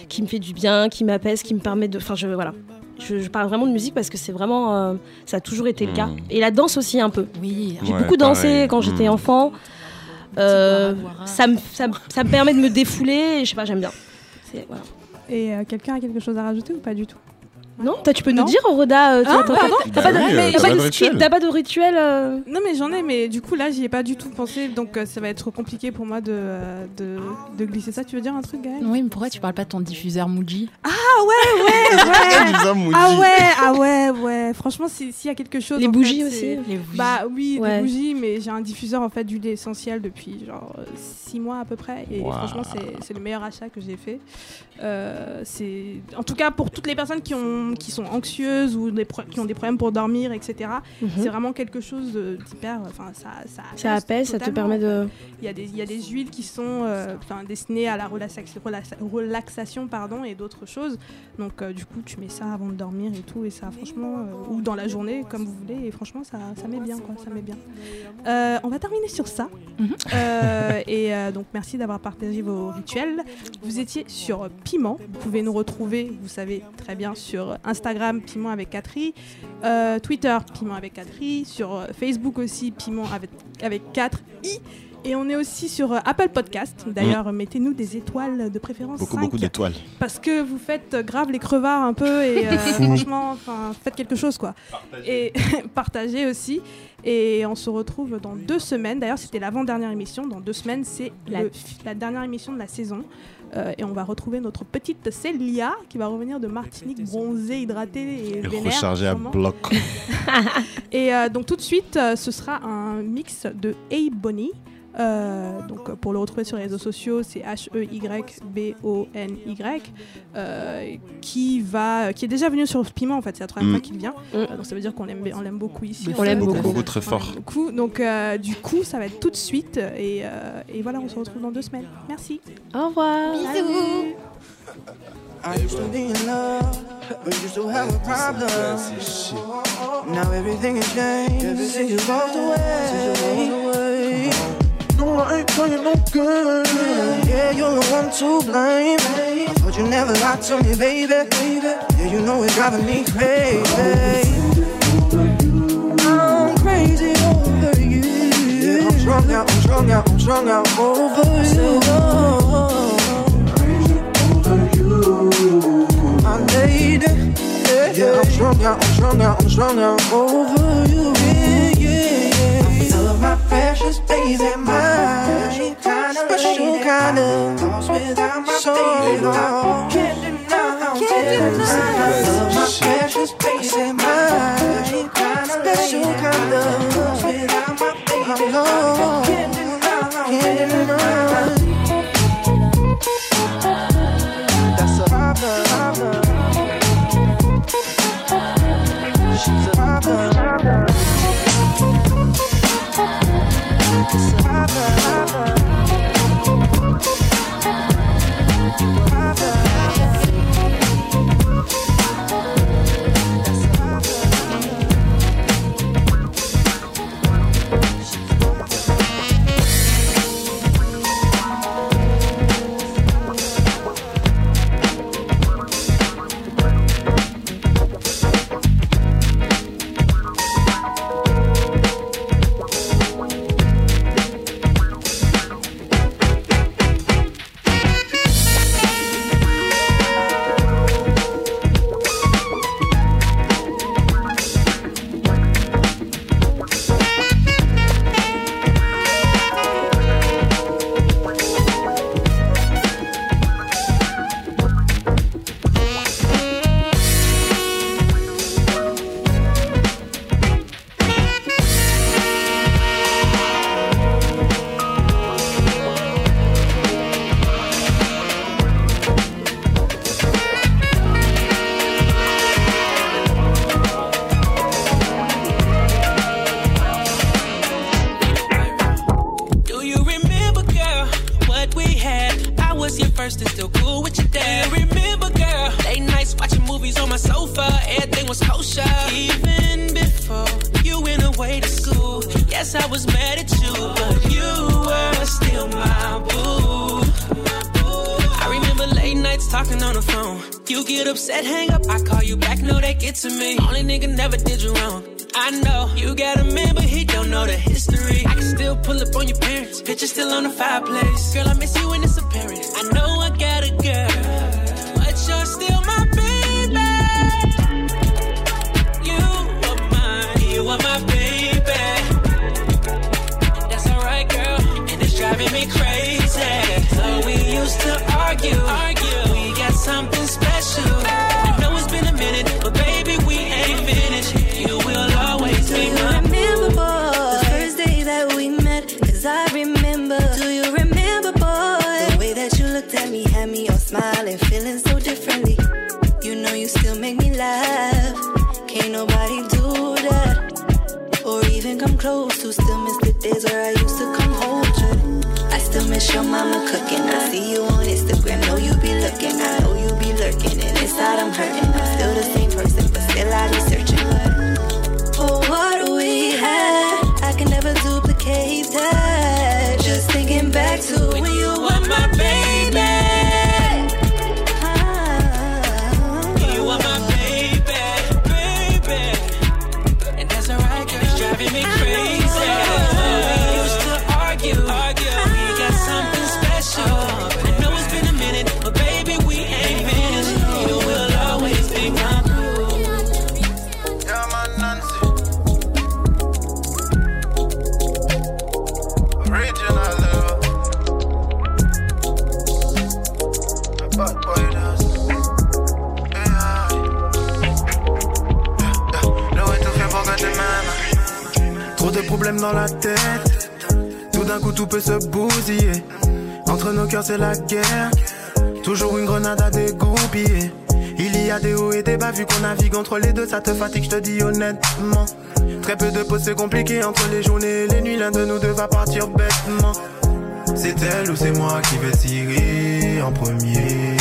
qui me fait du bien, qui m'apaise, qui me permet de. Enfin, je voilà. Je, je parle vraiment de musique parce que c'est vraiment, euh, ça a toujours été le cas. Et la danse aussi un peu. Oui. J'ai Ouais, beaucoup dansé pareil. quand j'étais Mm. enfant. Euh, ça, me, ça, ça me permet de me défouler. Et je sais pas, j'aime bien. Et euh, quelqu'un a quelque chose à rajouter ou pas du tout? Non, toi, tu peux Non nous dire, Roda, euh, Ah, t'as- pardon t'as pas de- Bah oui, euh, pas pas de rituel. t'as pas de rituel euh, Non mais j'en ai, mais du coup là j'y ai pas du tout pensé, donc euh, ça va être compliqué pour moi de, euh, de, de glisser ça. Tu veux dire un truc Gaël Oui, mais pourquoi tu parles pas de ton diffuseur Muji Ah ouais, ouais, ouais [LAUGHS] Moody. Ah ouais, ah ouais, ouais. Franchement, si- s'il y a quelque chose... Les bougies fait, aussi Les bougies. Bah oui, Ouais. les bougies, mais j'ai un diffuseur en fait d'huile essentielle depuis genre 6 mois à peu près. Et Wow. franchement, c'est- c'est le meilleur achat que j'ai fait. Euh, c'est en tout cas pour toutes les personnes qui, ont, qui sont anxieuses ou des qui ont des problèmes pour dormir, etc. Mhm. C'est vraiment quelque chose d'hyper. Enfin, ça, ça, Ça apaise, ça te permet de. il y, a des, il y a des huiles qui sont euh, destinées à la relaxa- relaxa- relaxation pardon, et d'autres choses. Donc euh, du coup, tu mets ça avant de dormir et tout, et ça franchement, euh, ou dans la journée, comme vous voulez, et franchement, ça, ça met bien, quoi, ça met bien. Euh, on va terminer sur ça. Mhm. Euh, et euh, donc merci d'avoir partagé vos rituels. Vous étiez sur Piment. Vous pouvez nous retrouver, vous savez très bien, sur Instagram Piment avec 4 i, euh, Twitter Piment avec 4 i, sur euh, Facebook aussi Piment avec, avec 4 i. Et on est aussi sur euh, Apple Podcast. D'ailleurs, mettez-nous des étoiles de préférence. Beaucoup, 5, beaucoup d'étoiles. Parce que vous faites euh, grave les crevards un peu et [LAUGHS] euh, franchement, faites quelque chose quoi. Et [LAUGHS] partagez aussi. Et on se retrouve dans deux semaines. D'ailleurs, c'était l'avant-dernière émission. Dans deux semaines, c'est la dernière émission de la saison. Euh, et on va retrouver notre petite Célia qui va revenir de Martinique bronzée, hydratée et, Et vénère. rechargé à bloc. [LAUGHS] Et euh, donc tout de suite, euh, ce sera un mix de Hey Bonnie. Euh, donc pour le retrouver sur les réseaux sociaux, c'est H E Y B O N Y euh, qui va, qui est déjà venu sur Piment en fait, c'est la troisième Mm. fois qu'il vient. Euh, donc ça veut dire qu'on l'aime, on l'aime beaucoup ici. On l'aime beaucoup. Beaucoup, très On fort. l'aime beaucoup. Donc euh, du coup, ça va être tout de suite et, euh, et voilà, on se retrouve dans deux semaines. Merci. Au revoir. Bisous. I used to be in love, but used to have a problem? Now everything has changed since you walked away. No, I ain't playing no good. Yeah, you're the one to blame. I thought you never lied to me, baby. Yeah, you know it's driving me crazy. I'm crazy over you. Yeah, I'm strung out, I'm strung out, I'm strung out over you. Lady, yeah, yeah, I'm strung out, I'm strung out, I'm strung out over you. Yeah, yeah, yeah. I love my precious baby, my special kind of lost without my baby. I can't deny, can't deny. I love my precious baby, my special kind of lost without my baby. I'm lost, can't Toujours une grenade à dégoupiller. Il y a des hauts et des bas, vu qu'on navigue entre les deux, ça te fatigue, je te dis honnêtement. Très peu de pauses, c'est compliqué entre les journées et les nuits, l'un de nous deux va partir bêtement. C'est elle ou c'est moi qui vais tirer en premier.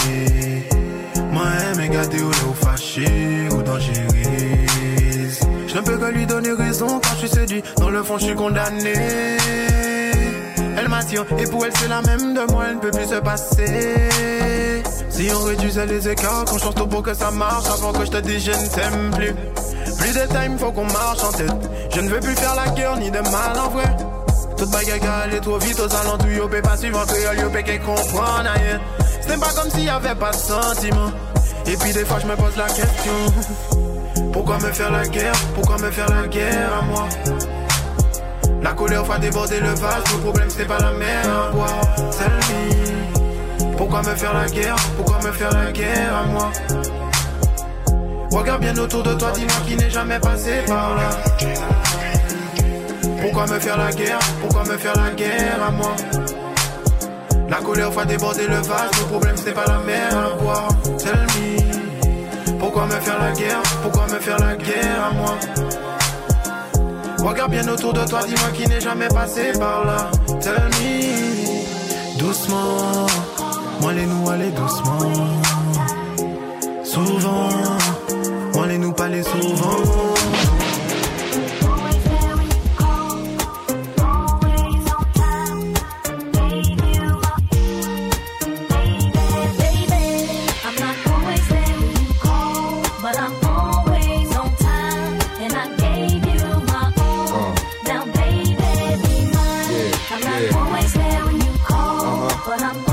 Moi, elle gâté ou là, ou fâché ou dangereuse. Je ne peux que lui donner raison quand je suis séduit. Dans le fond, je suis condamné. Elle m'attire et pour elle, c'est la même de moi, elle ne peut plus se passer. Si on réduisait les écarts, qu'on change tout pour que ça marche avant que je te dise je ne t'aime plus. Plus de time, faut qu'on marche en tête. Je ne veux plus faire la guerre ni de mal en vrai. Toute bagarre aller trop vite aux alentours, yo pas en créole, yo qu'elle comprend rien. C'était pas comme s'il y avait pas de sentiment. Et puis des fois je me pose la question. [LAUGHS] Pourquoi me faire la guerre? Pourquoi me faire la guerre à moi? La colère va déborder le vase, le problème c'est pas la mer à boire. Celle-ci. Pourquoi me faire la guerre? Pourquoi me faire la guerre à moi? Regarde bien autour de toi, dis-moi qui n'est jamais passé par là. Pourquoi me faire la guerre? Pourquoi me faire la guerre à moi? La colère va déborder le vase, le problème c'est pas la mer à boire. Me. Pourquoi me faire la guerre? Pourquoi me faire la guerre à moi? Regarde bien autour de toi, dis-moi qui n'est jamais passé par là. Tell me. Doucement, moi les nous aller doucement. Souvent, moi les nous parler souvent. But I'm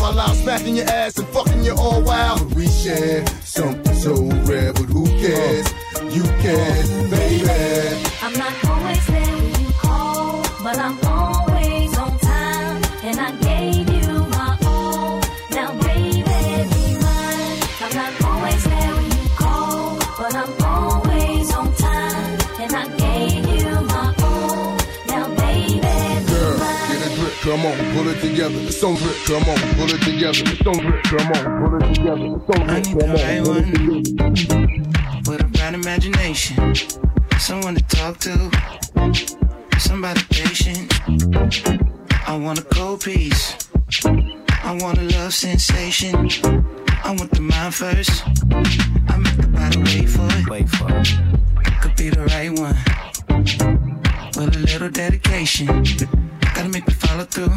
while I'm smacking your ass and fucking you all wild. We share something so rare, but who cares? You can, baby. I'm not always there when you call, but I'm Come on, pull it together. It's on it. Come on, pull it together. It's on it. Come on, pull it together. It's on it. I need the right one with a bright imagination. Someone to talk to. Somebody patient. I want a cold piece. I want a love sensation. I want the mind first. I make the body wait for it. Wait for it. Could be the right one. With a little dedication. Gotta make the follow through.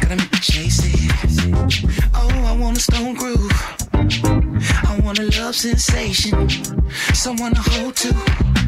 Gotta make me chase it. Oh, I want a stone groove. I want a love sensation. Someone to hold to.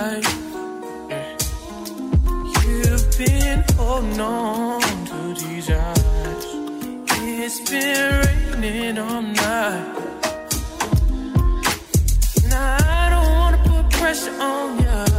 time. Eh. You've been holding on to these eyes. It's been raining all night. Now I don't wanna put pressure on you.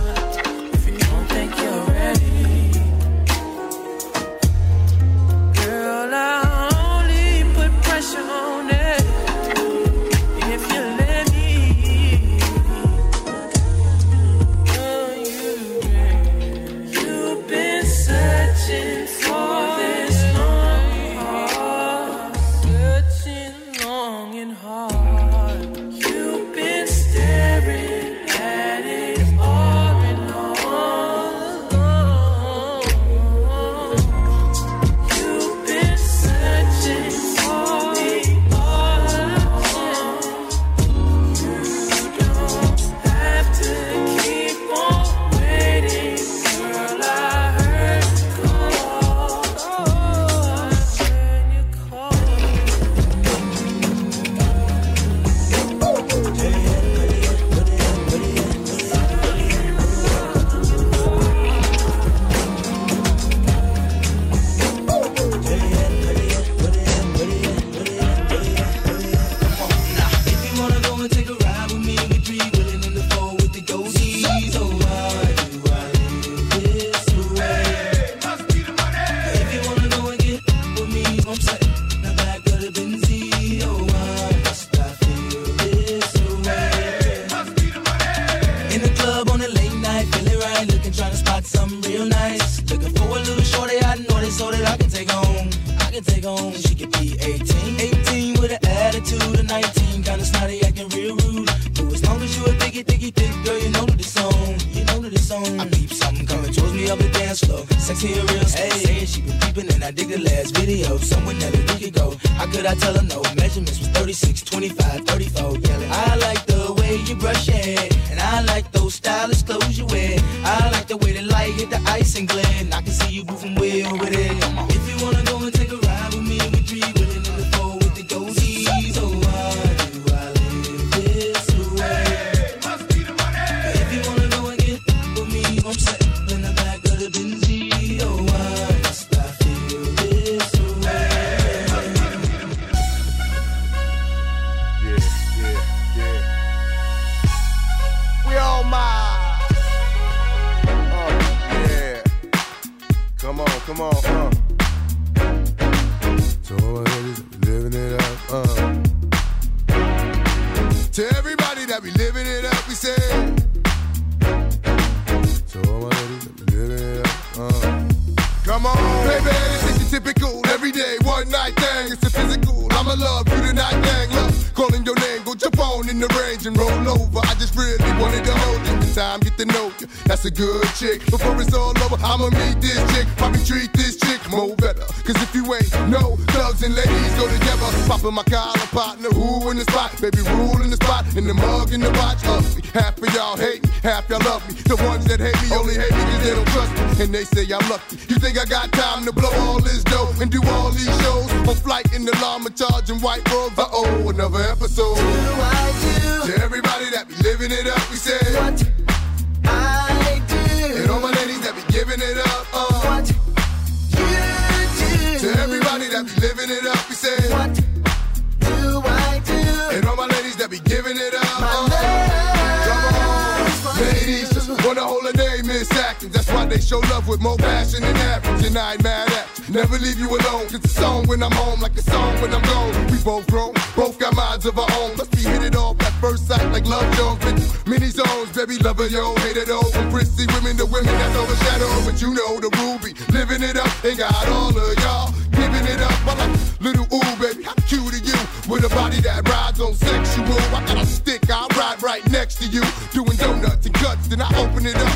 Show love with more passion than average, and I ain't mad at you. Never leave you alone. It's a song when I'm home, like a song when I'm gone. We both grown, both got minds of our own. Let's be hit it off at first sight, like love jones. Many zones, baby, lover, yo, hate it, oh. From prissy women to women that's overshadowed. But you know the ruby, living it up, and got all of y'all giving it up. I like little ooh, baby, how cute are you? With a body that rides on sexual. I got a stick, I ride right next to you. Doing donuts and guts, then I open it up.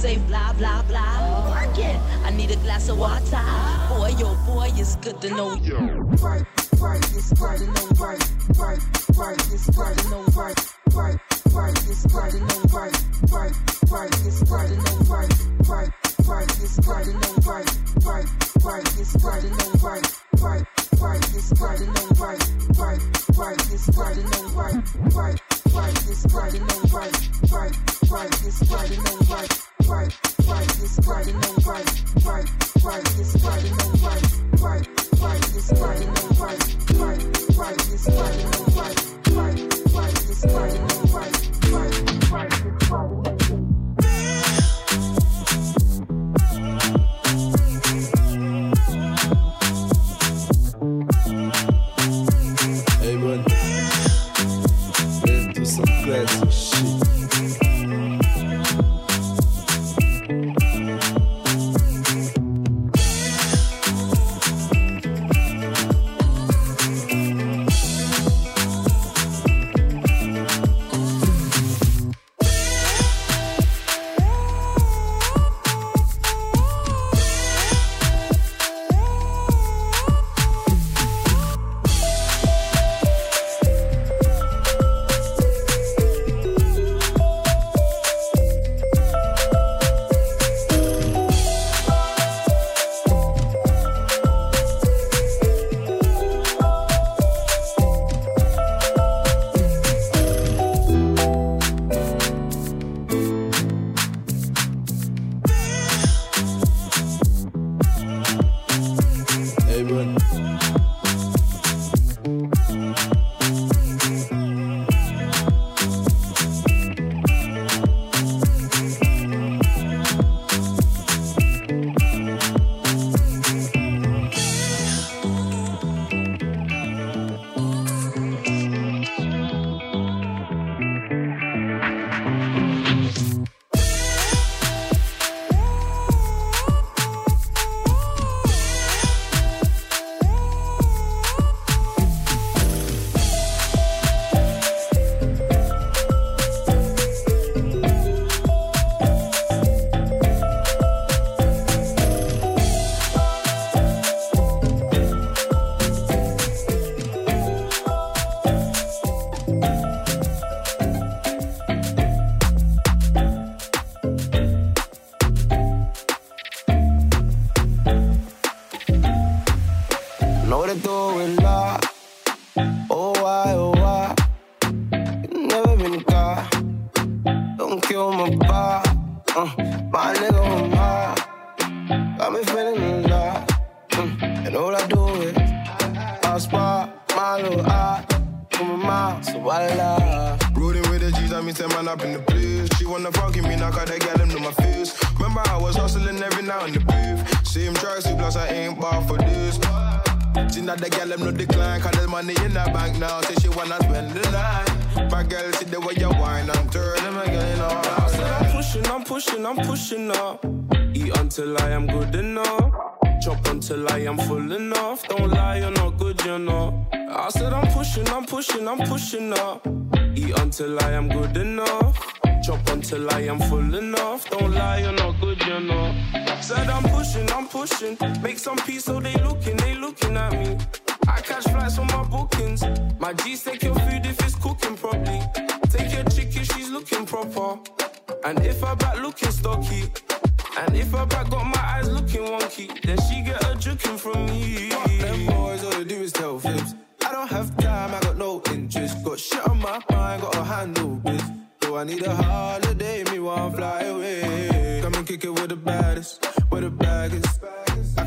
say blah, blah, blah. Work it. I need a glass of water. Boy, yo, oh boy, it's good to know you. Work, work, it's good to know Right.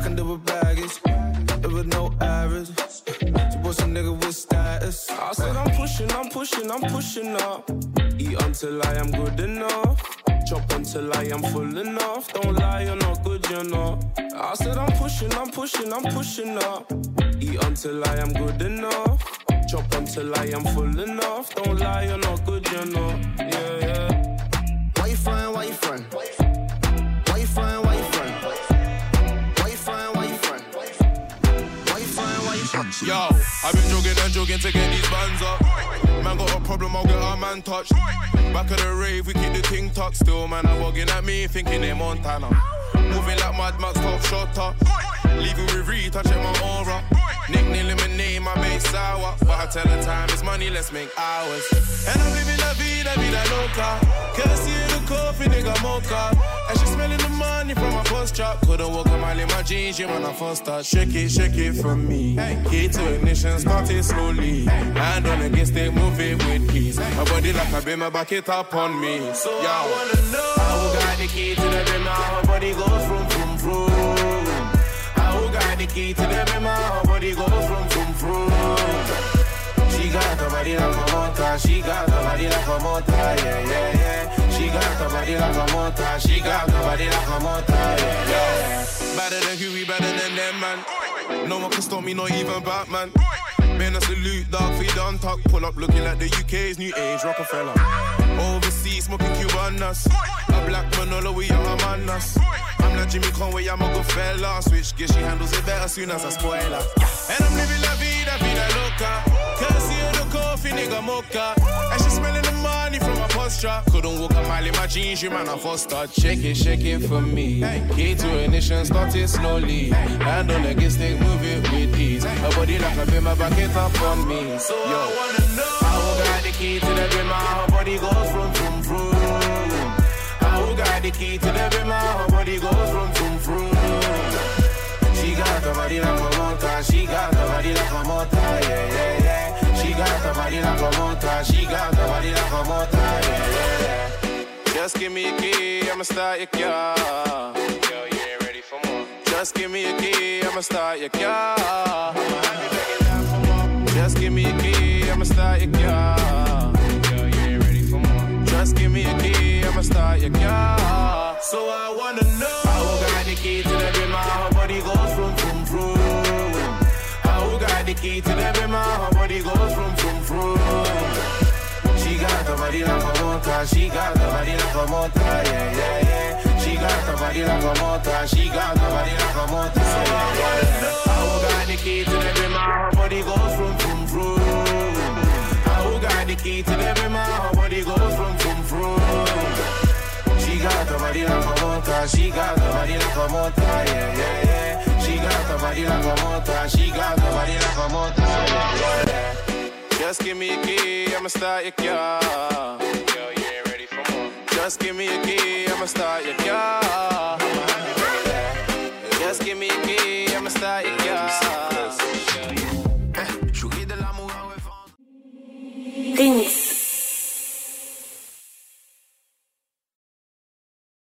Can do with baggage, it was no average. A nigga with status. I said I'm pushing, I'm pushing, I'm pushing up. Eat until I am good enough. Chop until I am full enough. Don't lie, you're not good, you're not. I said I'm pushing, I'm pushing, I'm pushing up. Eat until I am good enough. Chop until I am full enough. Don't lie, you're not good, you're not. Yeah, yeah. Why you frying? Why you frying? Why you frying? Frying? Yo, I've been jogging and jogging to get these bands up. Man got a problem, I'll get our man touched. Back of the rave, we keep the ting tucked. Still, man, I'm bugging at me, thinking they Montana. Moving like Mad Max, top shotter. Leaving with Reed, touching my aura. Nickname my name, I make sour. But I tell her time is money, let's make hours. And I'm living la vida, vida loca. Can't see the coffee, nigga mocha. And she smelling the money from my first drop. Couldn't walk a mile in my jeans, yeah, man, I first start. Shake it, shake it from me. Key to ignition, start it slowly. Hand on against it, move it with peace. My body like a beamer, back it up on me. So Yo, I wanna know I we got the key to the beamer, how her body goes from, from, from. How we got the key to the her body goes from, from, from. She got the body like a motor, she got the body like a motor, yeah, yeah, yeah. She got the body like a motor, she got the body like a motor, yeah, yeah. Better than Huey, better than them, man. No one can stop me, not even Batman. Man, a salute, dog, feed on talk. Pull up looking like the UK's new age Rockefeller. Overseas, smoking Cubanas. A black Manolo, we are a manas. I'm like Jimmy Conway, I'm a good fella. Switch gear, she handles it better soon as I spoil her. And I'm living la vida, vida loca. Courtesy of the coffee, nigga mocha. And she smelling the money from my posture. Couldn't walk a mile in my jeans, you man, I first start. Shake it, shake it for me. Key to ignition, start it slowly. Hand on the stick, move it with ease. Her body like a bimmer, back it up on me. So Yo, I wanna know key to the bimmer, her body goes from from. How we got the key to the bimmer, her body goes from from from. She got the body like a motor, she got the body like a motor, yeah, yeah, yeah. She got the body like a motor, she got the body like a motor, yeah, yeah, yeah. Just give me a key, I'ma start your car. You ain't ready for more. Just give me a key, I'ma start your car. Just give me a key, I'ma start your car. Just give me a key, I'ma start your car. So I wanna know how got the key to the bimmer, how body goes from from from. How got the key to the bimmer, how body goes from from from. She got the body like a motor, she got the body like a motor, yeah yeah yeah. She got the body like a motor, she got the body like a motor, yeah yeah yeah. How we got the key to the bimmer, how body goes from from from. How got the key to the bimmer, how body goes from from she got the body like a motor, she got the body like a motor, yeah, yeah, yeah. She got the body like a motor, she got the body like a motor, yeah, yeah. Just give me a key, I'ma start your car. Yo, you ain't ready for more. Just give me a key, I'ma start your car. Just give me a key, I'ma start your car. Things.